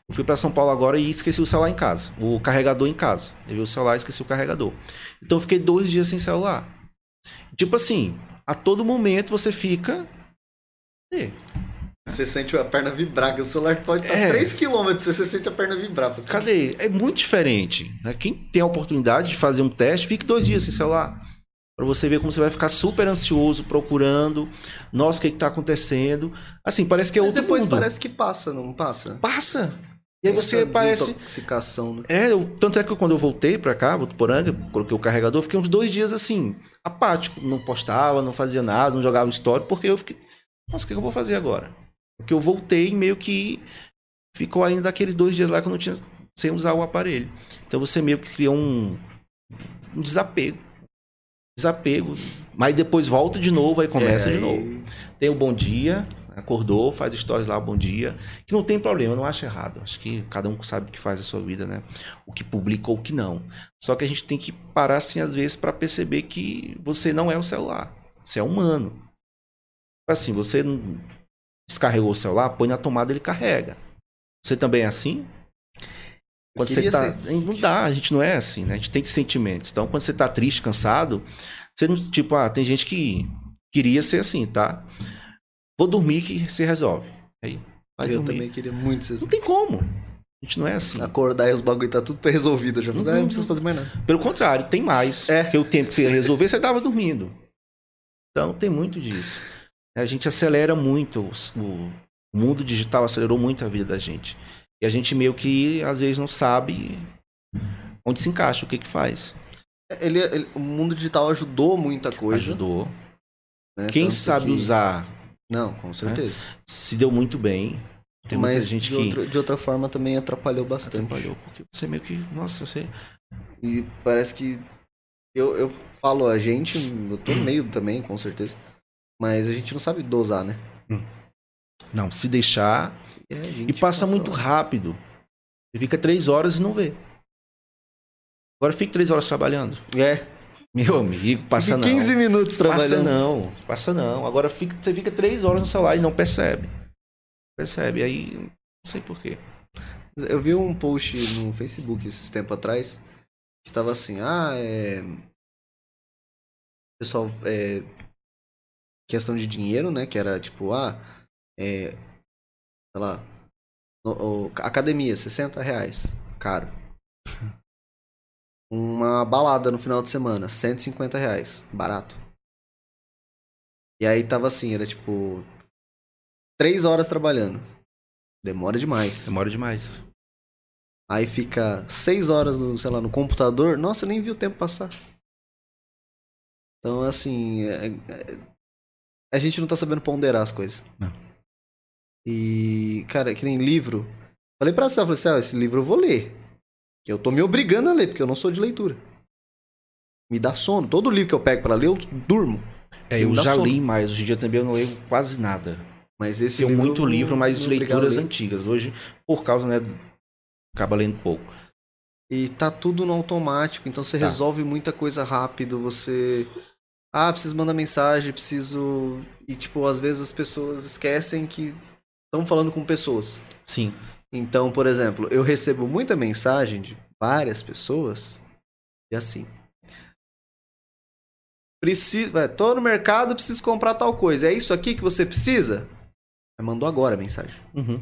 Eu fui para São Paulo agora e esqueci o celular em casa. O carregador em casa. Eu vi o celular e esqueci o carregador. Então eu fiquei dois dias sem celular. Tipo assim, a todo momento você fica. É, Você sente a perna vibrar, que o celular pode estar É. 3km, você sente a perna vibrar. Assim, Cadê? É muito diferente. né? Quem tem a oportunidade de fazer um teste, fique dois dias sem celular. Pra você ver como você vai ficar super ansioso, procurando. Nossa, o que, que tá acontecendo? Assim, parece que é Mas outro depois mundo. parece que passa, não passa? Passa. E aí você Essa parece. Desintoxicação, né? É, eu- tanto é que quando eu voltei pra cá, Votuporanga, coloquei o carregador, fiquei uns dois dias assim, apático. Não postava, não fazia nada, não jogava história, porque eu fiquei. Nossa, o que eu vou fazer agora? Porque eu voltei meio que ficou ainda aqueles dois dias lá que eu não tinha. sem usar o aparelho. Então você meio que criou um, um desapego. Desapego. Mas depois volta de novo, aí começa É, de novo. Tem o bom dia, acordou, faz stories lá, bom dia. Que não tem problema, eu não acho errado. Acho que cada um sabe o que faz a sua vida, né? O que publica ou o que não. Só que a gente tem que parar, assim, às vezes, para perceber que você não é o celular. Você é humano. Assim, você não descarregou o celular, põe na tomada ele carrega. Você também é assim? Quando você tá. Ser. Não dá, a gente não é assim, né? A gente tem sentimentos. Então, quando você tá triste, cansado, você não. Tipo, ah, tem gente que queria ser assim, tá? Vou dormir que se resolve. Aí, vai Eu dormir. também queria muito ser assim. Não tem como. A gente não é assim. Acordar e os bagulho tá tudo resolvido. Já falei, ah, não precisa fazer mais nada. Pelo contrário, tem mais. É. Porque o tempo que você ia resolver, você tava dormindo. Então tem muito disso. A gente acelera muito. O mundo digital acelerou muito a vida da gente. E a gente meio que, às vezes, não sabe onde se encaixa, o que que faz. Ele, ele o mundo digital ajudou muita coisa. Ajudou. Né? Quem Tanto sabe que... usar. Não, com certeza. Né? Se deu muito bem. Tem Mas muita gente de, que... outro, de outra forma também atrapalhou bastante. Atrapalhou, porque você meio que. Nossa, você. E parece que. Eu, eu falo a gente, eu tô no meio também, com certeza. Mas a gente não sabe dosar, né? Hum. Não, se deixar. É, e passa muito rápido. Você fica três horas e não vê. Agora fica três horas trabalhando. É. Meu amigo, passa 15 não. 15 minutos trabalhando. Passa não, passa não. Agora fica, você fica três horas no celular e não percebe. Percebe? Aí, não sei porquê. Eu vi um post no Facebook esses tempo atrás que tava assim, ah, é. Pessoal, é. Questão de dinheiro, né? Que era tipo, ah, é. Sei lá. No, o, academia, 60 reais. Caro. Uma balada no final de semana, 150 reais. Barato. E aí tava assim, era tipo três horas trabalhando. Demora demais. Demora demais. Aí fica seis horas no, sei lá, no computador. Nossa, nem vi o tempo passar. Então, assim, é, é, a gente não tá sabendo ponderar as coisas. Não. E, cara, que nem livro. Falei pra Sá, falei assim, ah, esse livro eu vou ler. Que eu tô me obrigando a ler, porque eu não sou de leitura. Me dá sono. Todo livro que eu pego para ler, eu durmo. É, eu já sono. li mais. Hoje em dia também eu não leio quase nada. Mas esse Tenho livro muito livro, mas leituras antigas. Hoje, por causa, né, acaba lendo pouco. E tá tudo no automático, então você tá. resolve muita coisa rápido, você ah, preciso mandar mensagem, preciso e tipo, às vezes as pessoas esquecem que estão falando com pessoas. Sim. Então, por exemplo, eu recebo muita mensagem de várias pessoas e assim, preciso, é, tô no mercado, preciso comprar tal coisa. É isso aqui que você precisa? mandou agora a mensagem. Uhum.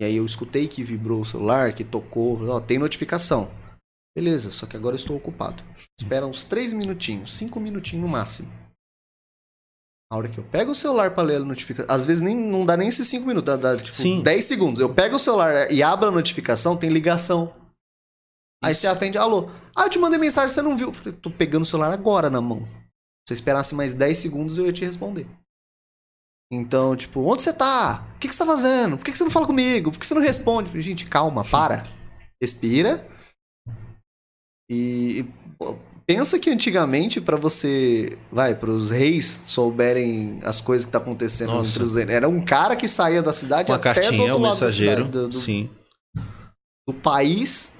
E aí eu escutei que vibrou o celular, que tocou, ó, tem notificação. Beleza, só que agora eu estou ocupado. Espera uns 3 minutinhos, 5 minutinhos no máximo. A hora que eu pego o celular para ler a notificação, às vezes nem, não dá nem esses 5 minutos, dá, dá tipo Sim. 10 segundos. Eu pego o celular e abro a notificação, tem ligação. Aí você atende, alô. Ah, eu te mandei mensagem, você não viu. Eu falei, tô pegando o celular agora na mão. Se eu esperasse mais 10 segundos, eu ia te responder. Então, tipo, onde você tá? O que, que você tá fazendo? Por que, que você não fala comigo? Por que você não responde? Gente, calma, para. Respira. E, pô, pensa que antigamente, para você, vai, para os reis souberem as coisas que tá acontecendo Nossa. entre os era um cara que saía da cidade Uma até cartinha, do outro lado da cidade, do, do, Sim. do país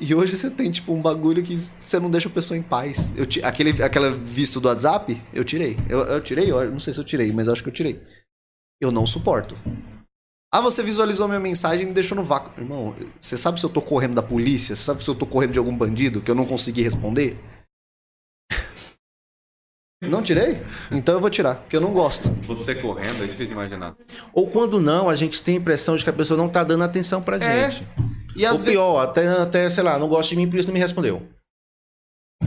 e hoje você tem, tipo, um bagulho que você não deixa a pessoa em paz. Eu, aquele, aquele visto do WhatsApp, eu tirei. Eu, eu tirei? Eu não sei se eu tirei, mas eu acho que eu tirei. Eu não suporto. Ah, você visualizou minha mensagem e me deixou no vácuo. Irmão, você sabe se eu tô correndo da polícia? Você sabe se eu tô correndo de algum bandido que eu não consegui responder? Não tirei? Então eu vou tirar, porque eu não gosto. Você correndo é difícil de imaginar. Ou quando não, a gente tem a impressão de que a pessoa não tá dando atenção pra é. gente. E Ou pior, até, até, sei lá, não gosta de mim, por isso não me respondeu.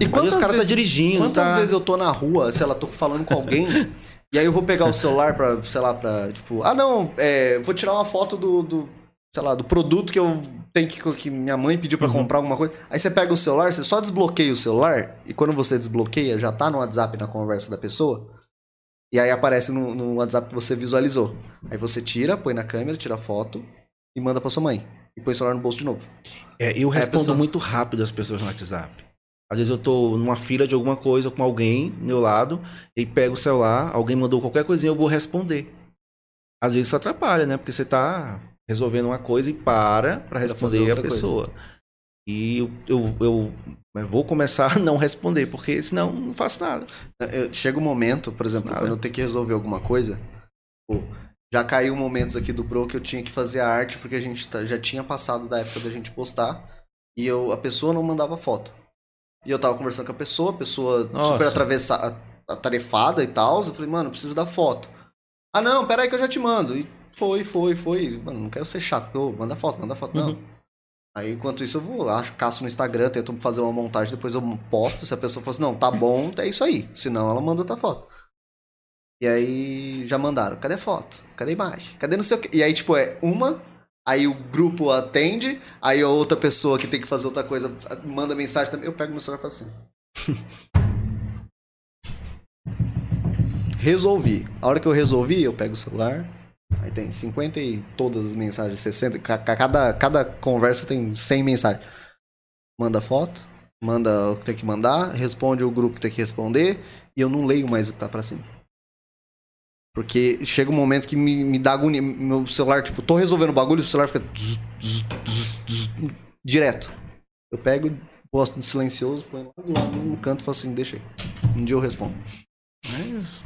E quantas os caras tá dirigindo, Quantas tá... vezes eu tô na rua, sei lá, tô falando com alguém, e aí eu vou pegar o celular pra, sei lá, pra, tipo, ah não, é, vou tirar uma foto do, do, sei lá, do produto que eu tenho que, que minha mãe pediu para uhum. comprar alguma coisa. Aí você pega o celular, você só desbloqueia o celular, e quando você desbloqueia, já tá no WhatsApp na conversa da pessoa, e aí aparece no, no WhatsApp que você visualizou. Aí você tira, põe na câmera, tira a foto e manda pra sua mãe e põe o celular no bolso de novo. É, eu respondo pessoa... muito rápido as pessoas no WhatsApp. Às vezes eu tô numa fila de alguma coisa com alguém do meu lado, e pego o celular, alguém mandou qualquer coisinha, eu vou responder. Às vezes isso atrapalha, né? Porque você tá resolvendo uma coisa e para para responder a pessoa. Coisa. E eu, eu, eu, eu, vou começar a não responder, porque senão não faço nada. Eu, chega um momento, por exemplo, quando eu tenho que resolver alguma coisa, pô, já caiu momentos aqui do Bro que eu tinha que fazer a arte porque a gente tá, já tinha passado da época da gente postar. e eu, a pessoa não mandava foto. E eu tava conversando com a pessoa, a pessoa Nossa. super atravessada, atarefada e tal. Eu falei, mano, eu preciso da foto. Ah, não, peraí que eu já te mando. E foi, foi, foi. Mano, não quero ser chato. Falei, "Ô, manda foto, manda foto. Não. Uhum. Aí, enquanto isso, eu vou, acho, caço no Instagram, tento fazer uma montagem, depois eu posto. Se a pessoa fala assim, não, tá bom, é isso aí. Senão, ela manda outra foto. E aí, já mandaram. Cadê a foto? Cadê a imagem? Cadê não sei o quê? E aí, tipo, é uma, aí o grupo atende, aí a outra pessoa que tem que fazer outra coisa manda mensagem também. Eu pego meu celular e faço assim. Resolvi. A hora que eu resolvi, eu pego o celular. Aí tem 50 e todas as mensagens, 60. ca- ca- Cada, cada conversa tem 100 mensagens. Manda foto, manda o que tem que mandar, responde o grupo que tem que responder, e eu não leio mais o que tá pra cima. Porque chega um momento que me, me dá agonia. Meu celular, tipo, tô resolvendo o bagulho, o celular fica zzz, zzz, zzz, direto. Eu pego, posto no silencioso, põe lá do lado no canto e falo assim, deixa aí. Um dia eu respondo. Mas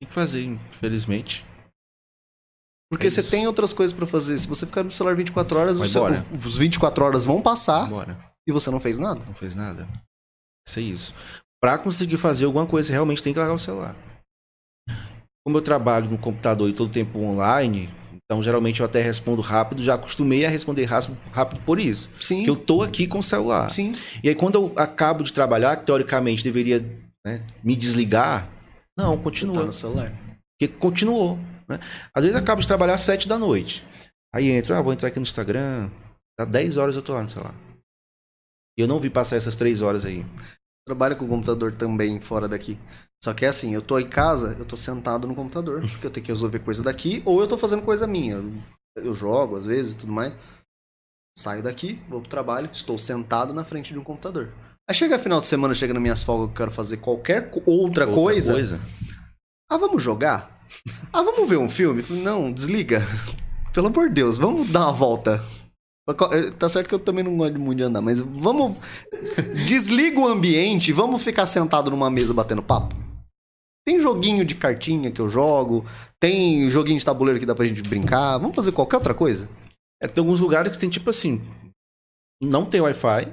tem que fazer, infelizmente. Porque É você tem outras coisas pra fazer. Se você ficar no celular 24 horas, Vai o seu- os 24 horas vão passar Bora. e você não fez nada. Não fez nada. Isso é isso. Pra conseguir fazer alguma coisa, você realmente tem que largar o celular. Como eu trabalho no computador e todo tempo online, então geralmente eu até respondo rápido, já acostumei a responder rápido, por isso. Sim. Que eu tô aqui com o celular. Sim. E aí quando eu acabo de trabalhar, que teoricamente deveria né, me desligar, não, Tá continua. no celular. Porque continuou. Né? Às vezes eu acabo de trabalhar às 7 da noite. Aí entro, ah, vou entrar aqui no Instagram. Dá 10 horas eu tô lá no celular. E eu não vi passar essas 3 horas aí. Trabalho com o computador também fora daqui. Só que é assim, eu tô em casa, eu tô sentado no computador, porque eu tenho que resolver coisa daqui, ou eu tô fazendo coisa minha. Eu, jogo às vezes e tudo mais. Saio daqui, vou pro trabalho, estou sentado na frente de um computador. Aí chega final de semana, chega nas minhas folgas, eu quero fazer qualquer co- outra, coisa. Ah, vamos jogar? Ah, vamos ver um filme? Não, desliga. Pelo amor de Deus, vamos dar uma volta. Tá certo que eu também não gosto muito de andar, mas vamos. Desliga o ambiente, vamos ficar sentado numa mesa batendo papo. Tem joguinho de cartinha que eu jogo, tem joguinho de tabuleiro que dá pra gente brincar, vamos fazer qualquer outra coisa. É, tem alguns lugares que tem tipo assim, não tem Wi-Fi,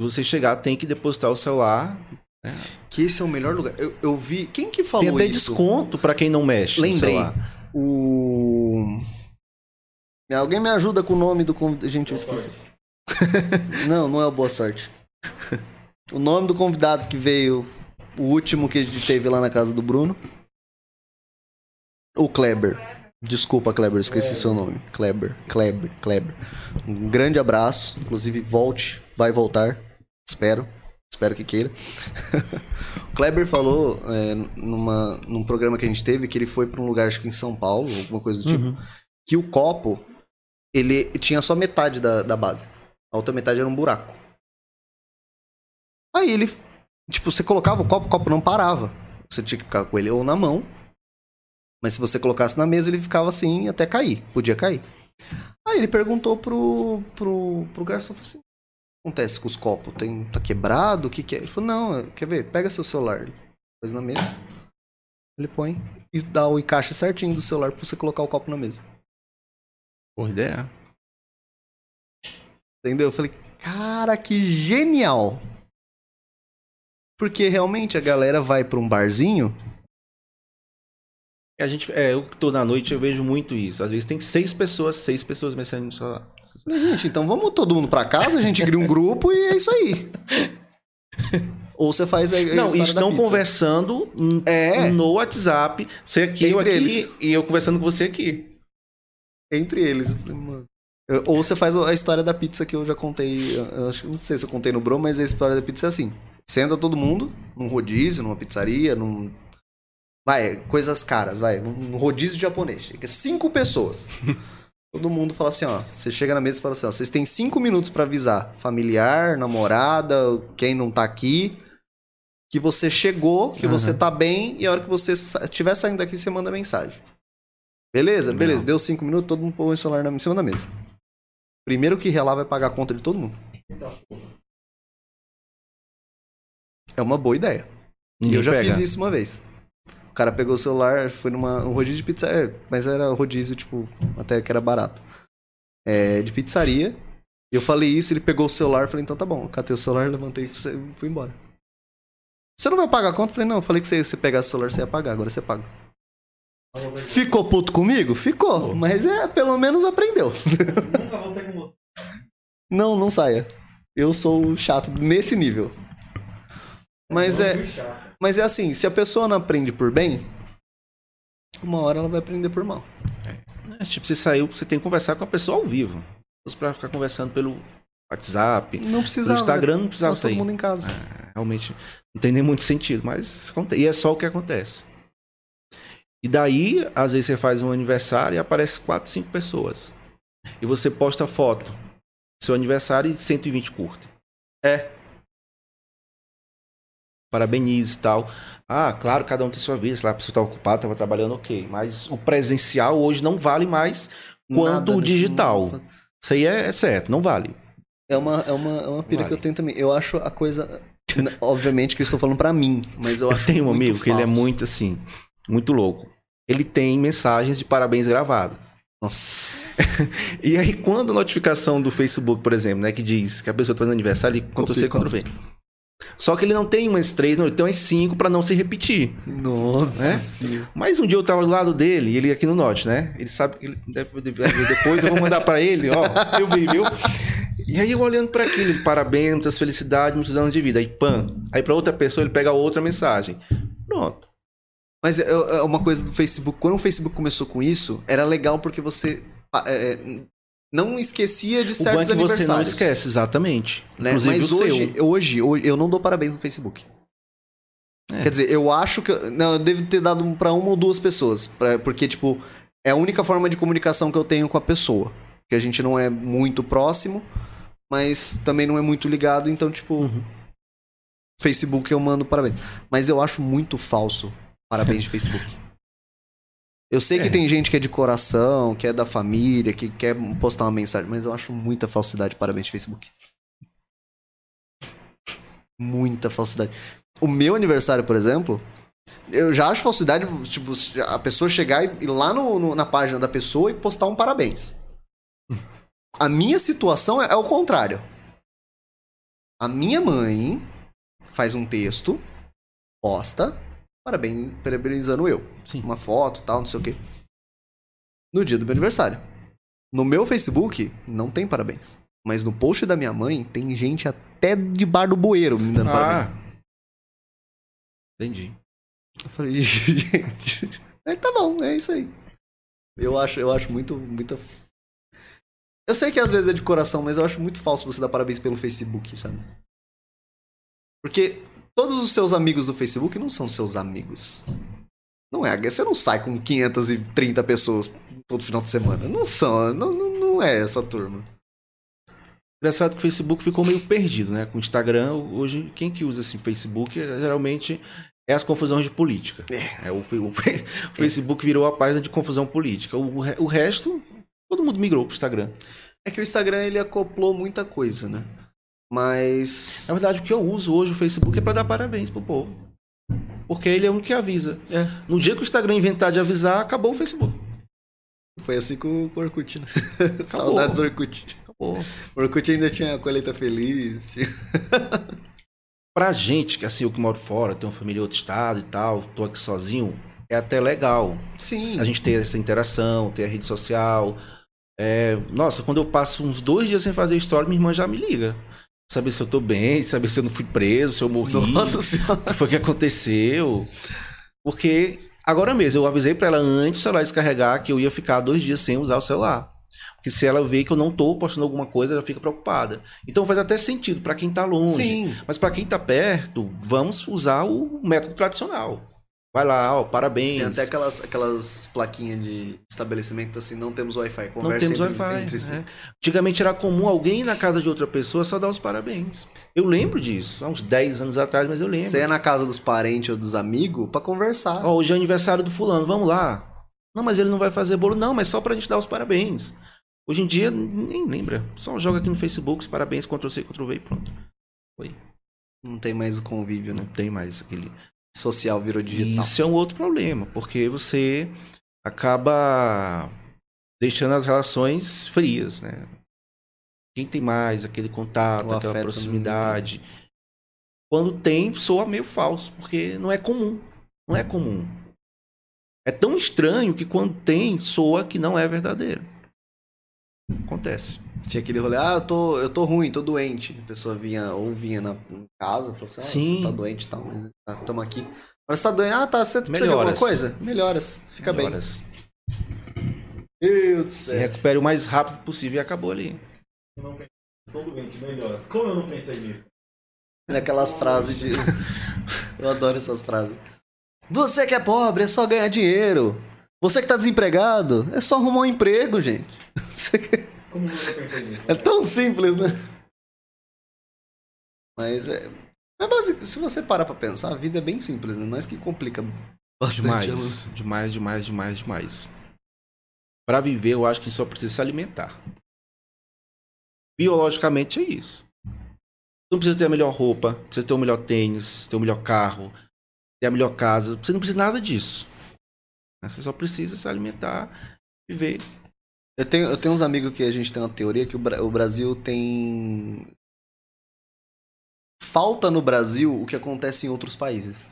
você chegar tem que depositar o celular. Que esse é o melhor lugar. Eu, eu vi. Quem que falou tem até isso? desconto pra quem não mexe no Lembrei. celular. O. Alguém me ajuda com o nome do. Gente, eu esqueci. não, não é o Boa Sorte. O nome do convidado que veio, o último que a gente teve lá na casa do Bruno. O Kleber. Desculpa, Kleber, esqueci seu nome. Kleber, Kleber, Kleber. Um grande abraço. Inclusive, volte, vai voltar. Espero. Espero que queira. o Kleber falou é, numa, num programa que a gente teve que ele foi pra um lugar, acho que em São Paulo, alguma coisa do tipo, Uhum. que o copo, ele tinha só metade da, da base. A outra metade era um buraco. Aí ele, tipo, você colocava o copo, o copo não parava. Você tinha que ficar com ele ou na mão. Mas se você colocasse na mesa, ele ficava assim até cair. Podia cair. Aí ele perguntou pro, pro, pro garçom, falou assim, o que acontece com os copos? Tem, tá quebrado? O que que é? Ele falou, não, quer ver? Pega seu celular. Ele pôs na mesa. Ele põe e dá o encaixe certinho do celular pra você colocar o copo na mesa. Boa ideia. Entendeu? Eu falei, cara, que genial! Porque realmente a galera vai pra um barzinho. A gente, é, eu que tô na noite, eu vejo muito isso. Às vezes tem seis pessoas, seis pessoas mexendo no celular. Gente, então vamos todo mundo pra casa, a gente cria um grupo e é isso aí. Ou você faz a, a Não, estão conversando É. no WhatsApp. Você aqui, eu Entre aqui eles. e eu conversando com você aqui. Entre eles. Eu mano. Eu- Ou você faz a história da pizza que eu já contei. eu- Eu acho, não sei se eu contei no Bro, mas a história da pizza é assim. Senta todo mundo num rodízio, numa pizzaria, num. Vai, coisas caras, vai. Um rodízio japonês. Chega cinco pessoas. Todo mundo fala assim, ó. Você chega na mesa e fala assim, ó. Vocês têm cinco minutos pra avisar familiar, namorada, quem não tá aqui, que você chegou, que Aham. você tá bem, e a hora que você sa- estiver saindo daqui, você manda mensagem. Beleza? Beleza. Não. Deu cinco minutos, todo mundo põe o celular na- em cima da mesa. Primeiro que relar vai pagar a conta de todo mundo. É uma boa ideia. E Ninguém eu já pega. fiz isso uma vez. O cara pegou o celular, foi numa um rodízio de pizza, é, mas era rodízio, tipo, até que era barato. É, de pizzaria. Eu falei isso, ele pegou o celular, falei, então tá bom. Catei o celular, levantei e fui embora. Você não vai pagar a conta? Eu falei, não, eu falei que se você pegasse o celular, você ia pagar, agora você paga. Ficou puto comigo? Ficou, mas é, pelo menos aprendeu. Nunca vou ser com você. Não, não saia. Eu sou chato nesse nível. Mas é, Muito chato. mas é assim, se a pessoa não aprende por bem, uma hora ela vai aprender por mal. É, tipo, você saiu, você tem que conversar com a pessoa ao vivo. Não pra ficar conversando pelo WhatsApp. Não precisava. No Instagram né? não precisava Tava todo sair. mundo em casa. Realmente não tem nem muito sentido, mas e é só o que acontece. E daí, às vezes você faz um aniversário e aparece 4, 5 pessoas. E você posta foto seu aniversário e 120 curtem. É. Parabenize e tal. Ah, claro, cada um tem sua vida. Se lá a pessoa está ocupada, estava trabalhando, ok. Mas o presencial hoje não vale mais quanto o digital. Não- Isso aí é, é certo, não vale. É uma, é uma, é uma pira Vale. que eu tenho também. Eu acho a coisa. Obviamente que eu estou falando pra mim, mas eu Eu acho. tenho um amigo que ele é falso. muito assim, muito louco. Ele tem mensagens de parabéns gravadas. Nossa. E aí, quando a notificação do Facebook, por exemplo, né, que diz que a pessoa tá fazendo aniversário, ele Ctrl C, Ctrl V. Só que ele não tem umas três, não, ele tem umas cinco pra não se repetir. Nossa. Né? Mas um dia eu tava do lado dele, e ele aqui no norte, né? Ele sabe que ele deve depois, eu vou mandar pra ele, ó, eu vi, viu? E aí eu olhando pra aquilo, ele, parabéns, muitas felicidades, muitos anos de vida. Aí, pam. Aí pra outra pessoa ele pega outra mensagem. Pronto. Mas é é uma coisa do Facebook. Quando o Facebook começou com isso, era legal porque você é, é, não esquecia de O é certos que você não aniversários. esquece, exatamente. né? Mas o hoje, seu. hoje, hoje, eu não dou parabéns no Facebook. É. Quer dizer, eu acho que. Não, eu devo ter dado pra uma ou duas pessoas. pra- porque, tipo, é a única forma de comunicação que eu tenho com a pessoa. Que a gente não é muito próximo, mas também não é muito ligado, então, tipo. Uhum. Facebook eu mando parabéns. Mas eu acho muito falso parabéns de Facebook. Eu sei que É. tem gente que é de coração, que é da família, que quer postar uma mensagem, mas eu acho muita falsidade parabéns Facebook. Muita falsidade. O meu aniversário, por exemplo, eu já acho falsidade, tipo, a pessoa chegar e ir lá no- no- na página da pessoa e postar um parabéns. A minha situação é, é o contrário. A minha mãe faz um texto, posta, parabéns, parabenizando eu. Sim. Uma foto tal, não sei o quê. No dia do meu aniversário. No meu Facebook, não tem parabéns. Mas no post da minha mãe, tem gente até de bar do bueiro me dando parabéns. Ah. Entendi. Eu falei, gente. É, tá bom, é isso aí. Eu acho, eu acho muito, muito. Eu sei que às vezes é de coração, mas eu acho muito falso você dar parabéns pelo Facebook, sabe? Porque todos os seus amigos do Facebook não são seus amigos. Não é, você não sai com 530 pessoas todo final de semana. Não são, não, não, é essa turma. Engraçado que o Facebook ficou meio perdido, né? Com o Instagram, hoje, quem que usa assim Facebook é, geralmente é as confusões de política. É, o, fe- o fe- o Facebook virou a página de confusão política. O, o resto, todo mundo migrou pro Instagram. É que o Instagram ele acoplou muita coisa, né? Mas. Na verdade, o que eu uso hoje o Facebook é pra dar parabéns pro povo. Porque ele é único que avisa. É. No dia que o Instagram inventar de avisar, acabou o Facebook. Foi assim com o Orkut, né? Saudades do Orkut. Acabou. O Orkut ainda tinha a colheita feliz. Pra gente, que assim, eu que moro fora, tenho uma família em outro estado e tal, tô aqui sozinho, é até legal. Sim. A gente ter essa interação, ter a rede social. É, nossa, quando eu passo uns dois dias sem fazer história, minha irmã já me liga. Saber se eu tô bem, saber se eu não fui preso, se eu morri. Nossa O senhora. que foi que aconteceu? Porque agora mesmo, eu avisei pra ela antes do celular descarregar que eu ia ficar dois dias sem usar o celular. Porque se ela vê que eu não tô postando alguma coisa, ela fica preocupada. Então faz até sentido pra quem tá longe. Sim. Mas pra quem tá perto, vamos usar o método tradicional. Vai lá, ó, parabéns. Tem até aquelas, aquelas plaquinhas de estabelecimento assim, não temos Wi-Fi. Não Conversa temos entre, Wi-Fi. si. né? Antigamente era comum alguém ir na casa de outra pessoa só dar os parabéns. Eu lembro disso, há uns 10 anos atrás, mas eu lembro. Você ia na casa dos parentes ou dos amigos pra conversar. Ó, hoje é aniversário do fulano, vamos lá. Não, mas ele não vai fazer bolo, não, mas só pra gente dar os parabéns. Hoje em dia, nem lembra. Só joga aqui no Facebook os parabéns, Ctrl C, Ctrl V e pronto. Não tem mais o convívio, Não né? tem mais aquele. Social virou digital. Isso é um outro problema, porque você acaba deixando as relações frias, né? Quem tem mais aquele contato, O aquela proximidade. Quando tem, soa meio falso, porque não é comum. Não é comum. É tão estranho que quando tem, soa que não é verdadeiro. Acontece. Tinha aquele rolê, ah, eu tô, eu tô ruim, tô doente. A pessoa vinha, ou vinha na em casa, falou assim, ah, Sim. você tá doente e tal, mas tá, tamo aqui. Agora você tá doente, ah, tá, você precisa de alguma coisa? Melhoras, fica Melhoras. bem. Meu Deus do Se céu. recupere o mais rápido possível e acabou ali. Eu não pensei. Estou doente, melhoras. Como eu não pensei nisso? Aquelas frases de... eu adoro essas frases. Você que é pobre, é só ganhar dinheiro. Você que tá desempregado, é só arrumar um emprego, gente. Você que- Como nisso? É tão simples, né? Mas é. é basic... Se você parar pra pensar, a vida é bem simples, né? Nós que complica bastante. ela. Demais, demais, demais, demais, demais. Pra viver, eu acho que a gente só precisa se alimentar. Biologicamente é isso. Você não precisa ter a melhor roupa, precisa ter o melhor tênis, ter o melhor carro, ter a melhor casa. Você não precisa nada disso. Você só precisa se alimentar, viver. Eu tenho, eu tenho uns amigos que a gente tem uma teoria que o, Bra- o Brasil tem. Falta no Brasil o que acontece em outros países.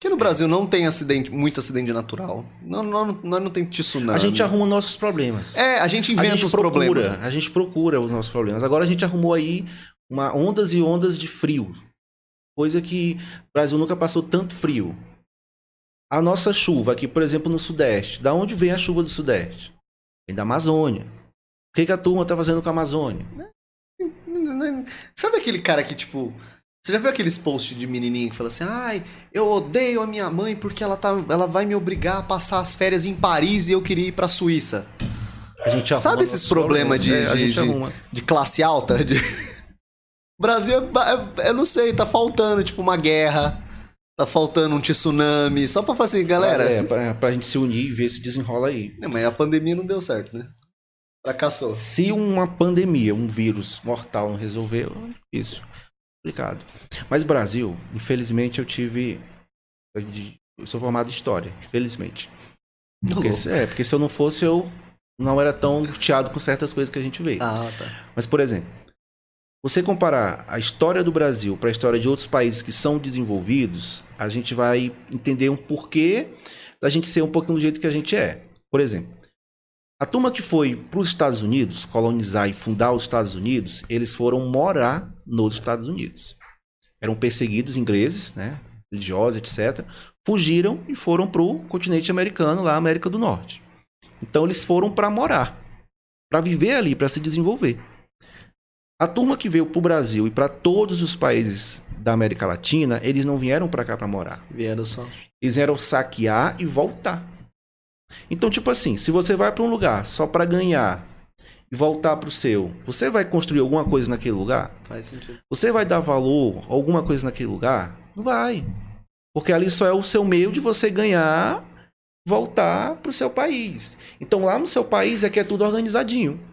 Que no Brasil não tem acidente, muito acidente natural. Não, não, nós não tem tsunami. A gente arruma nossos problemas. É, a gente a inventa gente os procura, problemas. a gente procura os nossos problemas. Agora a gente arrumou aí uma ondas e ondas de frio. Coisa que o Brasil nunca passou tanto frio. A nossa chuva aqui, por exemplo, no Sudeste. Da onde vem a chuva do Sudeste? Vem da Amazônia. O que, que a turma tá fazendo com a Amazônia? Sabe aquele cara que, tipo. Você já viu aqueles posts de menininho que fala assim: ai, eu odeio a minha mãe porque ela, tá, ela vai me obrigar a passar as férias em Paris e eu queria ir pra Suíça? A gente Sabe esses problemas de- É, de- de- de classe alta. De... O Brasil é, é- Eu não sei, tá faltando, tipo, uma guerra. Tá faltando um tsunami. Só pra assim, galera. É, pra, pra gente se unir e ver se desenrola aí. Não, mas a pandemia não deu certo, né? Fracassou. Se uma pandemia, um vírus mortal não resolveu, é isso. Complicado. Mas Brasil, infelizmente eu tive. Eu sou formado em história, infelizmente. Porque, Louco. se- é, porque se eu não fosse, eu não era tão angustiado com certas coisas que a gente vê. Ah, tá. Mas, por exemplo, você comparar a história do Brasil para a história de outros países que são desenvolvidos, a gente vai entender um porquê da gente ser um pouquinho do jeito que a gente é. Por exemplo, a turma que foi para os Estados Unidos, colonizar e fundar os Estados Unidos, eles foram morar nos Estados Unidos. Eram perseguidos ingleses, né, religiosos, etc. Fugiram e foram para o continente americano, lá América do Norte. Então eles foram para morar, para viver ali, para se desenvolver. A turma que veio para o Brasil e para todos os países da América Latina, eles não vieram para cá para morar. Vieram só. Eles vieram saquear e voltar. Então, tipo assim, se você vai para um lugar só para ganhar e voltar para o seu, você vai construir alguma coisa naquele lugar? Faz sentido. Você vai dar valor a alguma coisa naquele lugar? Não vai. Porque ali só é o seu meio de você ganhar, voltar para o seu país. Então lá no seu país é que é tudo organizadinho.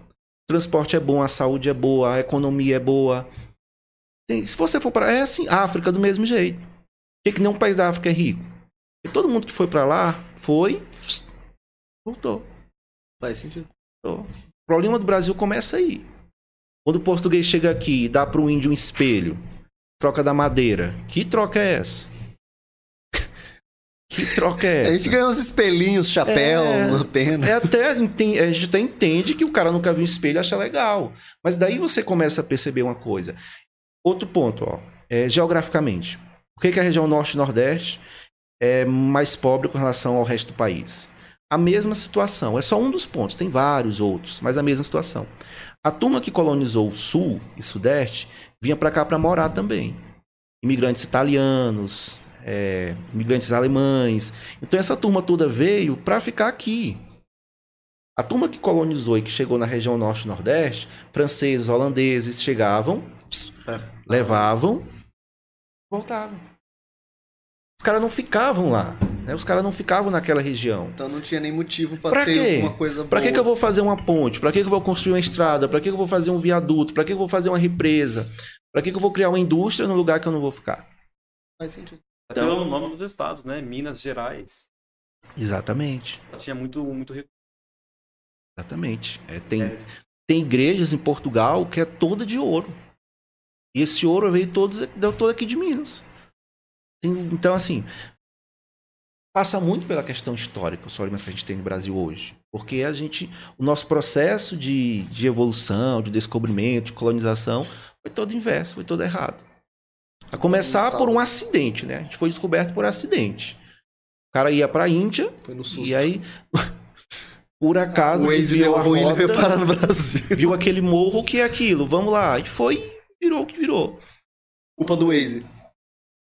Transporte é bom, a saúde é boa, a economia é boa. Tem- se você for para. É assim, África do mesmo jeito. Por que, nenhum país da África é rico? Porque todo mundo que foi para lá foi. Voltou. Faz sentido. O problema do Brasil começa aí. Quando o português chega aqui e dá para o índio um espelho, troca da madeira. Que troca é essa? Que troca é essa? A gente ganhou uns espelhinhos, chapéu, É. uma pena. É até, a gente até entende que o cara nunca viu um espelho e acha legal. Mas daí você começa a perceber uma coisa. Outro ponto, ó. É, geograficamente. Por que, que a região norte e nordeste é mais pobre com relação ao resto do país? A mesma situação. É só um dos pontos. Tem vários outros, mas a mesma situação. A turma que colonizou o sul e sudeste vinha para cá para morar também. Imigrantes italianos, é, imigrantes alemães. Então essa turma toda veio para ficar aqui. A turma que colonizou e que chegou na região norte e nordeste, franceses, holandeses, chegavam, levavam, voltavam. Os caras não ficavam lá, né? Os caras não ficavam naquela região. Então não tinha nem motivo pra, Pra ter quê? alguma coisa boa. Pra que, que eu vou fazer uma ponte? Pra que, que eu vou construir uma estrada? Pra que, que eu vou fazer um viaduto? Pra que, que eu vou fazer uma represa? Pra que, que eu vou criar uma indústria no lugar que eu não vou ficar? Faz sentido. Até o nome dos estados, né? Minas Gerais. Exatamente. Tinha muito, muito recurso. Exatamente. É, tem, tem igrejas em Portugal que é toda de ouro. E esse ouro veio todo, deu todo aqui de Minas. Então, assim, passa muito pela questão histórica, os problemas que a gente tem no Brasil hoje. Porque a gente, o nosso processo de, de evolução, de descobrimento, de colonização, foi todo inverso, foi todo errado. A começar por um acidente, né? A gente foi descoberto por acidente. O cara ia pra Índia e aí, por acaso, o Waze viu a ruim, rota, veio parar no Brasil. viu aquele morro, que é aquilo? Vamos lá. E foi, virou o que virou. Culpa do Waze.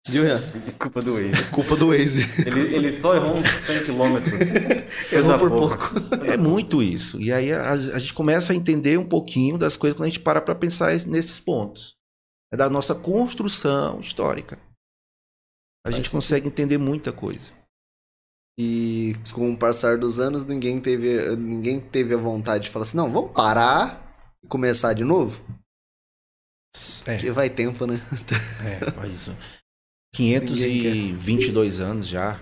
Viu, Ian? Culpa do Waze. Culpa do Waze. Ele, ele só errou uns 100 km. Errou por pouco. É muito isso. E aí a, a gente começa a entender um pouquinho das coisas quando a gente para para pensar es- nesses pontos. É da nossa construção histórica. A gente consegue entender muita coisa. E com o passar dos anos, ninguém teve, ninguém teve a vontade de falar assim, não, vamos parar e começar de novo? É, Porque vai tempo, né? é, isso. 522 anos já.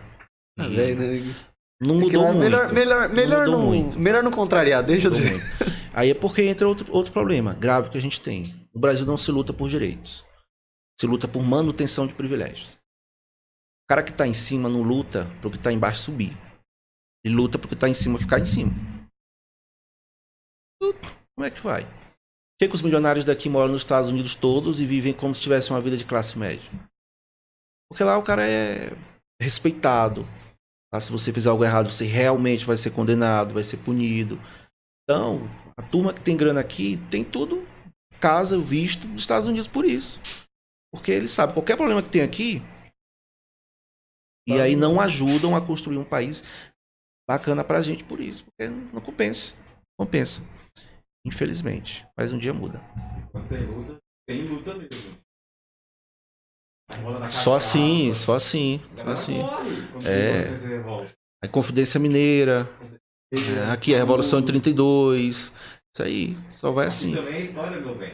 E velho, né? Não mudou Melhor- muito. Melhor, melhor, mudou não, muito. melhor não contrariar, deixa eu dizer. Aí é porque entra outro, outro problema grave que a gente tem. No Brasil não se luta por direitos. Se luta por manutenção de privilégios. O cara que tá em cima não luta pro que tá embaixo subir. Ele luta pro que tá em cima ficar em cima. Como é que vai? Por que, que os milionários daqui moram nos Estados Unidos todos e vivem como se tivessem uma vida de classe média? Porque lá o cara é respeitado. Se você fizer algo errado, você realmente vai ser condenado, vai ser punido. Então, a turma que tem grana aqui tem tudo casa, visto dos Estados Unidos por isso. Porque eles sabem qualquer problema que tem aqui. E aí não ajudam a construir um país bacana pra gente por isso. Porque não compensa. Compensa. Infelizmente. Mas um dia muda. Quando tem luta, tem luta mesmo. A rola na Só assim, só assim. Só assim. É. A Confidência Mineira. é, aqui é a Revolução em 32. Isso aí. Só vai Aqui assim. também é história, meu bem.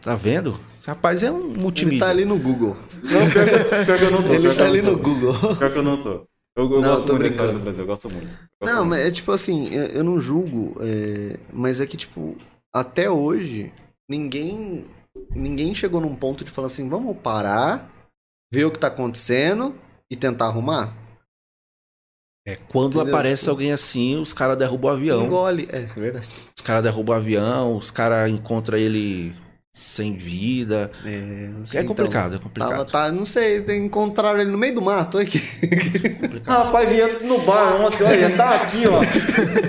Tá vendo? Esse rapaz é um Ele multimídia. tá ali no Google. Não, pior que, pior que eu não tô. Ele tá ali no. Google. Pior que eu não tô. Eu, eu Não, gosto tô brincando. do Brasil, eu gosto muito. Eu gosto Não, muito. mas é tipo assim, eu, eu não julgo, é, mas é que, tipo, até hoje, ninguém ninguém chegou num ponto de falar assim, vamos parar, ver o que tá acontecendo e tentar arrumar. É, quando Entendeu? aparece Tipo- alguém assim, os caras derrubam o avião. Engole. É, é verdade. Os caras derrubam o avião, os caras encontram ele sem vida. É, não É sei, então, complicado, é complicado. Tava, tá, não sei, encontraram ele no meio do mato, olha aqui. complicado. Rapaz, vinha no bar ontem, olha, tá aqui, ó.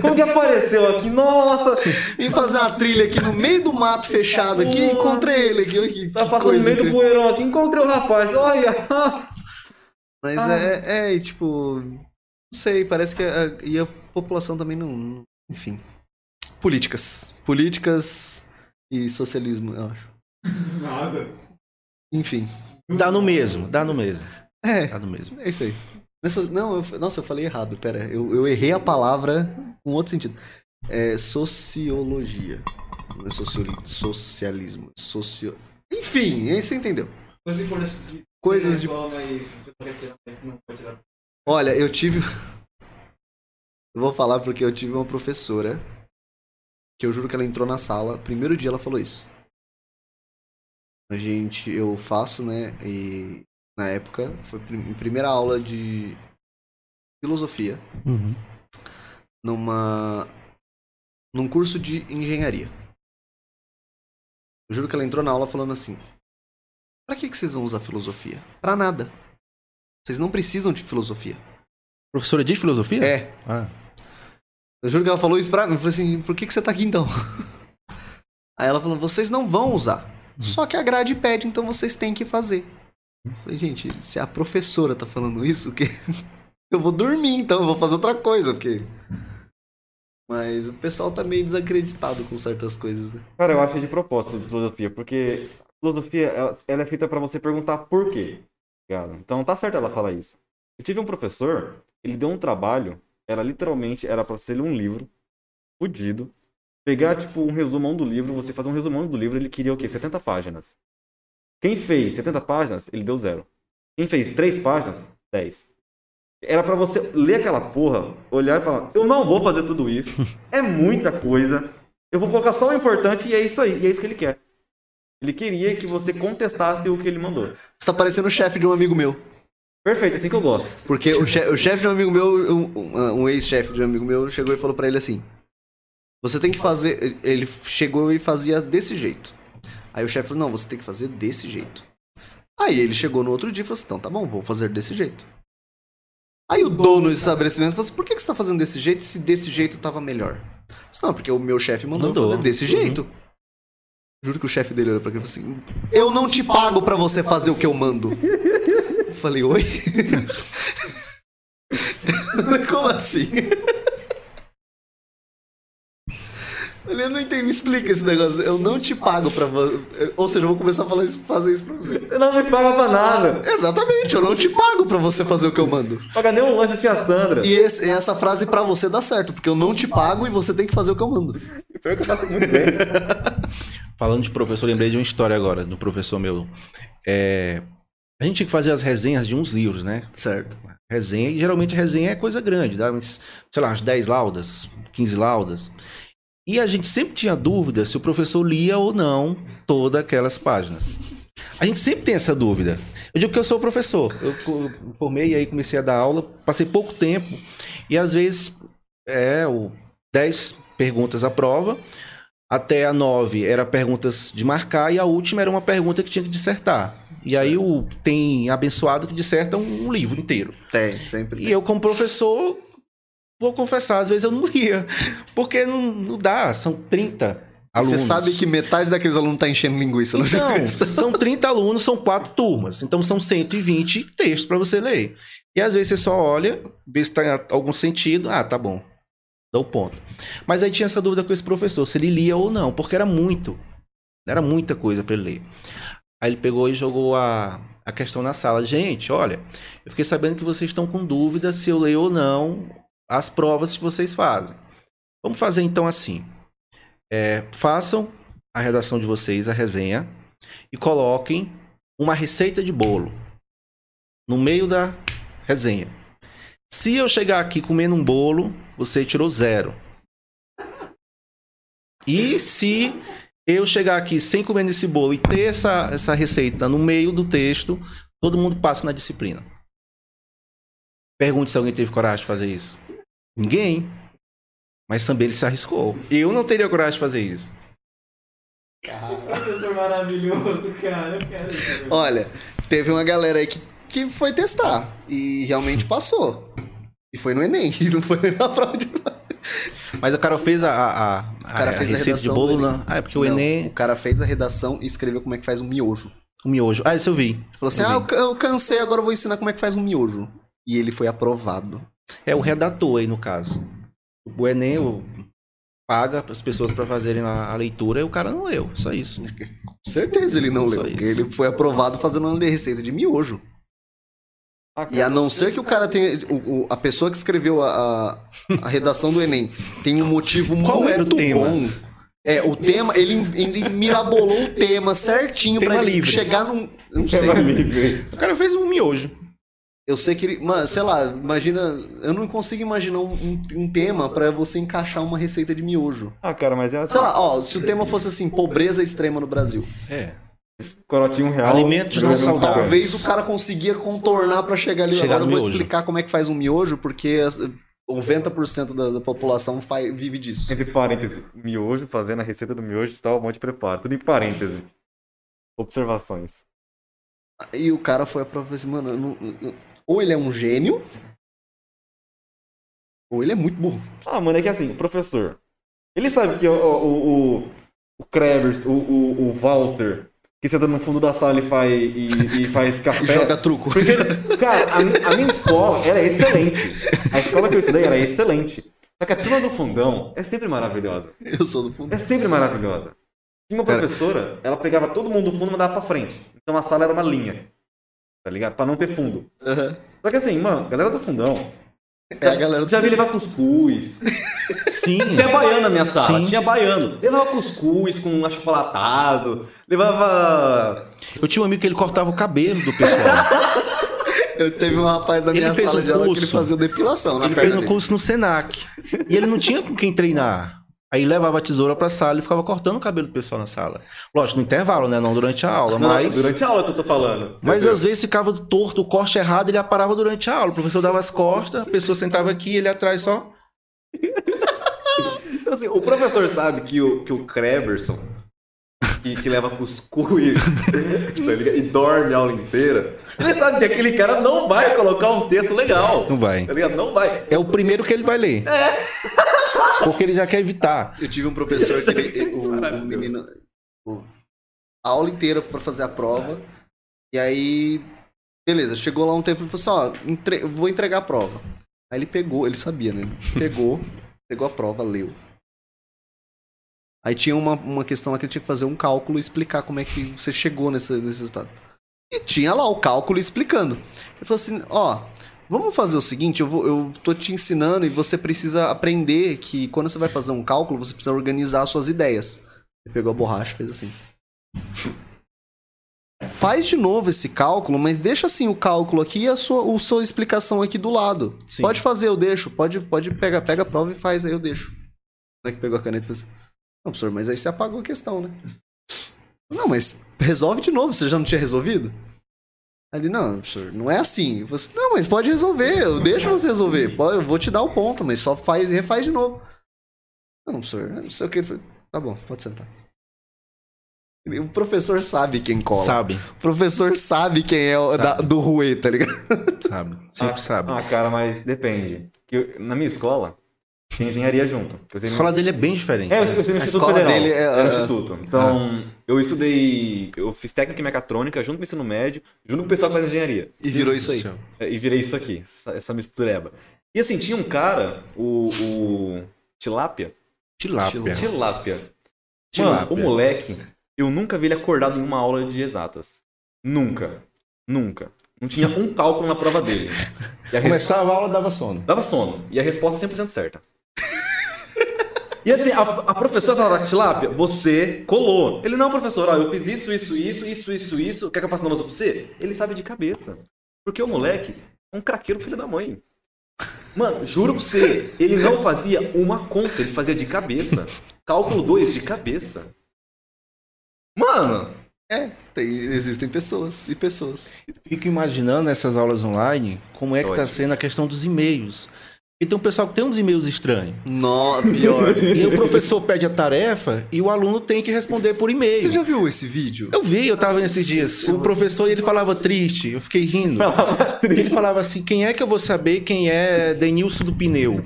Como que apareceu aqui? Nossa! Vim fazer uma trilha aqui no meio do mato fechado aqui, encontrei ele aqui. que- Tá passando no meio do incrível. poeirão aqui, encontrei o rapaz, olha! Mas Ah. é, é, tipo, sei, parece que a, e a população também não, não- Enfim. Políticas. Políticas e socialismo, eu acho. Nada. Enfim. Dá no mesmo, dá no mesmo. É, Dá no mesmo. é isso aí. Nessa- não, eu, nossa, eu falei errado, pera. Eu, eu errei a palavra com outro sentido. É sociologia. Não é socioli- socialismo. Socio... Enfim, aí você entendeu. Coisa importante de Coisas de Olha, eu tive. Eu vou falar porque eu tive uma professora que eu juro que ela entrou na sala, primeiro dia ela falou isso. A gente, eu faço, né? E na época foi prim- primeira aula de filosofia numa num curso de engenharia. Eu juro que ela entrou na aula falando assim: "Pra que que vocês vão usar filosofia? Pra nada. Vocês não precisam de filosofia." Professora de filosofia? É, Ah, eu juro que ela falou isso pra mim. Eu falei assim, por que, que você tá aqui então? Aí ela falou, vocês não vão usar. Só que a grade pede, então vocês têm que fazer. Eu falei, gente, se a professora tá falando isso, que eu vou dormir então, eu vou fazer outra coisa, porque. Mas o pessoal tá meio desacreditado com certas coisas, né? Cara, eu acho que de propósito de filosofia, porque a filosofia, ela, é feita pra você perguntar por quê. Ligado? Então tá certo ela falar isso. Eu tive um professor, ele deu um trabalho, era literalmente, era pra ser ler um livro, fudido, pegar, tipo, um resumão do livro, você fazer um resumão do livro, ele queria o quê? 70 páginas. Quem fez 70 páginas, ele deu zero. Quem fez 3 páginas, 10. Era pra você ler aquela porra, olhar e falar, eu não vou fazer tudo isso, é muita coisa, Eu vou colocar só o importante e é isso aí. E é isso que ele quer. Ele queria que você contestasse o que ele mandou. Você tá parecendo o chefe de um amigo meu. Perfeito, é assim que eu gosto. Porque o, che o chefe de um amigo meu, um, um ex-chefe de um amigo meu, chegou e falou pra ele assim: Você tem que fazer. Ele chegou e fazia desse jeito. Aí o chefe falou: Não, você tem que fazer desse jeito. Aí ele chegou no outro dia e falou assim: Então tá bom, vou fazer desse jeito. Aí o dono do estabelecimento falou assim: Por que, que você tá fazendo desse jeito se desse jeito tava melhor? Eu disse, Não, porque o meu chefe mandou, Mandou. fazer desse jeito. Juro que o chefe dele olhou pra ele e falou assim: Eu não te pago pra você fazer o que eu mando. Eu falei: Oi? Como assim? Eu não entendi, me explica esse negócio. Eu não te pago pra. Ou seja, eu vou começar a falar isso- fazer isso pra você. Você não me paga pra nada. Exatamente, eu não te pago pra você fazer o que eu mando. Paga nem um lanche da tia Sandra. E esse- essa frase pra você dá certo, porque eu não te pago e você tem que fazer o que eu mando. Pior que eu faço muito bem. Falando de professor, lembrei de uma história agora, do professor meu. É, a gente tinha que fazer as resenhas de uns livros, né? Certo. Resenha, e geralmente resenha é coisa grande, dá uns, sei lá, umas 10 laudas, 15 laudas. E a gente sempre tinha dúvida se o professor lia ou não todas aquelas páginas. A gente sempre tem essa dúvida. Eu digo que eu sou professor. Eu formei e aí comecei a dar aula, passei pouco tempo, e às vezes é o 10 perguntas à prova, até a 9 era perguntas de marcar, e a última era uma pergunta que tinha que dissertar. E aí o, tem abençoado que disserta um livro inteiro. Tem, sempre. E eu, como professor, vou confessar, às vezes eu não lia. Porque não, não dá, são 30 alunos. Você sabe que metade daqueles alunos tá enchendo linguiça no Então, são 30 alunos, são quatro turmas. Então são 120 textos para você ler. E às vezes você só olha, vê se tá em algum sentido. Ah, tá bom. Dá o ponto. Mas aí tinha essa dúvida com esse professor, se ele lia ou não, porque era muito. Era muita coisa para ele ler. Aí ele pegou e jogou a, a questão na sala. Gente, olha, eu fiquei sabendo que vocês estão com dúvida se eu leio ou não as provas que vocês fazem. Vamos fazer então assim. É, façam a redação de vocês, a resenha, e coloquem uma receita de bolo no meio da resenha. Se eu chegar aqui comendo um bolo, você tirou zero. E se eu chegar aqui sem comer esse bolo e ter essa, essa receita no meio do texto, todo mundo passa na disciplina. Pergunte se alguém teve coragem de fazer isso. Ninguém. Mas também ele se arriscou. Eu não teria coragem de fazer isso. Professor maravilhoso, cara. Eu quero isso. Olha, teve uma galera aí que, que foi testar e realmente passou. E foi no Enem, e não foi na prova de Mas o cara fez a, a, a, O cara a fez a receita de bolo. Não. Ah, é porque o Não, Enem. O cara fez a redação e escreveu como é que faz um miojo. O miojo. Ah, isso eu vi. Ele falou assim: Eu ah, vi. eu, ca- eu cansei, agora eu vou ensinar como é que faz um miojo. E ele foi aprovado. É o redator aí, no caso. O Enem o- paga as pessoas para fazerem a, a leitura e o cara não leu. Só isso. Com certeza ele não Só leu, ele foi aprovado fazendo uma receita de miojo. E a não ser que o cara tenha. o- o- a pessoa que escreveu a, a, a redação do Enem tem um motivo Qual muito era o tema? bom. É, o tema, ele, ele mirabolou o tema certinho Tema pra ele livre. chegar num. Não sei. O cara fez um miojo. Eu sei que ele. Mano, sei lá, imagina. Eu não consigo imaginar um, um- tema pra você encaixar uma receita de miojo. Ah, cara, mas é assim. Sei lá, ó, se o tema fosse assim, pobreza extrema no Brasil. É. Corotinho um real. Alimentos não saudáveis. Talvez o cara conseguia contornar pra chegar ali. Chegar Agora eu vou miojo. explicar como é que faz um miojo, porque as- 90% da, da população faz, vive disso. Entre parênteses, miojo, fazendo a receita do miojo, está um monte de preparo. Tudo em parênteses. Observações. E o cara foi aprovado assim, mano, eu não- eu- ou ele é um gênio, ou ele é muito burro. Ah, mano, é que assim, professor. Ele sabe que o, o, o, o Krebers, o, o, o Walter, que senta no fundo da sala e faz, e, e faz café. Joga truco. Porque, cara, a, a minha escola era excelente. A escola que eu estudei era excelente. Só que a turma do fundão é sempre maravilhosa. Eu sou do fundo. É sempre maravilhosa. Tinha uma professora, ela pegava todo mundo do fundo e mandava pra frente. Então a sala era uma linha. Tá ligado? Pra não ter fundo. Aham. Só que assim, mano, galera do fundão. É a galera do Já vi levar cuscuz. Sim. Tinha baiano na minha sala, Sim. tinha baiano. Levava cuscuz com achocolatado. Levava. Eu tinha um amigo que ele cortava o cabelo do pessoal. Eu teve um rapaz da Ele minha fez sala um de aula que ele fazia depilação na ele perna fez um dele. curso no Senac. E ele não tinha com quem treinar. Aí levava a tesoura pra sala e ficava cortando o cabelo do pessoal na sala. Lógico, no intervalo, né? Não durante a aula, mas. Durante a aula que eu tô falando. Mas Entendeu? às vezes ficava torto, o corte errado, ele parava durante a aula. O professor dava as costas, a pessoa sentava aqui, ele atrás só. Então, assim, o professor sabe que o, que o Kreberson, que, que leva cuscuz tá e dorme a aula inteira, ele sabe que aquele cara não vai colocar um texto legal. Não vai. Tá ligado? Não vai. É o primeiro que ele vai ler. Porque ele já quer evitar. Eu tive um professor que ele, o, o menino. o- a aula inteira pra fazer a prova. E aí. Beleza, chegou lá um tempo e falou assim: ó, entre- eu vou entregar a prova. Aí ele pegou, ele sabia, né? Pegou, pegou a prova, leu. Aí tinha uma, uma questão lá que ele tinha que fazer um cálculo e explicar como é que você chegou nesse, nesse resultado. E tinha lá o cálculo explicando. Ele falou assim: ó, vamos fazer o seguinte, eu, vou, eu tô te ensinando e você precisa aprender que quando você vai fazer um cálculo, você precisa organizar as suas ideias. Ele pegou a borracha e fez assim. Faz de novo esse cálculo, mas deixa assim o cálculo aqui e a sua, a sua explicação aqui do lado. Sim. Pode fazer, eu deixo. Pode, pode pegar, pega a prova e faz, aí eu deixo. Não é que pegou a caneta e fez assim. Não, professor, mas aí você apagou a questão, né? Não, mas resolve de novo, você já não tinha resolvido? Ali, não, professor, não é assim. Você, não, mas pode resolver, eu deixo você resolver. Pode, eu vou te dar o ponto, mas só faz e refaz de novo. Não, professor, não sei o que. Ele falou, Tá bom, pode sentar. Ele- O professor sabe quem cola. Sabe, O professor sabe quem é o Sabe. da- do Rui, tá ligado? sabe. Sempre ah, sabe. Ah, cara, mas depende. Que eu- na minha escola, tem engenharia junto. A escola dele é bem diferente. É, eu estudei no A Instituto escola Federal. dele é, Era no ah, Instituto. Então, eu estudei. Eu fiz técnica em mecatrônica junto com o ensino médio, junto com o pessoal que faz engenharia. E virou isso aí. É, E virei isso aqui, essa, essa mistureba. E assim, tinha um cara, o. o Tilápia. Tilápia. Tilápia. Mano, o moleque, eu nunca vi ele acordado em uma aula de exatas. Nunca. Nunca. Não tinha um cálculo na prova dele. E a res- Começava a aula, dava sono. Dava sono. E a resposta 100% certa. E assim, a, a professora falava, Tilápia, você colou. Ele, não, professor, ó, eu fiz isso, isso, isso, isso, isso, isso. Quer que eu faça uma lousa pra você? Ele sabe de cabeça. Porque o moleque é um craqueiro filho da mãe. Mano, juro pra você, ele não fazia uma conta, ele fazia de cabeça. Cálculo 2 de cabeça. Mano, É, tem- existem pessoas e pessoas. Fico imaginando essas aulas online, como é que tá sendo a questão dos e-mails. E tem um pessoal que tem uns e-mails estranhos. Nó, pior. E o professor pede a tarefa e o aluno tem que responder por e-mail. Você já viu esse vídeo? Eu vi, eu tava nesses dias. O professor ele falava triste, eu fiquei rindo. Ele falava assim: quem é que eu vou saber quem é Denilson do Pneu?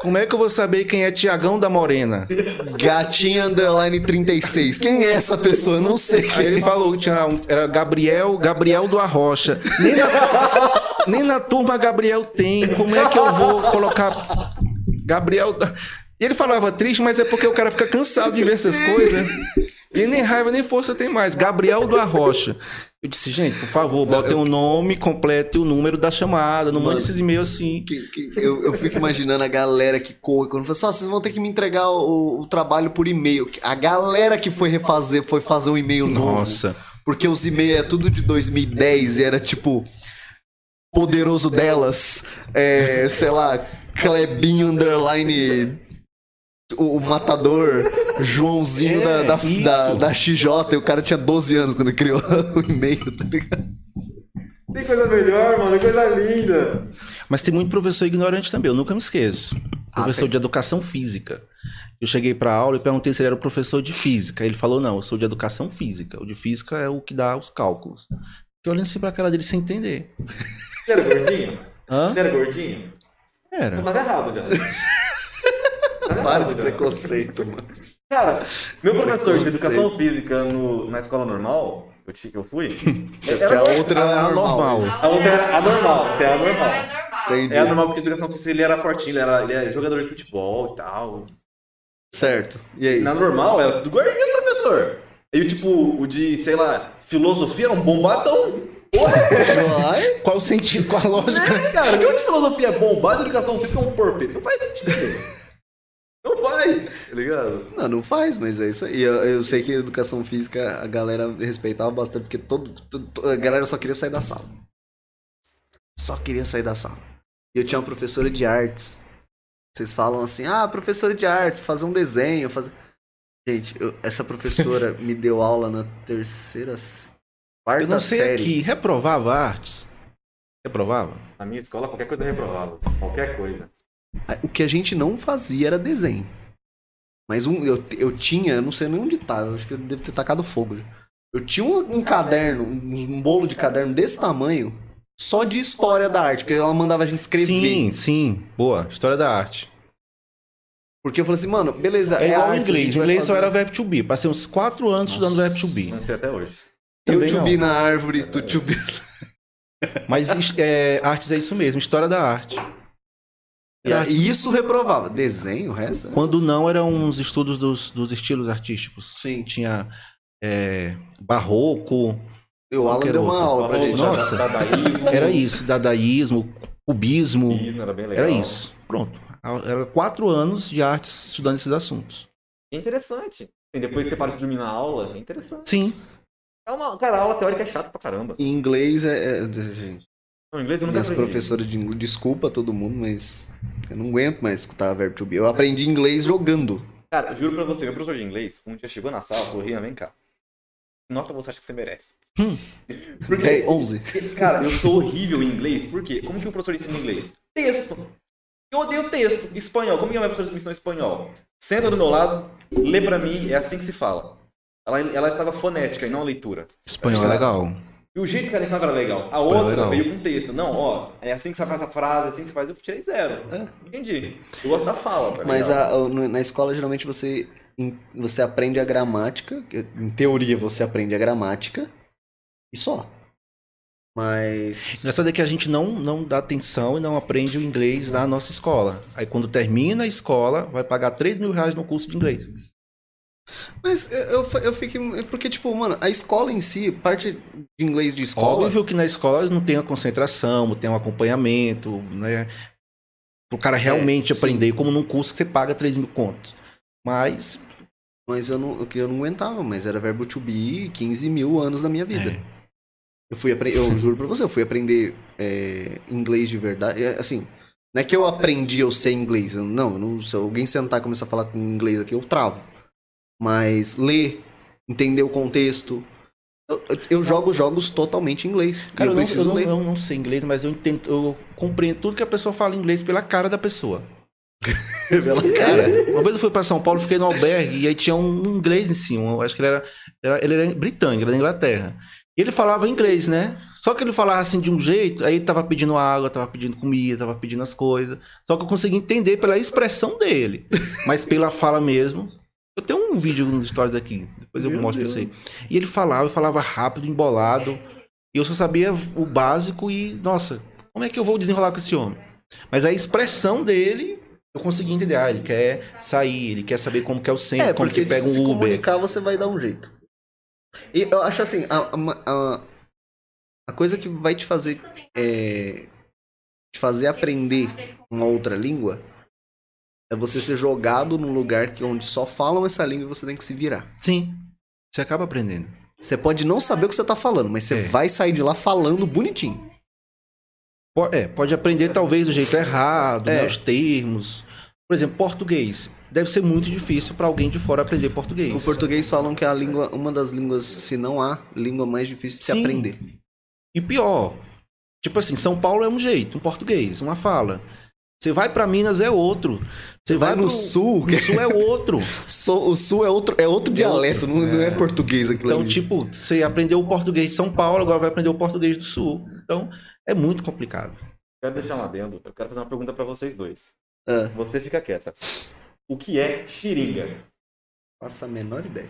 Como é que eu vou saber quem é Tiagão da Morena? Gatinha Underline 36. Quem é essa pessoa? Eu não sei. Aí ele falou que tinha um- era Gabriel, Gabriel do Arrocha. Nem na, nem na turma Gabriel tem. Como é que eu vou colocar Gabriel? E ele falava triste, mas é porque o cara fica cansado de ver essas coisas. E nem raiva nem força tem mais. Gabriel do Arrocha. Eu disse, gente, por favor, botem o nome completo e o número da chamada. Não mande esses e-mails assim. Que- que- eu, eu fico imaginando a galera que corre quando fala assim, vocês vão ter que me entregar o, o trabalho por e-mail. A galera que foi refazer, foi fazer um e-mail novo. Nossa. Porque os e-mails é tudo de 2010 e era tipo. Poderoso delas. É, sei lá, Clebinho Underline. O, matador, Joãozinho É, da, da, da, da XJ, e o cara tinha 12 anos quando criou o e-mail, tá ligado? tem coisa melhor, mano, coisa linda. Mas tem muito professor ignorante também, eu nunca me esqueço. Ah, Professor tem. de educação física. Eu cheguei pra aula e perguntei se ele era o professor de física. Ele falou: não, eu sou de educação física. O de física é o que dá os cálculos. Eu olhando assim pra cara dele sem entender. Você era gordinho? Hã? Você era gordinho? Era. Tava errado já. Tava Para errado de já. preconceito, mano. Cara, meu professor de educação física no- na escola normal, que eu, que eu fui, Porque a outra É era anormal. normal. a outra era anormal, que é anormal. É normal. Entendi. É anormal porque educação física ele era fortinho, ele era, ele era jogador de futebol e tal. Certo. E aí? Na normal era do gordinho do professor. E tipo, o de, sei lá, filosofia era um bombadão. Qual o sentido, qual a lógica? É, cara, que de filosofia é bombado e educação física é um porpete. Não faz sentido. Não faz, tá ligado? Não, não faz, mas é isso aí. Eu, eu sei que a educação física a galera respeitava bastante, porque todo, todo- a galera só queria sair da sala. Só queria sair da sala. E eu tinha uma professora de artes. Vocês falam assim, ah, professora de artes, fazer um desenho, fazer. Gente, eu- essa professora me deu aula na terceira, quarta Eu não sei série. aqui, reprovava artes? Reprovava? Na minha escola, qualquer coisa é reprovável. Qualquer coisa. O que a gente não fazia era desenho. Mas um, eu, eu tinha, eu não sei nem onde tá, eu acho que eu devo ter tacado fogo. Eu tinha um, um caderno, um, um bolo de caderno desse tamanho, só de história da arte, porque ela mandava a gente escrever. Sim, sim. Boa. História da arte. Porque eu falei assim, mano, beleza, É igual arte, inglês. vai Inglês só fazer. era verbo to be. Passei uns quatro anos estudando verbo to be. Sei até hoje. Eu to be na árvore, tu to be. Mas é, artes é isso mesmo, história da arte. E isso reprovava. Desenho, o resto? Quando não, eram uns estudos dos, dos estilos artísticos. Sim. Tinha é, barroco, O Alan deu uma outro. aula pra gente. da- Nossa. dadaísmo, era isso, dadaísmo, cubismo, cubismo, era bem legal. era isso. Pronto. Era quatro anos de artes estudando esses assuntos. É interessante. Assim, depois que você para de dormir na aula, é interessante. Sim. É uma, cara, a aula teórica é chata pra caramba. Em inglês é. é gente, No inglês eu nunca minhas aprendi. professoras de inglês, desculpa todo mundo, mas eu não aguento mais escutar verbo to be. Eu aprendi inglês jogando. Cara, juro pra você, meu professor de inglês, um dia chegou na sala, falou, Rian, vem cá. Nota você acha que você merece. Porque, É, 11. cara, eu sou horrível em inglês, por quê? Como que o professor ensina inglês? Texto. Eu odeio texto. Espanhol. Como que a minha professora me ensinou espanhol? Senta do meu lado, lê pra mim, é assim que se fala. Ela, ela estava fonética e não leitura. Espanhol é legal. E o jeito que ela ensinava era legal. A Espanhol é outra legal. veio com texto. Não, ó, é assim que você faz a frase, é assim que você faz. Eu tirei zero. Entendi. Eu gosto da fala. tá É. Mas a- na escola, geralmente, você, você aprende a gramática. Em teoria, você aprende a gramática. E só. Mas. Engraçado é que a gente não, não dá atenção e não aprende o inglês na nossa escola. Aí quando termina a escola, vai pagar 3 mil reais no curso de inglês. Mas eu, eu, fiquei. Porque, tipo, mano, a escola em si, parte de inglês de escola. Óbvio que na escola não tem a concentração, não tem um acompanhamento, né? O cara realmente É, sim. aprender, como num curso que você paga 3 mil contos. Mas. Mas eu não, eu não aguentava, mas era verbo to be 15 mil anos da minha vida. é, Eu fui aprender, eu juro pra você, eu fui aprender é, inglês de verdade. É, Assim, não é que eu aprendi eu sei inglês. Não, não, se alguém sentar e começar a falar com inglês aqui, eu travo. Mas ler, entender o contexto. Eu, eu- jogo jogos totalmente em inglês. Cara, eu não, eu, não, eu não sei inglês, mas eu entendo, eu compreendo tudo que a pessoa fala em inglês pela cara da pessoa. Pela Cara, uma vez eu fui pra São Paulo, fiquei no albergue e aí tinha um inglês em cima. Eu acho que ele era, era- ele era britânico, era da Inglaterra. Ele falava inglês, né? Só que ele falava assim de um jeito, aí ele tava pedindo água, tava pedindo comida, tava pedindo as coisas. Só que eu consegui entender pela expressão dele. Mas pela fala mesmo. Eu tenho um vídeo nos stories aqui, depois eu Meu mostro pra Deus. você. E ele falava, eu falava rápido, embolado. E eu só sabia o básico e, nossa, como é que eu vou desenrolar com esse homem? Mas a expressão dele, eu consegui entender. Ah, ele quer sair, ele quer saber como que é o centro, É, como que pega se um Uber. comunicar, você vai dar um jeito. E eu acho assim, a, a, a, coisa que vai te fazer é, te fazer aprender uma outra língua é você ser jogado num lugar que, onde só falam essa língua e você tem que se virar. Sim, você acaba aprendendo. Você pode não saber o que você tá falando, mas você É. vai sair de lá falando bonitinho. É, pode aprender talvez do jeito errado, É. né, os termos. Por exemplo, português. Deve ser muito difícil para alguém de fora aprender português. O português falam que é a língua, uma das línguas, se não há, língua mais difícil de se Sim. aprender. E pior, tipo assim, São Paulo é um jeito, um português, uma fala. Você vai para Minas é outro. Você vai, Vai no pro- sul, que no sul é outro. So- o sul é outro, é outro dialeto, não, não é português aquilo Então, ali. tipo, você aprendeu o português de São Paulo, agora vai aprender o português do Sul. Então, é muito complicado. Quero deixar um adendo. Eu quero fazer uma pergunta pra vocês dois. Ah, Você fica quieta. O que é xiringa? faço a menor ideia.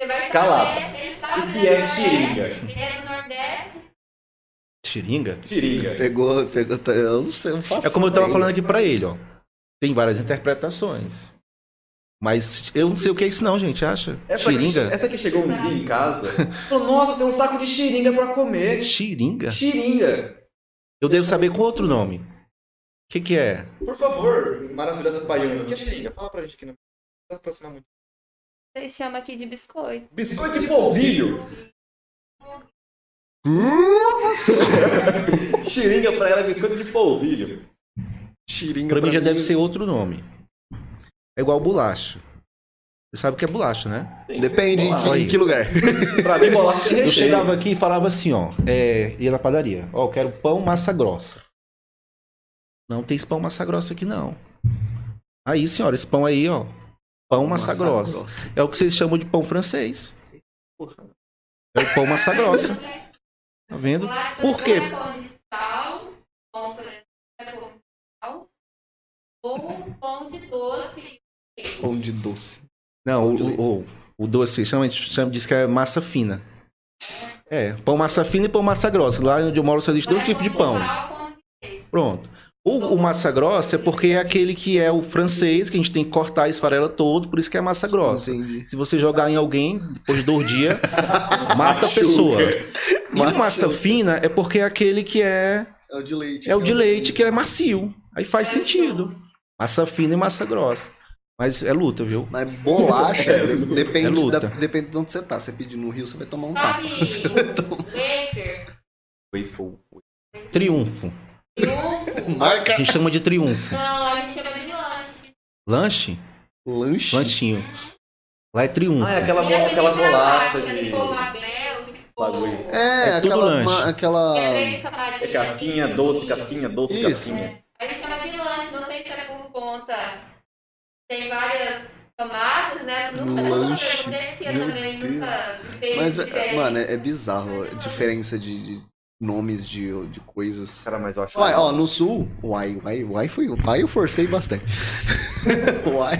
Você vai Calado. saber, ele sabe O que é xiringa? Ele é do Nordeste. Xiringa? Xiringa. Pegou, pegou, tá- eu não sei, eu não faço É como eu tava ideia. falando aqui pra ele, ó. Tem várias interpretações. Mas eu não sei o que é isso não, gente, acha? Essa Xiringa? Que, essa que chegou um dia em casa. Falou, nossa, tem um saco de xiringa pra comer. Xiringa? Xiringa. Eu devo saber com outro nome. O que que é? Por favor, maravilhosa baiana. O que é xiringa? Fala pra gente aqui. Não precisa aproximar muito. Você chama aqui de biscoito. Biscoito de polvilho. xiringa pra ela é biscoito de polvilho. Tiringa Pra mim já deve ser outro nome. É igual bolacha. Você sabe o que é bolacha, né? Depende em que, em que lugar. Pra mim, bolacha Eu chegava aqui e falava assim, ó. É, ia na padaria. Ó, eu quero pão massa grossa. Não tem esse pão massa grossa aqui, não. Aí, senhora, esse pão aí, ó. Pão massa, grossa. É o que vocês chamam de pão francês. É o pão massa grossa. Tá vendo? Por quê? Ou pão de doce. Pão de doce. Não, o, o, o doce chama, chama, diz que é massa fina. É, pão massa fina e pão massa grossa. Lá onde eu moro só existe dois tipos de pão. Pronto. O, o massa grossa é porque é aquele que é o francês, que a gente tem que cortar a esfarela todo, por isso que é massa grossa. Entendi. Se você jogar em alguém, depois de dois dias, mata a pessoa. E o massa fina é porque é aquele que é, É o de leite. é o de leite, que é macio. Aí faz sentido. Massa fina e massa grossa. Mas é luta, viu? Mas bolacha de- depende, É luta. da, depende de onde você tá. Você pedir no Rio, você vai tomar um tapa. Sabe, Você vai tomar... Triunfo. triunfo. Marca A gente chama de triunfo. Não, a gente chama de lanche. Lanche? lanche. Lanchinho. Lá é triunfo. Ah, é aquela, bo- aquela aquele bolacha de... Se for label, se for... Bagulho. É, É tudo aquela, lanche. ma- aquela. É. É casquinha, doce, casquinha, doce, Isso. casquinha. A gente chama de lanche, não sei se é por conta. Tem várias camadas, né? Nunca, Lanche. nunca Meu Deus. nunca fez Mas, é- diferente. mano, é, é bizarro a diferença de, de nomes de, de coisas. Cara, mas eu acho... Uai, ó, no sul, uai, uai, uai foi. Uai eu forcei bastante. uai.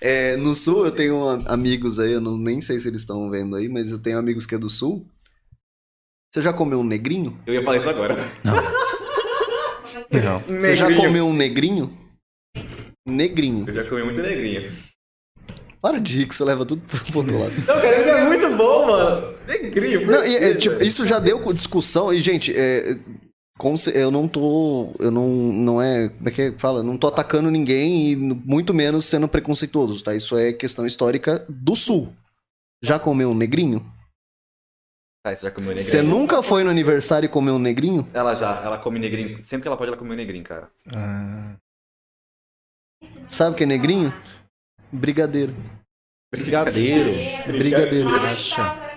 É, no sul eu tenho am- amigos aí, eu não, nem sei se eles estão vendo aí, mas eu tenho amigos que é do sul. Você já comeu um negrinho? Eu ia falar isso agora. Não. Você já comeu um negrinho? Negrinho. Eu já comi muito negrinho. Para de rir que você leva tudo pro outro lado. Não, cara, ele é muito bom, mano. Negrinho. por Não, e, é, tipo, isso já deu discussão. E, gente, é, com ce- eu não tô. Eu não. Não é. Como é que fala? Não tô atacando ninguém e muito menos sendo preconceituoso, tá? Isso é questão histórica do sul. Já comeu um negrinho? Ah, você já comeu negrinho? Você nunca foi no aniversário e comeu um negrinho? Ela já, ela come negrinho. Sempre que ela pode, ela come negrinho, cara. Ah, Sabe o que é negrinho? Brigadeiro. brigadeiro. Brigadeiro. Acha.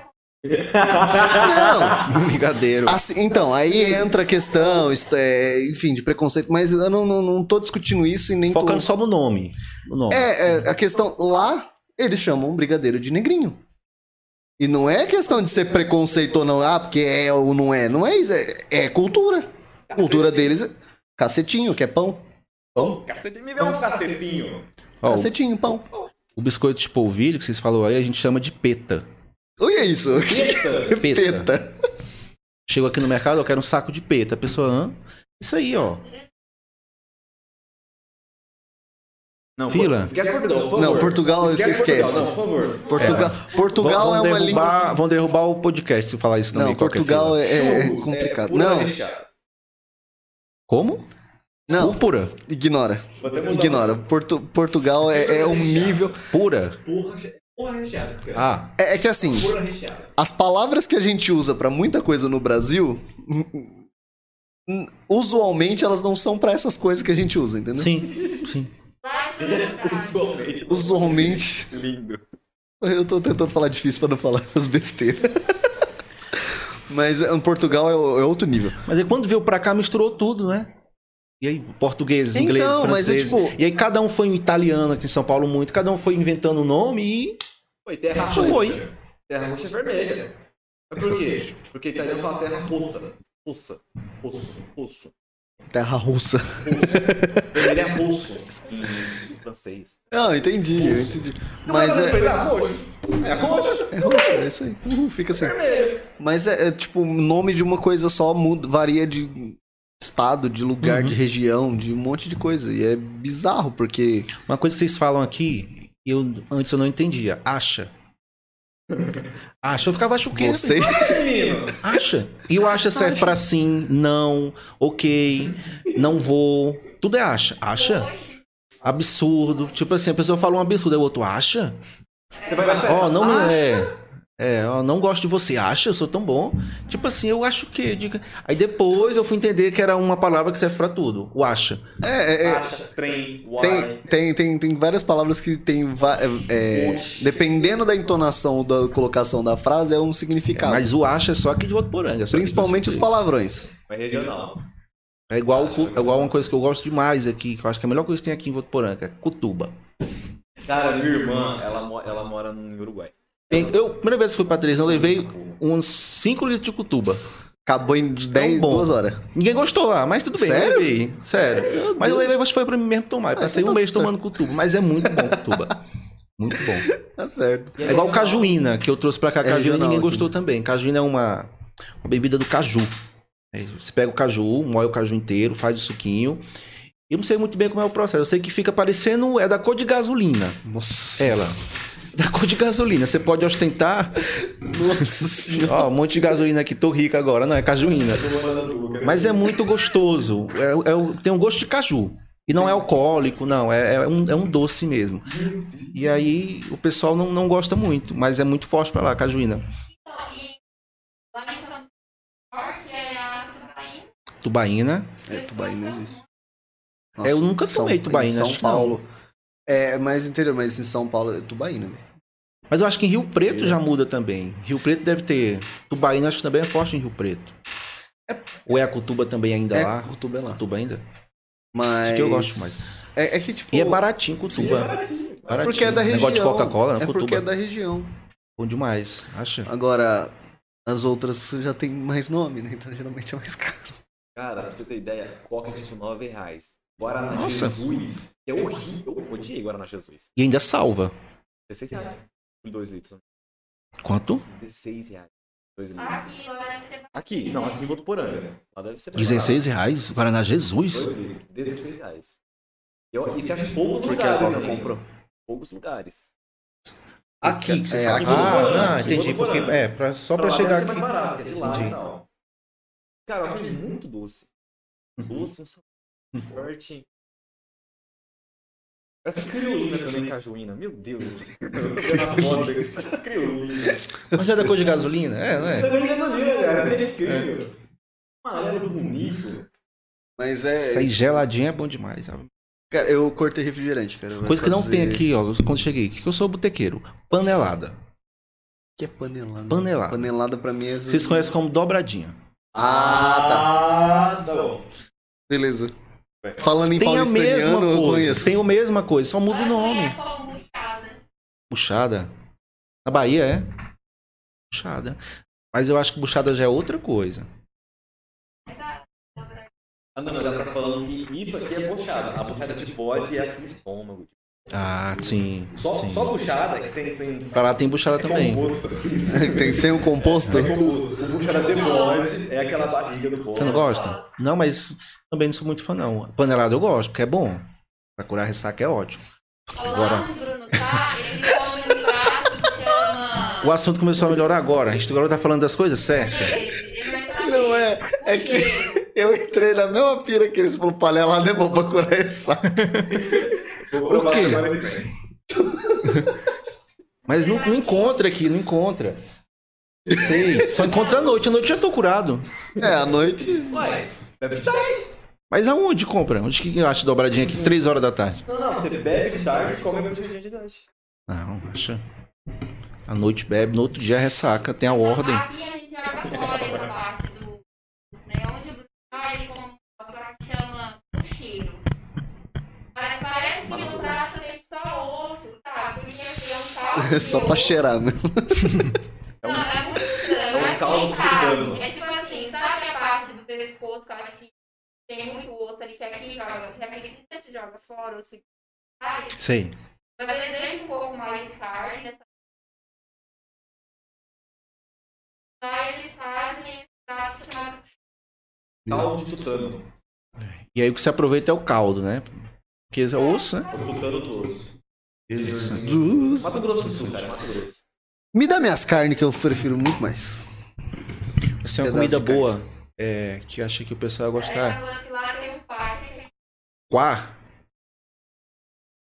Não! Brigadeiro. Assim, então, aí entra a questão, isto é, enfim, de preconceito, mas eu não, não, não tô discutindo isso e nem tô... Focando só no nome. No nome. É, é, a questão lá, eles chamam brigadeiro de negrinho. E não é questão de ser preconceito ou não, ah, porque é ou não é. Não é isso, é, é cultura. Cultura deles é cacetinho, que é pão. Pão? Cacete, me vê um cacetinho. Ó, o, Cacetinho, pão. o biscoito de polvilho que vocês falaram aí, a gente chama de peta. Olha isso. Peta. Peta. Chego aqui no mercado, eu quero um saco de peta. A pessoa, hã? Isso aí, ó. Não, Fila. Esquece Portugal, por favor. Não, Portugal você esquece. Portugal, não, por favor. Portugal, Portugal vão, é vão uma língua... Vão derrubar o podcast se falar isso também. Não, Portugal é, é complicado. pura não. Como? Não, Púrpura. ignora. Ignora. Portu- Portugal é, é um nível... Pura. Porra, reche- porra recheada. Ah, É, é que assim, recheada. as palavras que a gente usa pra muita coisa no Brasil, usualmente elas não são pra essas coisas que a gente usa, entendeu? sim, sim. Usualmente. Usualmente, Lindo. eu tô tentando falar difícil pra não falar as besteiras. Mas em Portugal é, é outro nível. Mas aí quando veio pra cá, misturou tudo, né? E aí, português, Então, inglês, mas é francês. tipo- E aí cada um foi em italiano aqui em São Paulo muito, cada um foi inventando um nome e Foi terra isso roxa. foi. Terra roxa é vermelha. Mas por quê? Porque italiano fala terra russa. Russa. Russo. Russo. Terra russa. Vermelho é russo em francês. Não, entendi, eu entendi. Mas é, é roxo. É roxo. é roxo, é isso aí. Uhum, fica assim. Mas é, é, tipo, o nome de uma coisa só muda, varia de estado, de lugar, Uhum. de região, de um monte de coisa. E é bizarro, porque. Uma coisa que vocês falam aqui, eu antes eu não entendia. Acha. Acha. Eu ficava, acha o quê? Você. Menino. Acha. E o acha serve pra sim, não, ok, não vou. Tudo é acha. Acha? Absurdo. Tipo assim, a pessoa fala um absurdo, aí o outro acha? Você vai na festa. Ó, não Acha. é. É, eu não gosto de você. Acha? Eu sou tão bom. Tipo assim, eu acho que. diga- Aí depois eu fui entender que era uma palavra que serve pra tudo. O acha. É, é, é, Acha, trem, tem, tem, tem, tem várias palavras que tem. é, é, dependendo da entonação da colocação da frase, é um significado. Mas o acha é só aqui de Votuporanga. Principalmente os vocês. palavrões. É regional. É igual, é igual uma coisa que eu gosto demais aqui, que eu acho que é a melhor coisa que tem aqui em Votuporanga, é cutuba. Cara, minha irmã, ela, ela mora no Uruguai. Eu, primeira vez que fui pra Três, eu levei uns 5 litros de cutuba. Acabou em 10, bom. duas horas. Ninguém gostou lá, mas tudo bem. eu Sério? levei, sério. Mas eu levei, acho que foi pra mim mesmo tomar. Eu passei então um tá mês certo. tomando cutuba, mas é muito bom cutuba. Muito bom. Tá certo. É igual cajuína, que eu trouxe pra cá. É Cajuína ninguém aqui. gostou também. Cajuína é uma, uma bebida do caju. É, Você pega o caju, moe o caju inteiro, faz o suquinho. Eu não sei muito bem como é o processo. Eu sei que fica parecendo. É da cor de gasolina. Nossa. Ela. Da cor de gasolina. Você pode ostentar. Nossa senhora. Ó, um monte de gasolina aqui, tô rico agora. Não, é cajuína. Mas é muito gostoso. É, é tem um gosto de caju. E não é alcoólico, não. É, é um, é um doce mesmo. E aí o pessoal não, não gosta muito, mas é muito forte pra lá, cajuína. Então, e forte é a tubaína. Tubaína. É, tubaína existe. Eu nunca em São- tomei tubaína, Em São acho que não. Paulo. É mais interior, mas em São Paulo é tubaína. velho. Mas eu acho que em Rio Preto já muda também. Rio Preto deve ter. Tubaína acho que também é forte em Rio Preto. Ou é a Cutuba também ainda É, lá? Cutuba é lá. Cutuba ainda? Mas... Isso que eu gosto mais. É, é que tipo... E é baratinho Cutuba. Baratinho. Porque é da região. Negócio de Coca-Cola, né? É porque é da região. Bom demais, acha? Agora, as outras já tem mais nome, né? Então geralmente é mais caro. Cara, pra você ter ideia, Coca é tipo 9 reais. Guaraná Nossa. Jesus, que é horrível. Eu odiei Guaraná Jesus. E ainda salva. 16 reais. Por 2 litros. Quanto? 16 reais. 2 litros. Aqui agora deve ser Aqui, não, aqui em Votuporanga. Lá deve ser mais 16 reais? Guaraná Jesus? barato. 2 litros. 16 reais. Eu, e você acha poucos Porque a lugares. Coca comprou. Poucos lugares. Aqui que você É, aqui. Ah, Aqui. entendi. Porque, é, pra- só pra lá chegar aqui. barato, que é de lá Entendi. tal. Cara, eu achei muito doce. Doce, um sabor forte. Essa criolina também, cajuína. Meu Deus. Essa criolina. Mas é da cor de gasolina? É, não é? É incrível. Amarelo bonito. Mas é... Isso aí geladinho é bom demais, sabe? Cara, eu cortei refrigerante, cara. Vai Coisa que não fazer- tem aqui, ó, quando cheguei, que eu sou botequeiro. Panelada. O que é panelada? Panelada. Panelada pra mim é... Vocês conhecem como dobradinha. Ah, tá. Ah, tá bom. Beleza. Falando em Tem a mesma coisa. Tem a mesma coisa, só muda o nome. É buchada. Buchada. Na Bahia é? Buchada. Mas eu acho que buchada já é outra coisa. Mas a- Ah, não, já tá falando que isso aqui é bochada. A bochada de bode é aqui no estômago. Ah, sim. Só, sim. só bochada que tem, tem Pra lá tem buchada também. composto. tem sem o composto? É composto. O buchada de bode é aquela barriga do bode. Você não gosta? Não, mas também não sou muito fã, não. Panelada eu gosto, porque é bom. Pra curar ressaca é ótimo. Agora- Bruno tá, ele come um prato que chama... O assunto começou a melhorar agora. A gente agora tá falando das coisas certas. Não é. É que eu entrei na mesma pira que eles falaram panelada é bom pra curar ressaca. Por quê? Mas não, não encontra aqui, não encontra. Sei. Só encontra à noite. À noite eu já tô curado. É, à noite. Ué, bebe de tarde. Mas aonde compra? Onde que eu acho dobradinha aqui? Três horas da tarde. Não, não, você bebe de tarde e come a botijinha de noite. Não, acha. À noite bebe, no outro dia ressaca, tem a ordem. Aqui a gente joga fora essa parte do... Né? Onde o Bruno tá, ele come um negócio que chama o cheiro. Pare- Que no braço tem só osso, tá? Porque assim, é um É só pra cheirar, né? É um- Não, é muito estranho. é um mas caldo cigano. É tipo assim, sabe a parte do pescoço que eu que tem muito osso ali, que aqui joga, de repente você se joga fora ou se faz, Sei. mas às vezes deixa um pouco mais de carne nessa. Aí eles fazem esse prato chamado Caldo de tutano. E aí o que se aproveita é o caldo, né? Porque é osso, né? Do osso. Jesus. Mato Grosso do Sul, cara, Mato Grosso. Me dá minhas carnes que eu prefiro muito mais. Essa é uma comida boa. É, que eu achei que o pessoal ia gostar. que. Quá.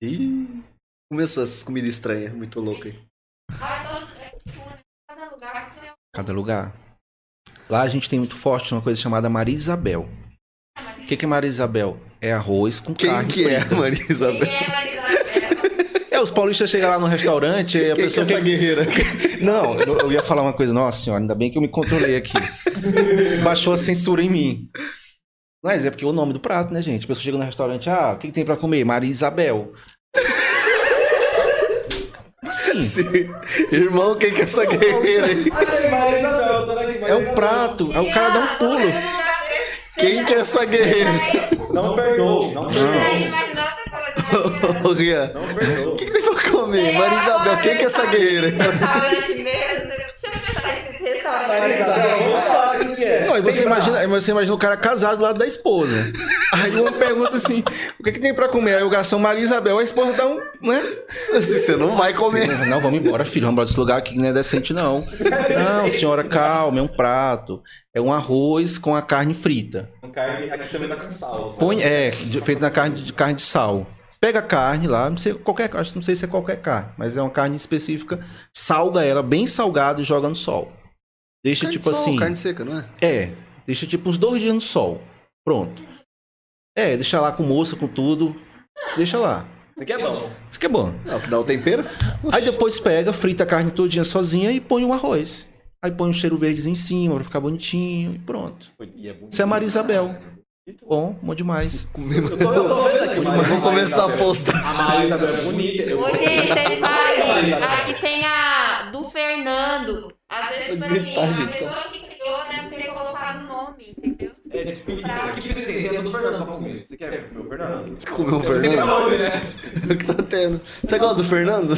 Ih. Começou essas comidas estranhas, muito louca aí. É, tipo, cada Cada lugar. Lá a gente tem muito forte uma coisa chamada Maria Isabel. O que, que é Maria Isabel? É arroz com Quem carne que é, frita. Maria Isabel? Quem é Maria Isabel? É, os paulistas chegam lá no restaurante e a Quem que é pessoa essa guerreira? Não, eu ia falar uma coisa, nossa senhora, ainda bem que eu me controlei aqui. Baixou a censura em mim. Mas é porque é o nome do prato, né, gente? A pessoa chega no restaurante, ah, o que, que tem pra comer? Maria Isabel. Assim? Sim. Irmão, quem que é essa guerreira aí? É o prato, aí o cara dá um pulo. Quem que é essa guerreira? Não perdoou, não perdoou. Coisa. Ô, Rian, Não perdoou. o que, que tem pra comer? Maria Isabel, quem que é essa guerreira? Restaurante mesmo. Deixa eu pensar nesse Maria Isabel, restaurante. vamos quem que é. Não, e você imagina, você imagina o cara casado do lado da esposa. Aí uma pergunta assim, o que, que tem pra comer? Aí o garçom Maria Isabel, a esposa dá um, né? Assim, Você não vai comer. Não, vamos embora, filho. Vamos embora desse lugar aqui que não é decente, não. Não, senhora, calma, é um prato. É um arroz com a carne frita. Carne, aqui também tá com sal. Põe, é, de- feito na carne de carne de sal. Pega a carne lá, não sei qualquer, acho que não sei se é qualquer carne, mas é uma carne específica. Salga ela bem salgada e joga no sol. Deixa Carne tipo de sol, assim. Carne seca, não é? É, deixa tipo uns dois dias no sol. Pronto. É, deixa lá com moça, com tudo. Deixa lá. Isso aqui é bom. Isso que é bom. É o que dá o tempero. Aí depois pega, frita a carne todinha sozinha e põe o arroz. Aí põe um cheiro verde em cima pra ficar bonitinho e pronto. É. Isso é Maria Isabel. Bom, bom demais. Eu tô, eu tô aqui, mas Vou começar a postar. A Maria Isabel é bonita. Maria várias. Isabel. Aqui tem a do Fernando. Às vezes, tipo assim, gritar, a gente, pessoa que criou deve ter colocado o nome, entendeu? É tipo pizza. Aqui pizza tem, tem do Fernando pra comer. Você quer comer o Fernando? Comer o Fernando? né? O que tá tendo? Você gosta do Fernando?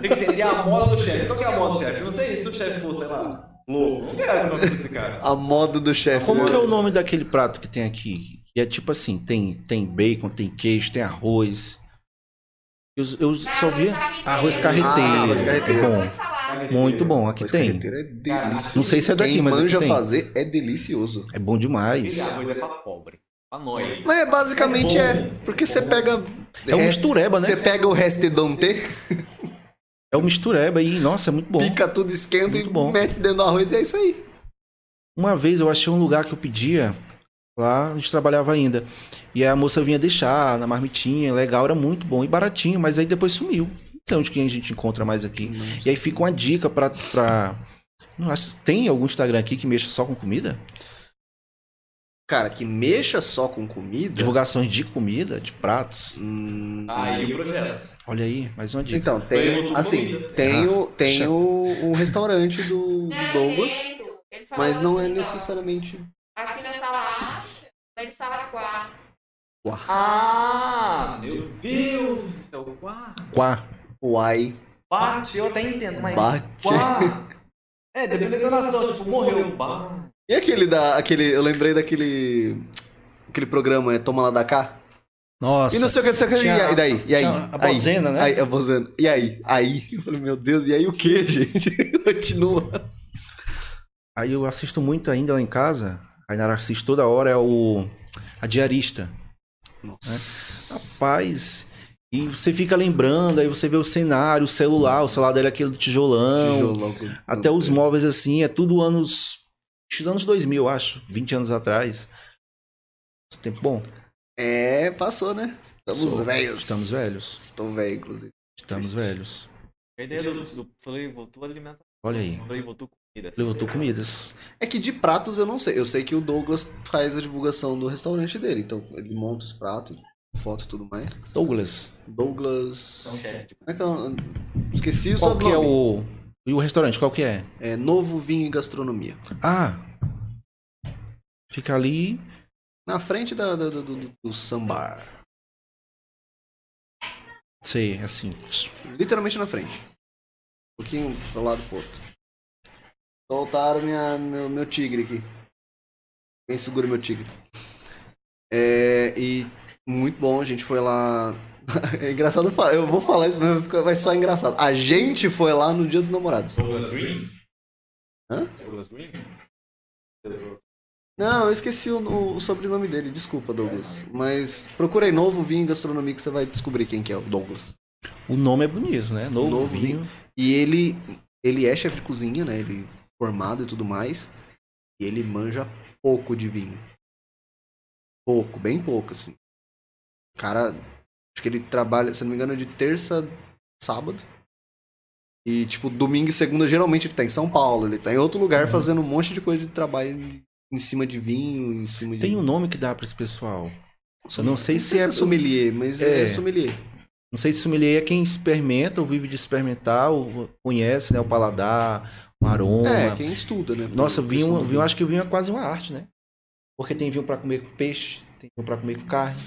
Tem que entender a moda do chefe. Então, o que é a moda do chefe? Não sei se o chefe fosse, sei lá, louco. Não quero o nome desse cara. A moda do chefe. Como né? que é o nome daquele prato que tem aqui? Que é tipo assim, tem, tem bacon, tem queijo, tem arroz. Eu, eu só vi arroz carreteiro. Ah, arroz carreteiro. Bom, muito bom. Aqui Mas tem. é delícia. Não sei se é daqui, Quem mas aqui manja tem. fazer é delicioso. É bom demais. Arroz é pra pobre. Pra nós. Mas é, basicamente é. Porque você pega. É um mistureba, né? Você pega o Dante, É o mistureba aí. Nossa, é muito bom. pica tudo, esquenta Muito e bom. mete dentro do arroz e é isso aí. Uma vez eu achei um lugar que eu pedia, lá a gente trabalhava ainda. E a moça vinha deixar na marmitinha, legal, era muito bom e baratinho, mas aí depois sumiu. Não sei onde que a gente encontra mais aqui. E aí fica uma dica pra. pra... Não acho, tem algum Instagram aqui que mexa só com comida? Cara, que mexa só com comida. Divulgações de comida, de pratos. Hum, Aí o projeto. Olha aí, mais uma dica. Então, tem. Assim, tem, o, tem o, o restaurante do, do Douglas, Ele falou mas não é assim, necessariamente. Aqui na sala A, na sala 4. Uau. Ah, meu Deus do céu. Quá. Quá. Uai. Bate, eu até entendo, mas. Bate. Quá. É, depende da entonação, tipo, morreu. Bah. E aquele da. Aquele, eu lembrei daquele. Aquele programa, é Toma lá da cá. Nossa. E não sei o que, não sei o que. E daí? E aí? a Aí? bozena, né? Aí, a bozena. E aí? Aí? Eu falei, meu Deus, e aí o que, gente? Continua. Aí eu assisto muito ainda lá em casa. A Nara assiste toda hora, é o. A diarista. Nossa. Rapaz. E você fica lembrando, aí você vê o cenário, o celular, o celular dele é aquele do tijolão. Tijolão que- Até os móveis assim, é tudo anos. anos 2000, acho. 20 anos atrás. Tempo bom. É, passou, né? Estamos Passou. velhos. Estamos velhos. Estou velho, inclusive. Estamos velhos. A ideia do, do Play voltou alimentar. Olha aí. Play voltou comida. Levantou comidas. É que de pratos eu não sei. Eu sei que o Douglas faz a divulgação do restaurante dele. Então ele monta os pratos, foto e tudo mais. Douglas. Douglas. Como é que é o- Esqueci o Qual que é o. E o restaurante, qual que é? É Novo Vinho e Gastronomia. Ah! Fica ali. Na frente da, da- do, do, do Sambar. Sei, assim. Literalmente na frente. Um pouquinho pro lado pro outro. Soltaram minha, meu, meu tigre aqui. Quem segura meu tigre? É, e muito bom, a gente foi lá. É engraçado falar, eu vou falar isso, mas vai só engraçado. A gente foi lá no Dia dos Namorados. Douglas Green? Hã? É Douglas Green? Não, eu esqueci o, o sobrenome dele, desculpa, Douglas. Mas procura aí Novo Vinho e Gastronomia que você vai descobrir quem que é o Douglas. O nome é bonito, né? Novo, Novo vinho. E ele, ele é chefe de cozinha, né? Ele formado e tudo mais. E ele manja pouco de vinho. Pouco, bem pouco, assim. O cara, acho que ele trabalha, se não me engano, de terça, sábado. E, tipo, domingo e segunda, geralmente ele tá em São Paulo, ele tá em outro lugar Uhum. fazendo um monte de coisa de trabalho em cima de vinho, em cima de. Tem um nome que dá pra esse pessoal. Eu não sei se se é. é sommelier, mas é, É. sommelier. Não sei se sommelier é quem experimenta ou vive de experimentar, ou conhece né, o paladar, o aroma. É, quem estuda, né? Nossa, vinho, vinho, acho que o vinho é quase uma arte, né? Porque tem vinho pra comer com peixe, tem vinho pra comer com carne.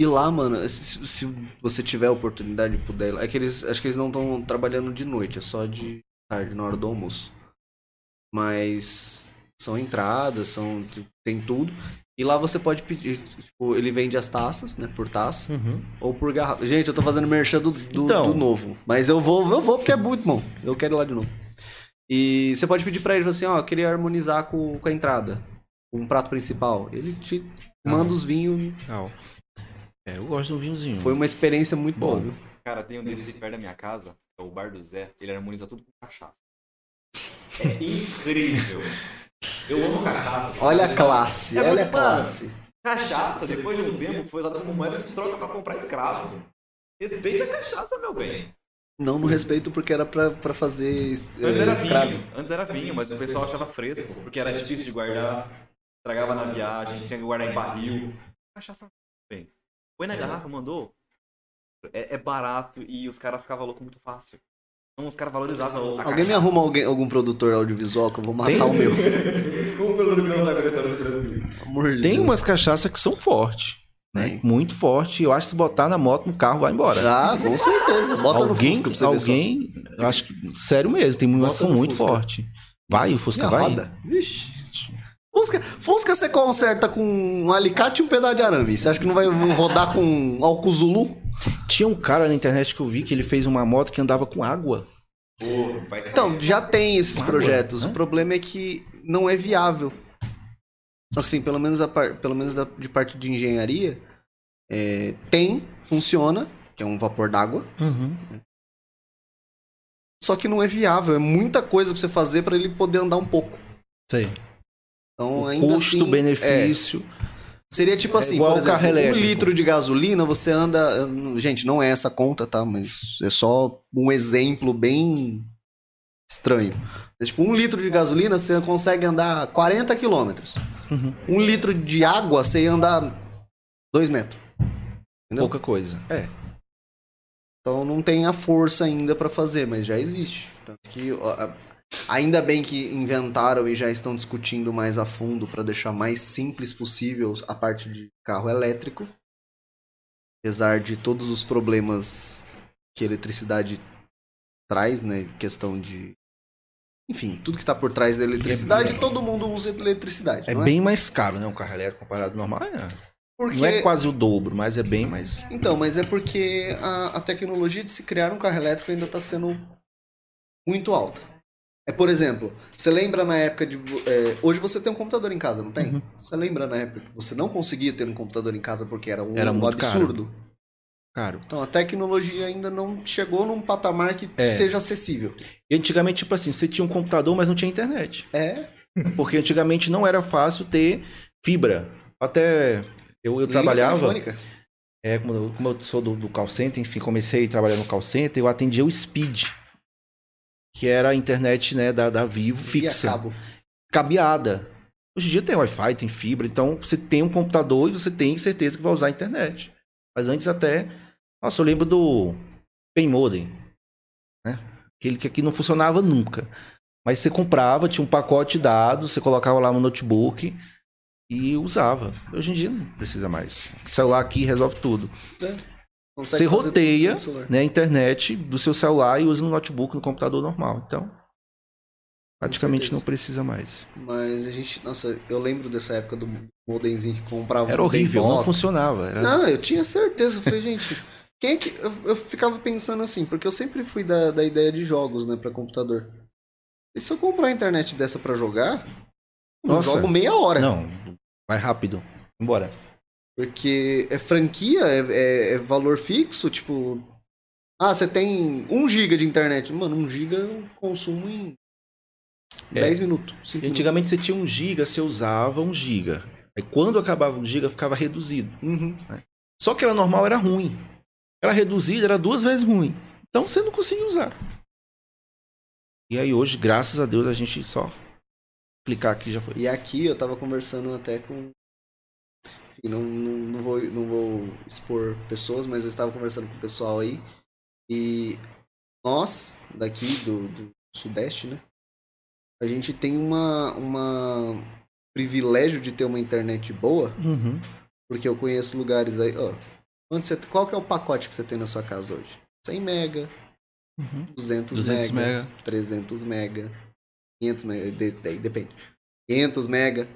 E lá, mano, se, se você tiver a oportunidade de puder ir lá, é que eles, acho que eles não estão trabalhando de noite, é só de tarde, na hora do almoço. Mas são entradas, são tem tudo. E lá você pode pedir, tipo, ele vende as taças, né, por taça, ou por garrafa. Gente, eu tô fazendo merchan do, do, Então. do novo, mas eu vou, eu vou porque é muito bom. Eu quero ir lá de novo. E você pode pedir pra ele assim, ó, eu queria harmonizar com, com a entrada, com um prato principal. Ele te manda os vinhos. Legal. É, eu gosto de um vinhozinho. Foi uma experiência muito boa, viu? Cara, tem um desse perto da minha casa, é o Bar do Zé, ele harmoniza tudo com cachaça. É incrível. Eu amo cachaça. Olha a classe, É olha a classe. Cachaça, depois de um tempo, foi usada como moeda de troca pra comprar escravo. Respeite a cachaça, meu bem. Não no respeito porque era pra, pra fazer Antes é, era escravo. vinho, antes era vinho, mas o pessoal achava fresco, porque era difícil de guardar, estragava na viagem, tinha que guardar em barril. Cachaça. Põe na garrafa, mandou. É, é barato e os caras ficavam loucos muito fácil. Então os caras valorizavam a Alguém me arruma alguém, algum produtor audiovisual que eu vou matar Tem? o meu. Amor de Tem Deus. umas cachaças que são fortes. Né? Muito forte. Eu acho que se botar na moto, no carro, vai embora. Ah, com certeza. Bota no alguém, Fusca pra você ver só. alguém, eu acho que, sério mesmo, tem umas que Bota são no muito Fusca. fortes. Vai, o Fusca vai. roda. Vixe. Fusca, Fusca você conserta com um alicate e um pedaço de arame. Você acha que não vai rodar com um álcool Zulu? Tinha um cara na internet que eu vi que ele fez uma moto que andava com água. Então, já tem esses Água, projetos. né? O problema é que não é viável. Assim, pelo menos, a par- pelo menos da- de parte de engenharia, é, tem, funciona, que é um vapor d'água. Só que não é viável. É muita coisa pra você fazer pra ele poder andar um pouco. Sei. Então, O ainda assim, custo-benefício. é, seria tipo É assim, igual por exemplo, um litro de gasolina, você anda... Gente, não é essa conta, tá? Mas é só um exemplo bem estranho. Mas, tipo, um litro de gasolina, você consegue andar 40 quilômetros. Uhum. Um litro de água, você ia andar 2 metros. Entendeu? Pouca coisa. É. Então não tem a força ainda pra fazer, mas já existe. Tanto que a- ainda bem que inventaram e já estão discutindo mais a fundo pra deixar mais simples possível a parte de carro elétrico. Apesar de todos os problemas que a eletricidade traz, né, questão de enfim, tudo que tá por trás da eletricidade, todo mundo usa eletricidade, É não bem mais caro, né? Um carro elétrico comparado ao normal. É. Porque Não é quase o dobro, mas é bem mais. Então, mas é porque a, a tecnologia de se criar um carro elétrico ainda está sendo muito alta. É, por exemplo, você lembra na época de. é, hoje você tem um computador em casa, não tem? Uhum. Você lembra na época que você não conseguia ter um computador em casa porque era um, Era um muito caro. absurdo? Caro. Então a tecnologia ainda não chegou num patamar que É. seja acessível. E antigamente, tipo assim, você tinha um computador, mas não tinha internet. É. Porque antigamente não era fácil ter fibra. Até eu, eu trabalhava. telefônica. É, como eu, como eu sou do, do call center, enfim, comecei a trabalhar no call center, eu atendia o Speed, que era a internet né, da, da Vivo fixa, cabo. cabeada. Hoje em dia tem Wi-Fi, tem fibra, então você tem um computador e você tem certeza que vai usar a internet. Mas antes até. Nossa, eu lembro do Pen Modem, né? Aquele que aqui não funcionava nunca. Mas você comprava, tinha um pacote de dados, você colocava lá no notebook e usava. Hoje em dia não precisa mais. O celular aqui resolve tudo. Consegue Você roteia né, a internet do seu celular e usa no notebook, no computador normal. Então, praticamente não precisa mais. Mas a gente. Nossa, eu lembro dessa época do modemzinho que comprava. Era um horrível, não funcionava. Era... Não, eu tinha certeza. Eu falei, gente, quem é que. Eu, eu ficava pensando assim, porque eu sempre fui da, da ideia de jogos, né, pra computador. E se eu comprar a internet dessa pra jogar, eu Nossa. jogo meia hora. Não, vai rápido. Embora. Porque é franquia, é, é- é valor fixo, tipo. Ah, você tem 1 GB de internet. Mano, 1 GB eu consumo em É. 10 minutos. cinco minutos. Antigamente você tinha um giga, você usava um giga. Aí quando acabava um giga, ficava reduzido. Uhum. Só que era normal, era ruim. Era reduzido, era duas vezes ruim. Então você não conseguia usar. E aí hoje, graças a Deus, a gente só clicar aqui já foi. E aqui eu tava conversando até com. Enfim, não, não, não, vou, não vou expor pessoas, mas eu estava conversando com o pessoal aí. E nós, daqui do, do Sudeste, né? A gente tem uma, uma privilégio de ter uma internet boa, Uhum. porque eu conheço lugares aí. Ó, onde você, qual que é o pacote que você tem na sua casa hoje? 100 mega, Uhum. 200, 200 mega, mega. 300 mega, 500 mega, de- de- depende. 500 mega.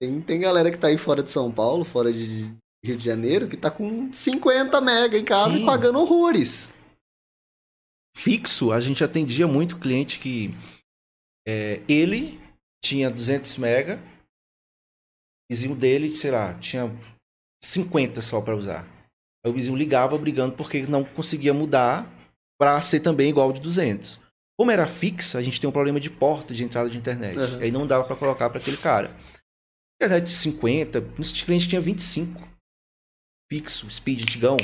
Tem, tem galera que tá aí fora de São Paulo, fora de Rio de Janeiro, que tá com 50 mega em casa Sim. e pagando horrores. Fixo, a gente atendia muito cliente que é, ele tinha 200 mega, o vizinho dele, sei lá, tinha 50 só para usar. Aí o vizinho ligava brigando porque não conseguia mudar para ser também igual de 200. Como era fixa, a gente tem um problema de porta de entrada de internet. Uhum. Aí não dava para colocar para aquele cara. Internet de 50, esse cliente tinha 25. Fixo, speed antigão,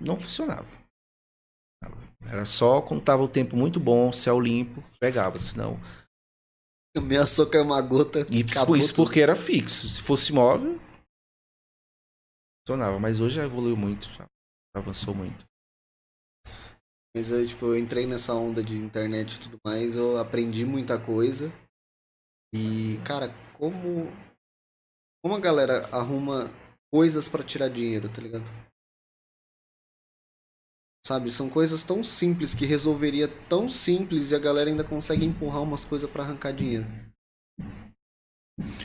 não funcionava. Era só quando tava o tempo muito bom, céu limpo, pegava, senão. Ameaçou cair uma gota. E isso tudo. porque era fixo. Se fosse móvel, funcionava. Mas hoje já evoluiu muito, já avançou muito. Mas eu, tipo, eu entrei nessa onda de internet e tudo mais, eu aprendi muita coisa. E, cara, como. Como a galera arruma coisas pra tirar dinheiro, tá ligado? Sabe, são coisas tão simples que resolveria tão simples e a galera ainda consegue empurrar umas coisas pra arrancar dinheiro.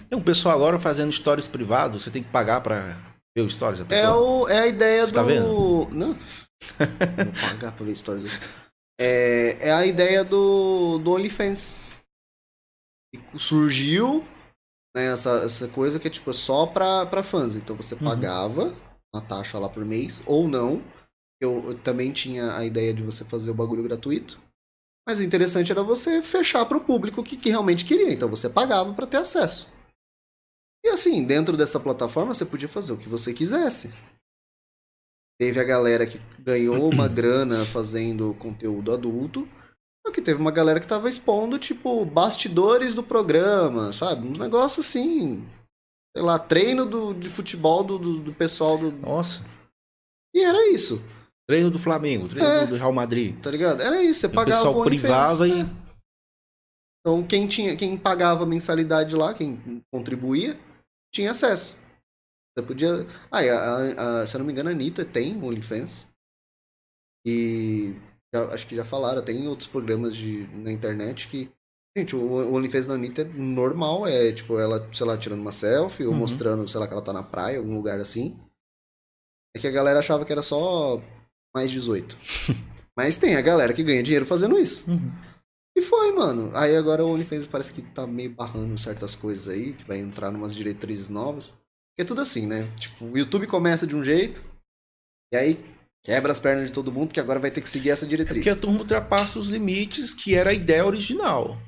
Tem um pessoal agora fazendo stories privados, você tem que pagar pra ver o stories da É, pessoa. o, é a ideia Você do. tá vendo? Não. Vou pagar pra ver stories. É, é a ideia do, do OnlyFans. Surgiu né, essa, essa coisa que é tipo só pra, pra fãs. Então você Uhum. pagava uma taxa lá por mês, ou não. Eu, eu também tinha a ideia de você fazer o bagulho gratuito. Mas o interessante era você fechar pro público que, que realmente queria. Então você pagava pra ter acesso. E assim, dentro dessa plataforma você podia fazer o que você quisesse. Teve a galera que ganhou uma grana fazendo conteúdo adulto. Que teve uma galera que tava expondo, tipo, bastidores do programa, sabe? Um negócio assim. Sei lá, treino do, de futebol do, do, do pessoal do. Nossa, E era isso, treino do Flamengo, treino É. do Real Madrid. tá ligado? Era isso. Você O pagava pessoal o OnlyFans, privava e. é. Então quem tinha, quem pagava mensalidade lá, quem contribuía, tinha acesso. Você podia. Ah, a, a- a- se eu não me engano, a Anitta tem OnlyFans. E já- acho que já falaram, tem outros programas de, na internet que. Gente, o, OnlyFans da Anitta é normal, é tipo ela, sei lá, tirando uma selfie ou Uhum. mostrando, sei lá, que ela tá na praia, algum lugar assim. É que a galera achava que era só mais 18. Mas tem a galera que ganha dinheiro fazendo isso. Uhum. E foi, mano. Aí agora o OnlyFans parece que tá meio barrando certas coisas aí, que vai entrar numas diretrizes novas. Porque é tudo assim, né? Tipo, o YouTube começa de um jeito, e aí quebra as pernas de todo mundo, porque agora vai ter que seguir essa diretriz. Porque a turma ultrapassa os limites que era a ideia original.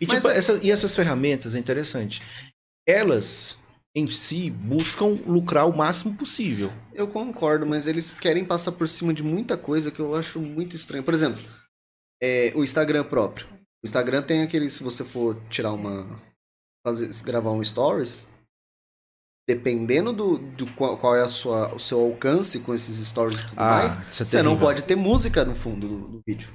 E, Mas tipo, é- essa- e essas ferramentas, é interessante. Elas, em si, buscam lucrar o máximo possível. Eu concordo, mas eles querem passar por cima de muita coisa que eu acho muito estranho. Por exemplo, é, o Instagram próprio. O Instagram tem aquele, se você for tirar uma. Fazer, gravar um stories, dependendo do, do qual, qual é a sua, o seu alcance com esses stories e tudo Ah, mais, é você não pode ter música no fundo do, do vídeo.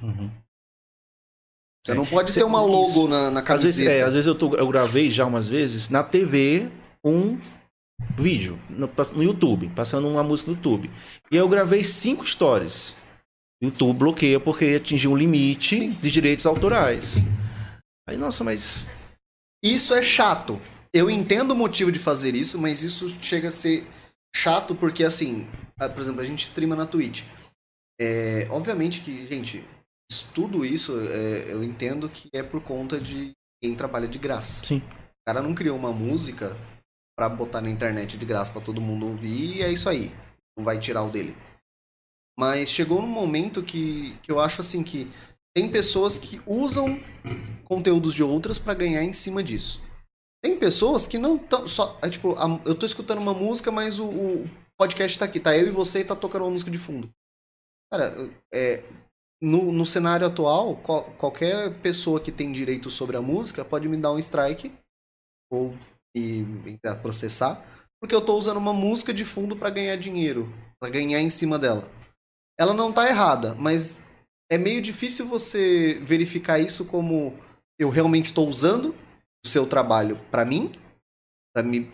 Você É. não pode Cê- ter uma logo isso. na, na Às vezes, camiseta. é, às vezes eu, tô- eu gravei já umas vezes na TV um vídeo no, no YouTube, passando uma música no YouTube. E eu gravei cinco stories. YouTube bloqueia porque atingiu um limite Sim. de direitos autorais. Aí, nossa, mas. Isso é chato. Eu entendo o motivo de fazer isso, mas isso chega a ser chato porque, assim, por exemplo, a gente streama na Twitch. É, obviamente que, gente, tudo isso é, eu entendo que é por conta de quem trabalha de graça. Sim. O cara não criou uma música pra botar na internet de graça pra todo mundo ouvir e é isso aí. Não vai tirar o dele. Mas chegou num momento que, que eu acho assim que tem pessoas que usam conteúdos de outras pra ganhar em cima disso. Tem pessoas que não estão só. É, tipo, a- eu tô escutando uma música, mas o, o podcast tá aqui. Tá eu e você e tá tocando uma música de fundo. Cara, é, no, no cenário atual, qual- qualquer pessoa que tem direito sobre a música pode me dar um strike ou entrar, processar, porque eu tô usando uma música de fundo pra ganhar dinheiro, pra ganhar em cima dela. Ela não tá errada, mas é meio difícil você verificar isso como eu realmente estou usando seu trabalho pra mim,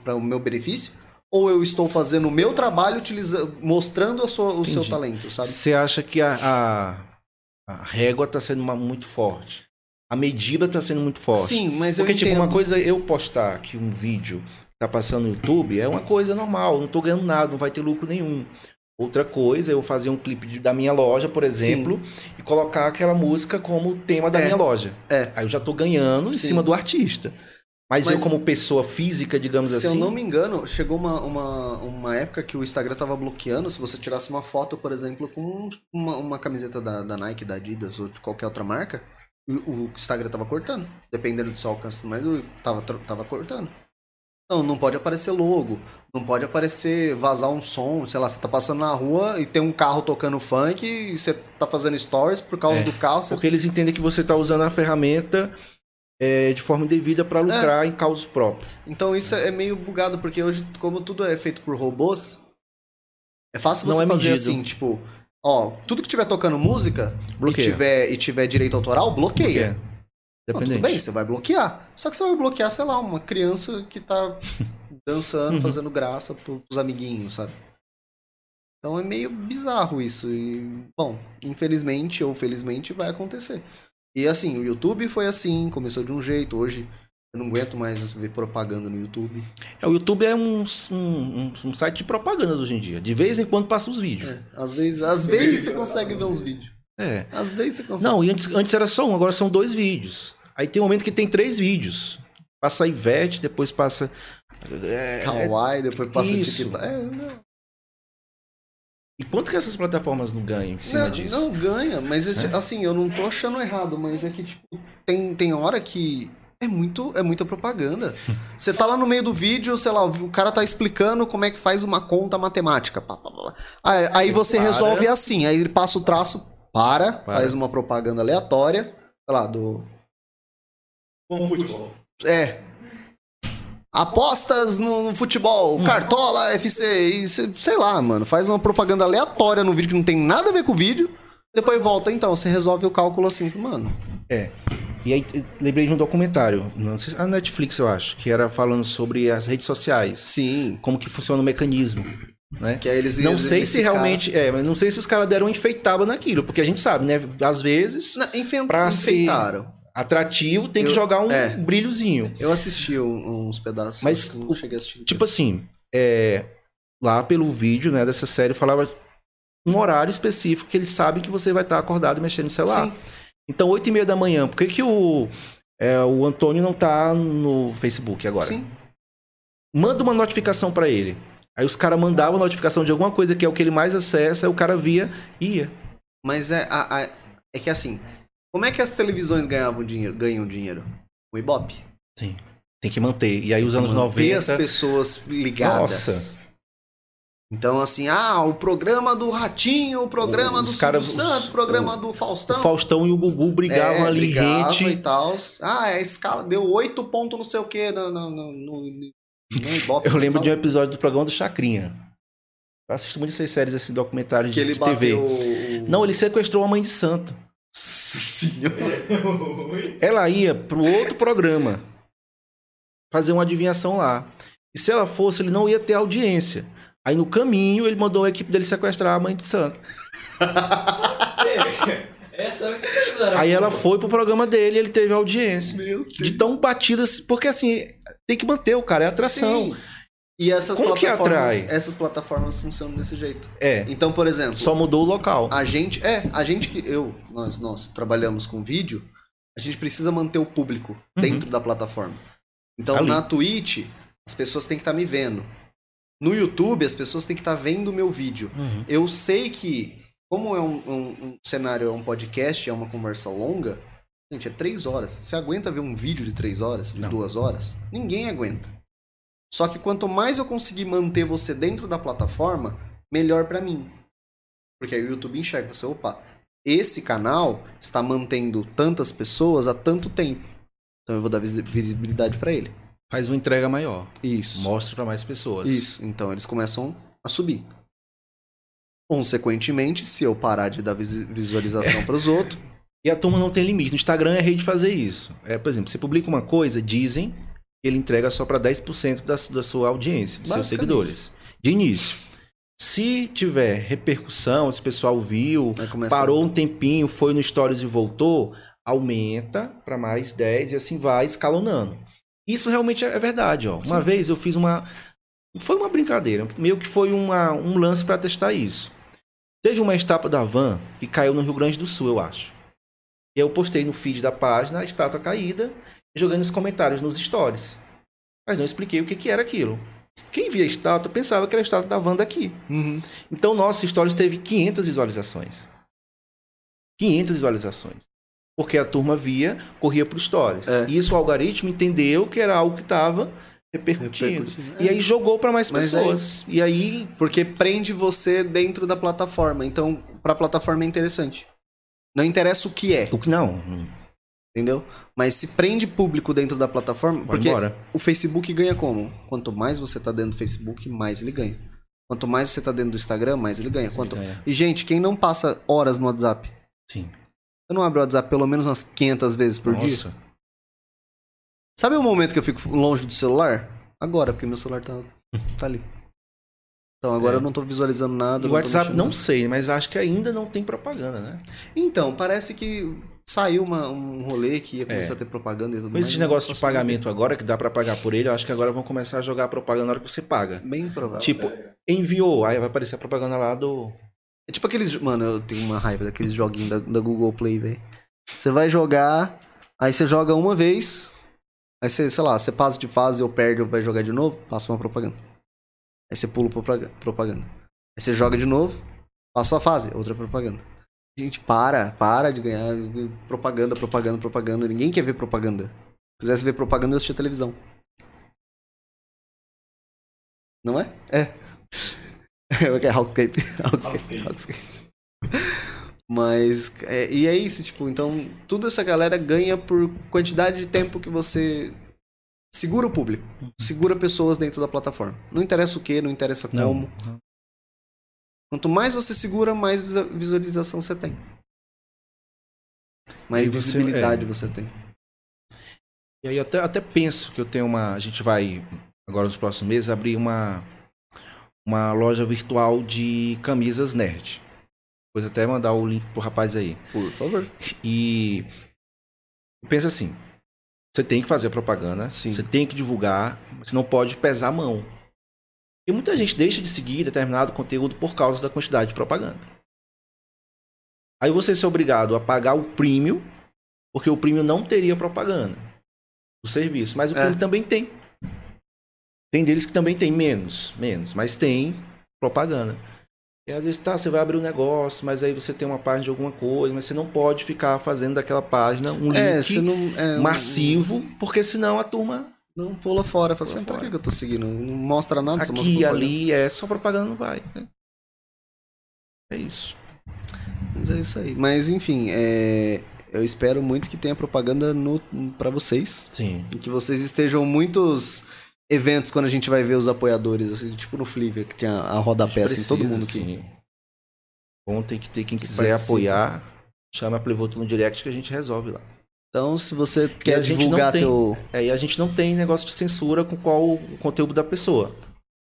para o meu benefício, ou eu estou fazendo o meu trabalho utilizando, mostrando sua- o seu talento, sabe? Você acha que a, a, a régua tá sendo uma- muito forte? A medida tá sendo muito forte? Sim, mas Porque, eu tipo, entendo. uma coisa eu postar aqui um vídeo que tá passando no YouTube é uma coisa normal, não tô ganhando nada, não vai ter lucro nenhum. Outra coisa eu fazer um clipe de- da minha loja, por exemplo, e colocar aquela música como tema da É. minha loja. É. Aí eu já tô ganhando em Sim. cima do artista. Mas, Mas- eu, como pessoa física, digamos Se assim. eu não me engano, chegou uma, uma, uma época que o Instagram tava bloqueando se você tirasse uma foto, por exemplo, com uma, uma camiseta da, da Nike, da Adidas ou de qualquer outra marca, o, o Instagram tava cortando. Dependendo do seu alcance, mas tava, tava cortando. Não, não pode aparecer logo, não pode aparecer, vazar um som, sei lá, você tá passando na rua e tem um carro tocando funk e você tá fazendo stories por causa É, do carro, você Porque eles entendem que você tá usando a ferramenta é, de forma indevida para lucrar em causa própria. Então isso é meio bugado, porque hoje, como tudo é feito por robôs, é fácil Não você é fazer medido. assim, tipo, ó, tudo que tiver tocando música e Bloqueia. tiver, e tiver direito autoral, bloqueia. Porque é Não, tudo Dependente. bem, você vai bloquear. Só que você vai bloquear, sei lá, uma criança que tá dançando, Uhum. fazendo graça pro- pros amiguinhos, sabe? Então é meio bizarro isso. E, bom, infelizmente ou felizmente vai acontecer. E assim, o YouTube foi assim, começou de um jeito. Hoje eu não aguento mais ver propaganda no YouTube. É, o YouTube é um, um, um- um site de propagandas hoje em dia. De vez em quando passa os vídeos. É, às vezes, às vezes você consegue ver uns vídeos. É. Às vezes você consegue. Não, e antes, antes era só um, agora são dois vídeos. Aí tem um momento que tem três vídeos. Passa a Ivete, depois passa. É, é- Kawaii, depois passa Isso. TikTok. É, não, E quanto que essas plataformas não ganham em cima não, disso? não ganha, mas esse- É? assim, eu não tô achando errado, mas é que, tipo, tem, tem hora que é muito é muita propaganda. Você tá lá no meio do vídeo, sei lá, o cara tá explicando como é que faz uma conta matemática. pá, pá, pá. Aí, aí você para. resolve assim, aí ele passa o traço, para, Para. faz uma propaganda aleatória, sei lá, do Com futebol. É. Apostas no, no futebol, Cartola, FC, e cê- sei lá, mano. Faz uma propaganda aleatória no vídeo que não tem nada a ver com o vídeo. Depois volta, então. Você resolve o cálculo assim, mano. E aí eu lembrei de um documentário, não sei se a Netflix, eu acho, que era falando sobre as redes sociais. Sim. Como que funciona o mecanismo. Né? Que aí eles Não sei se realmente. É, mas não sei se os caras deram enfeitada naquilo, porque a gente sabe, né? Às vezes, ser- enfeitaram. Atrativo tem que Eu- jogar um é. brilhozinho. Eu assisti um- uns pedaços. Mas que não cheguei a assistir. Tipo assim, é, lá pelo vídeo né, dessa série falava um horário específico que eles sabem que você vai estar acordado mexendo no celular. Sim. Então, 8 e meia da manhã, por que, que o, é, o Antônio não tá no Facebook agora? Sim. Manda uma notificação pra ele. Aí os caras mandavam notificação de alguma coisa que é o que ele mais acessa, aí o cara via e ia. Mas é, a- a- é que assim, como é que as televisões ganhavam dinheiro, ganham dinheiro? O Ibope. Sim. Tem que manter. E aí os anos Manter 90. as pessoas ligadas. Nossa. Então, assim, ah, o programa do Ratinho, o programa Os do cara- Santos, os- o programa do O Faustão. Faustão e o Gugu brigavam É, ali, brigava rente. e tal. Ah, a escala deu oito pontos não sei o que no, no, no, no, Ibope. Eu lembro de um episódio do programa do Chacrinha. Eu assisto muito essas séries, assim, documentários de, ele de TV. bateu. Não, ele sequestrou a mãe de santo. Senhora. Ela ia pro outro programa fazer uma adivinhação lá. E se ela fosse, ele não ia ter audiência. Aí no caminho ele mandou a equipe dele sequestrar a mãe de santo. É era Aí ela foi pro programa dele e ele teve audiência. Meu De tão batida, assim, porque assim, tem que manter o cara, é atração. Sim. E essas Como que plataformas, atrai? essas plataformas funcionam desse jeito. É, Então, por exemplo, só mudou o local. a gente, é, a gente que eu, nós, nós trabalhamos com vídeo, a gente precisa manter o público Uhum. dentro da plataforma. Então, Ali. na Twitch, as pessoas têm que estar me vendo. No YouTube, as pessoas têm que estar vendo o meu vídeo. Uhum. Eu sei que como é um, um- um cenário, é um podcast, é uma conversa longa, gente, é três horas. Você aguenta ver um vídeo de três horas, de Não. duas horas? Ninguém aguenta. Só que quanto mais eu conseguir manter você dentro da plataforma, melhor pra mim. Porque aí o YouTube enxerga você, opa, esse canal está mantendo tantas pessoas há tanto tempo. Então eu vou dar visi- visibilidade pra ele. Faz uma entrega maior. Isso. Mostra pra mais pessoas. Isso. Então eles começam a subir. Consequentemente, se eu parar de dar visualização para os outros, E a turma não tem limite. No Instagram é rei de fazer isso. É, por exemplo, você publica uma coisa, dizem ele entrega só para 10% da, da sua audiência, dos seus seguidores. De início. Se tiver repercussão, se o pessoal viu, parou um tempinho, foi no Stories e voltou, aumenta para mais 10 e assim vai escalonando. Isso realmente é verdade, ó. Uma Sim. vez eu fiz uma foi uma brincadeira, meio que foi uma, um lance para testar isso. Teve uma estátua da van que caiu no Rio Grande do Sul, eu acho. E eu postei no feed da página a estátua caída, jogando os comentários nos stories. Mas não expliquei o que, que era aquilo. Quem via a estátua pensava que era a estátua da van daqui. Uhum. Então, nosso stories teve 500 visualizações. 500 visualizações. Porque a turma via, corria pro stories. É. E isso o algoritmo entendeu que era algo que estava repercutindo. Repercutindo. E aí jogou para mais Mas é pessoas. E aí, Porque prende você dentro da plataforma. Então, para a plataforma é interessante. Não interessa o que é, o que não? Entendeu? Mas se prende público dentro da plataforma, Vai porque embora. o Facebook ganha como? Quanto mais você tá dentro do Facebook, mais ele ganha. Quanto mais você tá dentro do Instagram, mais ele ganha. Quanto... ganha. E, gente, quem não passa horas no WhatsApp? Sim. Você não abre o WhatsApp pelo menos umas 500 vezes por dia? Nossa. Sabe o momento que eu fico longe do celular? Agora, porque meu celular tá, tá ali. Então agora É. eu não tô visualizando nada. O WhatsApp não sei, mas acho que ainda não tem propaganda, né? Então, parece que saiu uma- um rolê que ia começar É. a ter propaganda e tudo Com mais. esse não negócio de pagamento agora, que dá pra pagar por ele, eu acho que agora vão começar a jogar a propaganda na hora que você paga. Bem provável. Tipo, enviou, aí vai aparecer a propaganda lá do. É tipo aqueles. Mano, eu tenho uma raiva daqueles joguinhos da, da Google Play, velho. Você vai jogar, aí você joga uma vez, aí você, sei lá, você passa de fase ou perde ou vai jogar de novo, passa uma propaganda. Aí você pula propaga- propaganda. Aí você joga de novo, passa a fase, outra propaganda. Gente, para, para de ganhar propaganda, propaganda, propaganda. Ninguém quer ver propaganda. Se quisesse ver propaganda, eu assistia televisão. Não é? É. É Hawkscape. Hawkscape. Hawkscape. Mas, é, e é isso, tipo, então, tudo essa galera ganha por quantidade de tempo que você segura o público, segura pessoas dentro da plataforma. Não interessa o que, não interessa como. Quanto mais você segura, mais visualização você tem. Mais você- visibilidade é. você tem. E aí eu até, até penso que eu tenho uma. A gente vai, agora nos próximos meses, abrir uma, uma loja virtual de camisas nerd. Depois até mandar o link pro rapaz aí. Por favor. E pensa assim: você tem que fazer a propaganda, Sim. você tem que divulgar, você não pode pesar a mão. E muita gente deixa de seguir determinado conteúdo por causa da quantidade de propaganda. Aí você ser obrigado a pagar o premium, porque o premium não teria propaganda do serviço, mas o É. premium também tem. Tem deles que também tem menos, menos, mas tem propaganda. E às vezes tá, você vai abrir um negócio, mas aí você tem uma página de alguma coisa, mas você não pode ficar fazendo daquela página um É, link você não. É, massivo, porque senão a turma Não pula fora. Fala assim, fora. que eu tô seguindo? Não mostra nada, só mostra aqui e ali é só propaganda não vai. né? É isso. Mas é isso aí. Mas enfim, é, eu espero muito que tenha propaganda no, pra vocês. Sim. E que vocês estejam muitos eventos quando a gente vai ver os apoiadores, assim, tipo no Fliver, que tem a, a rodapé, assim, todo mundo que. sim. Bom, tem que ter quem que quiser participa. apoiar, chama a Playvoto no direct que a gente resolve lá. Então, se você quer divulgar tem- teu. É, e a gente não tem negócio de censura com qual o conteúdo da pessoa.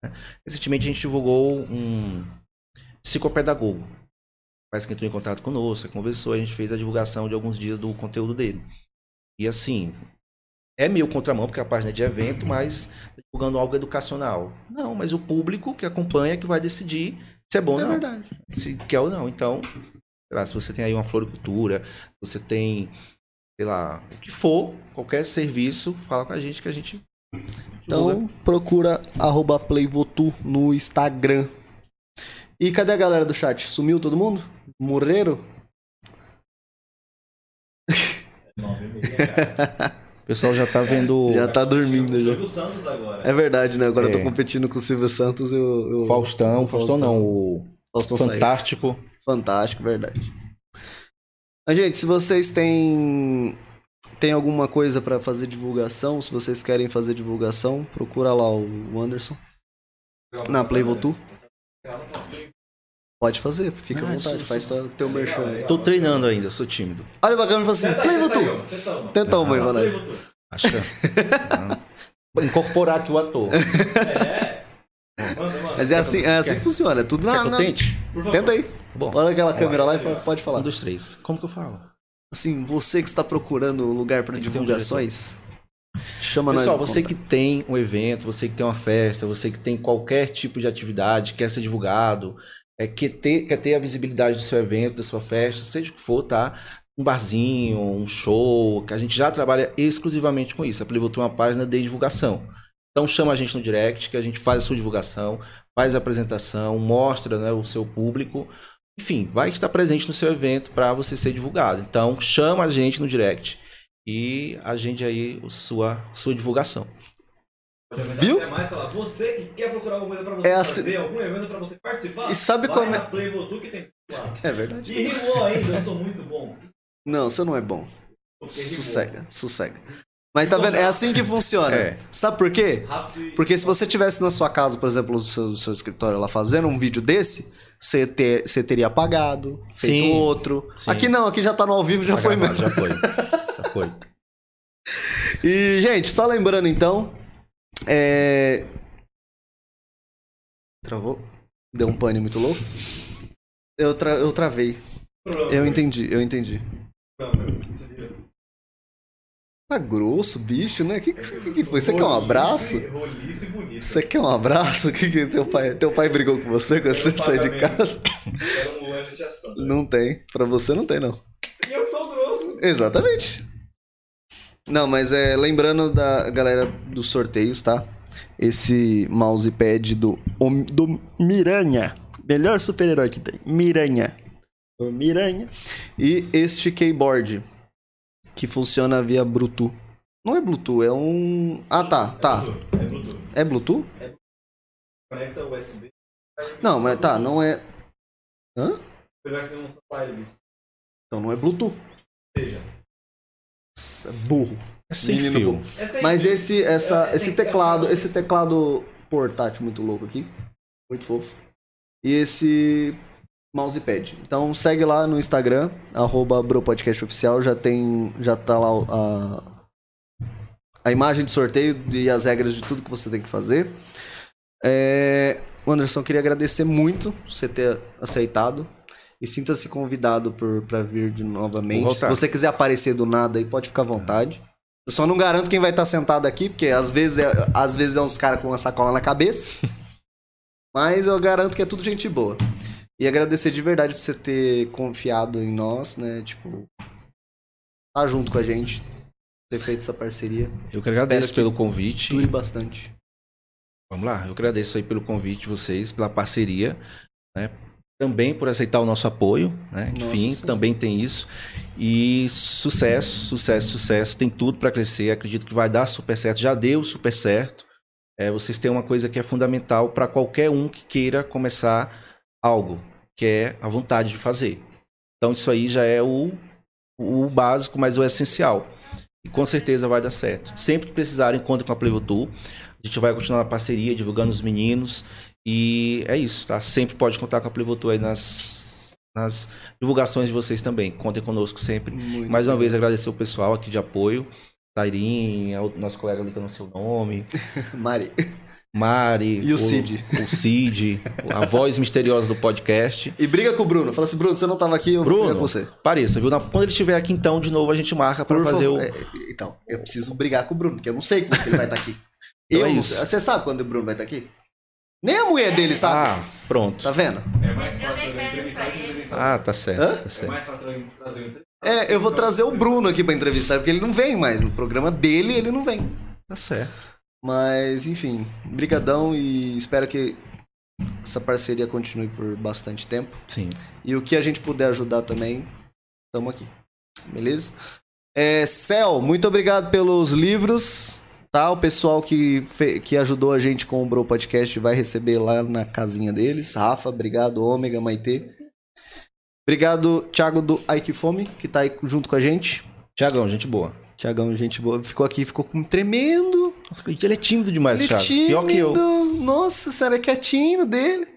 né? Recentemente a gente divulgou um psicopedagogo. Parece que entrou em contato conosco, conversou, a gente fez a divulgação de alguns dias do conteúdo dele. E assim, é meio contramão, porque a página é de evento, mas tá divulgando algo educacional. Não, mas o público que acompanha é que vai decidir se é bom ou É não verdade. se quer ou não. Então, se você tem aí uma floricultura, você tem, sei lá, o que for, qualquer serviço, fala com a gente que a gente. divulga. Então, procura arroba Playvotu no Instagram. E cadê a galera do chat? Sumiu todo mundo? Morreram? O pessoal já tá vendo Já tá dormindo O já. Silvio Santos agora. É verdade, né? Agora eu tô É. competindo com o Silvio Santos e o. o- Faustão, o Faustão não, o Faustão saiu. Fantástico. Fantástico, verdade. Mas, gente, se vocês têm tem alguma coisa pra fazer divulgação, se vocês querem fazer divulgação, procura lá o Anderson. Na Playvo Tour. Pode fazer, fica à Ah, vontade, isso- faz tua- teu merchan aí. Tô treinando ainda, sou tímido. Olha o bacana e fala assim, Tenta aí, Playvo tenta uma. Aí. Playvo Tour. Acho que... Vou Incorporar aqui o ator. É. Mas é assim, é assim que funciona, é tudo na... na- tente? Tenta aí. Bom, Olha aquela câmera lá. e fala- pode falar. um dos três. Como que eu falo? Assim, você que está procurando lugar para Tem um divulgações, chama nós. Pessoal, você que tem um evento, você que tem uma festa, você que tem qualquer tipo de atividade, quer ser divulgado, é, quer, ter, quer ter a visibilidade do seu evento, da sua festa, seja o que for, tá? Um barzinho, um show, que a gente já trabalha exclusivamente com isso. A Playboy é uma página de divulgação. Então chama a gente no direct, que a gente faz a sua divulgação, faz a apresentação, mostra né, o seu público. Enfim, vai estar presente no seu evento para você ser divulgado. Então chama a gente no direct e agende aí sua, sua divulgação. Viu? até mais, falar, você que quer procurar algum evento pra você É assim- fazer, algum evento pra você participar, E sabe como é- Tour que tem lá. É verdade. E rimou ainda, eu sou muito bom. Não, você não é bom. Rimou. Sossega, sossega. Mas tá vendo? É assim que funciona. É. Sabe por quê? Porque se você tivesse na sua casa, por exemplo, no seu, seu escritório lá fazendo um vídeo desse, você, ter, você teria apagado, feito Sim. outro. Sim. Aqui não, aqui já tá no ao vivo, já Tá foi gravado, mesmo. Já foi. Já foi. E, gente, só lembrando então. É. Travou? Deu um pane muito louco. Eu, tra... eu travei. Eu entendi, eu entendi. isso. Tá grosso, bicho, né? O que, que, que foi? Você quer um abraço? Rolice- Rolice bonita. Você quer um abraço? Que, que teu, pai, teu pai brigou com você quando você saiu de casa? Era um lanche de ação. Não tem. Pra você não tem, não. E eu sou grosso. Exatamente. Não, mas é lembrando da galera dos sorteios, tá? Esse mousepad do, do Miranha. Melhor super-herói que tem. Miranha. O Miranha. E este keyboard. Que funciona via Bluetooth. Não é Bluetooth, é um. Ah, tá, tá. É Bluetooth. É Bluetooth? Conecta o USB. Não, mas tá, não é. Hã? Esse. Então não é Bluetooth. Seja. Nossa, burro. É sem fio. bom. É sem Mas fio. esse, essa, É, esse tem que- teclado, esse teclado portátil muito louco aqui, muito fofo. E esse mousepad. Então segue lá no Instagram, arroba BroPodcastOficial, já tem, já tá lá a, a imagem de sorteio e as regras de tudo que você tem que fazer. É, Anderson, queria agradecer muito você ter aceitado. E sinta-se convidado por, pra vir de novamente. Se você quiser aparecer do nada aí, pode ficar à vontade. Eu só não garanto quem vai estar sentado aqui, porque às vezes é, às vezes é uns caras com uma sacola na cabeça. Mas eu garanto que é tudo gente boa. E agradecer de verdade por você ter confiado em nós, né? Tipo, tá junto com a gente, ter feito essa parceria. Eu que agradeço que pelo convite. Dure bastante. Vamos lá, eu agradeço aí pelo convite de vocês, pela parceria, né? Também por aceitar o nosso apoio, né? Nossa Enfim, também tem isso. E sucesso, sucesso, sucesso. Tem tudo para crescer. Acredito que vai dar super certo. Já deu super certo. É, vocês têm uma coisa que é fundamental para qualquer um que queira começar algo, que é a vontade de fazer. Então isso aí já é o, o básico, mas o essencial. E com certeza vai dar certo. Sempre que precisarem, contem com a Playboy Tour. A gente vai continuar a parceria, divulgando os meninos. E é isso, tá? Sempre pode contar com a Playboy Tour aí nas, nas divulgações de vocês também. Contem conosco sempre. Muito Mais uma vez, agradecer o pessoal aqui de apoio. Tairin, é o nosso colega ali que eu não sei o nome. Mari. Mari. E o Cid. O Cid, a voz misteriosa do podcast. E briga com o Bruno. Fala assim, Bruno, você não tava aqui, eu Bruno, com você. pareça, viu? Quando ele estiver aqui, então, de novo, a gente marca para fazer favor. o. É, então, eu preciso brigar com o Bruno, porque eu não sei quando ele vai estar aqui. Então eu, é não isso. sei. Você sabe quando o Bruno vai estar aqui? Nem a mulher dele sabe. Ah, pronto. Tá vendo? É mais Eu fácil trazer entrevistado que entrevistado. Ah, tá certo. Hã? Tá É certo. mais fácil trazer entrevistado. É, eu vou trazer o Bruno aqui pra entrevistar, porque ele não vem mais. No programa dele, ele não vem. Tá certo. Mas, enfim, brigadão e espero que essa parceria continue por bastante tempo. Sim. E o que a gente puder ajudar também, estamos aqui. Beleza? É, Cel, muito obrigado pelos livros. Tá? O pessoal que, que ajudou a gente com o Bro Podcast vai receber lá na casinha deles. Rafa, obrigado. Ômega, Maitê. Obrigado, Thiago do Ike Fome, que tá aí junto com a gente. Tiagão, gente boa. Tiagão, gente boa. Ficou aqui, ficou com tremendo. Nossa, ele é tímido demais, Ele é Thiago. Pior que eu. tímido. Nossa, sério, é quietinho dele.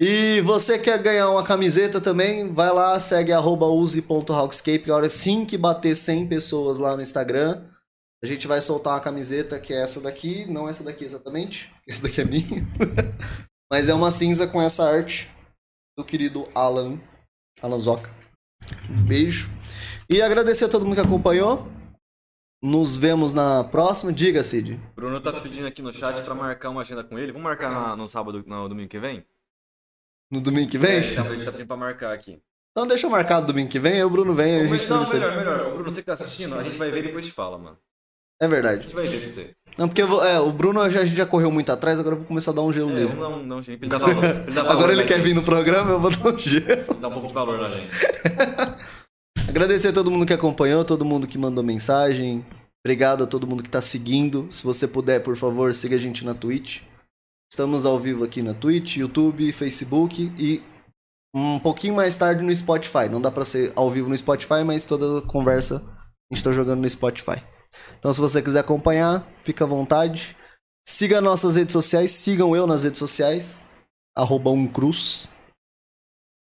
E você quer ganhar uma camiseta também, vai lá, segue arroba use.hawkscape. A hora assim que bater 100 pessoas lá no Instagram, a gente vai soltar uma camiseta que é essa daqui, não essa daqui exatamente, essa daqui é minha. Mas é uma cinza com essa arte do querido Alan, Alan Zoca. Um beijo. E agradecer a todo mundo que acompanhou. Nos vemos na próxima. Diga, Cid. Bruno tá pedindo aqui no chat pra marcar uma agenda com ele. Vamos marcar na- no sábado, no domingo que vem? No domingo que vem? Ele tá, ele tá pedindo pra marcar aqui. Então deixa marcado domingo que vem, aí o Bruno vem, aí a gente Não, melhor, melhor. O Bruno, você que tá assistindo, a gente vai ver e depois te fala, mano. É A verdade. gente vai ver pra você. Não, porque eu vou- é, o Bruno já, a gente já correu muito atrás, agora eu vou começar a dar um gelo É, nele. dar um jeito pra ele dar valor. ele dar valor Agora ele na quer gente. vir no programa, eu vou dar um gelo. Dar um pouco de valor na gente. Agradecer a todo mundo que acompanhou, todo mundo que mandou mensagem. Obrigado a todo mundo que tá seguindo. Se você puder, por favor, siga a gente na Twitch. Estamos ao vivo aqui na Twitch, YouTube, Facebook e um pouquinho mais tarde no Spotify. Não dá pra ser ao vivo no Spotify, mas toda a conversa a gente tá jogando no Spotify. Então, se você quiser acompanhar, fica à vontade. Siga nossas redes sociais, sigam eu nas redes sociais, arroba umcruz.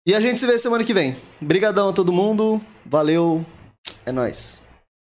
E a gente se vê semana que vem. Obrigadão a todo mundo, valeu, é nóis.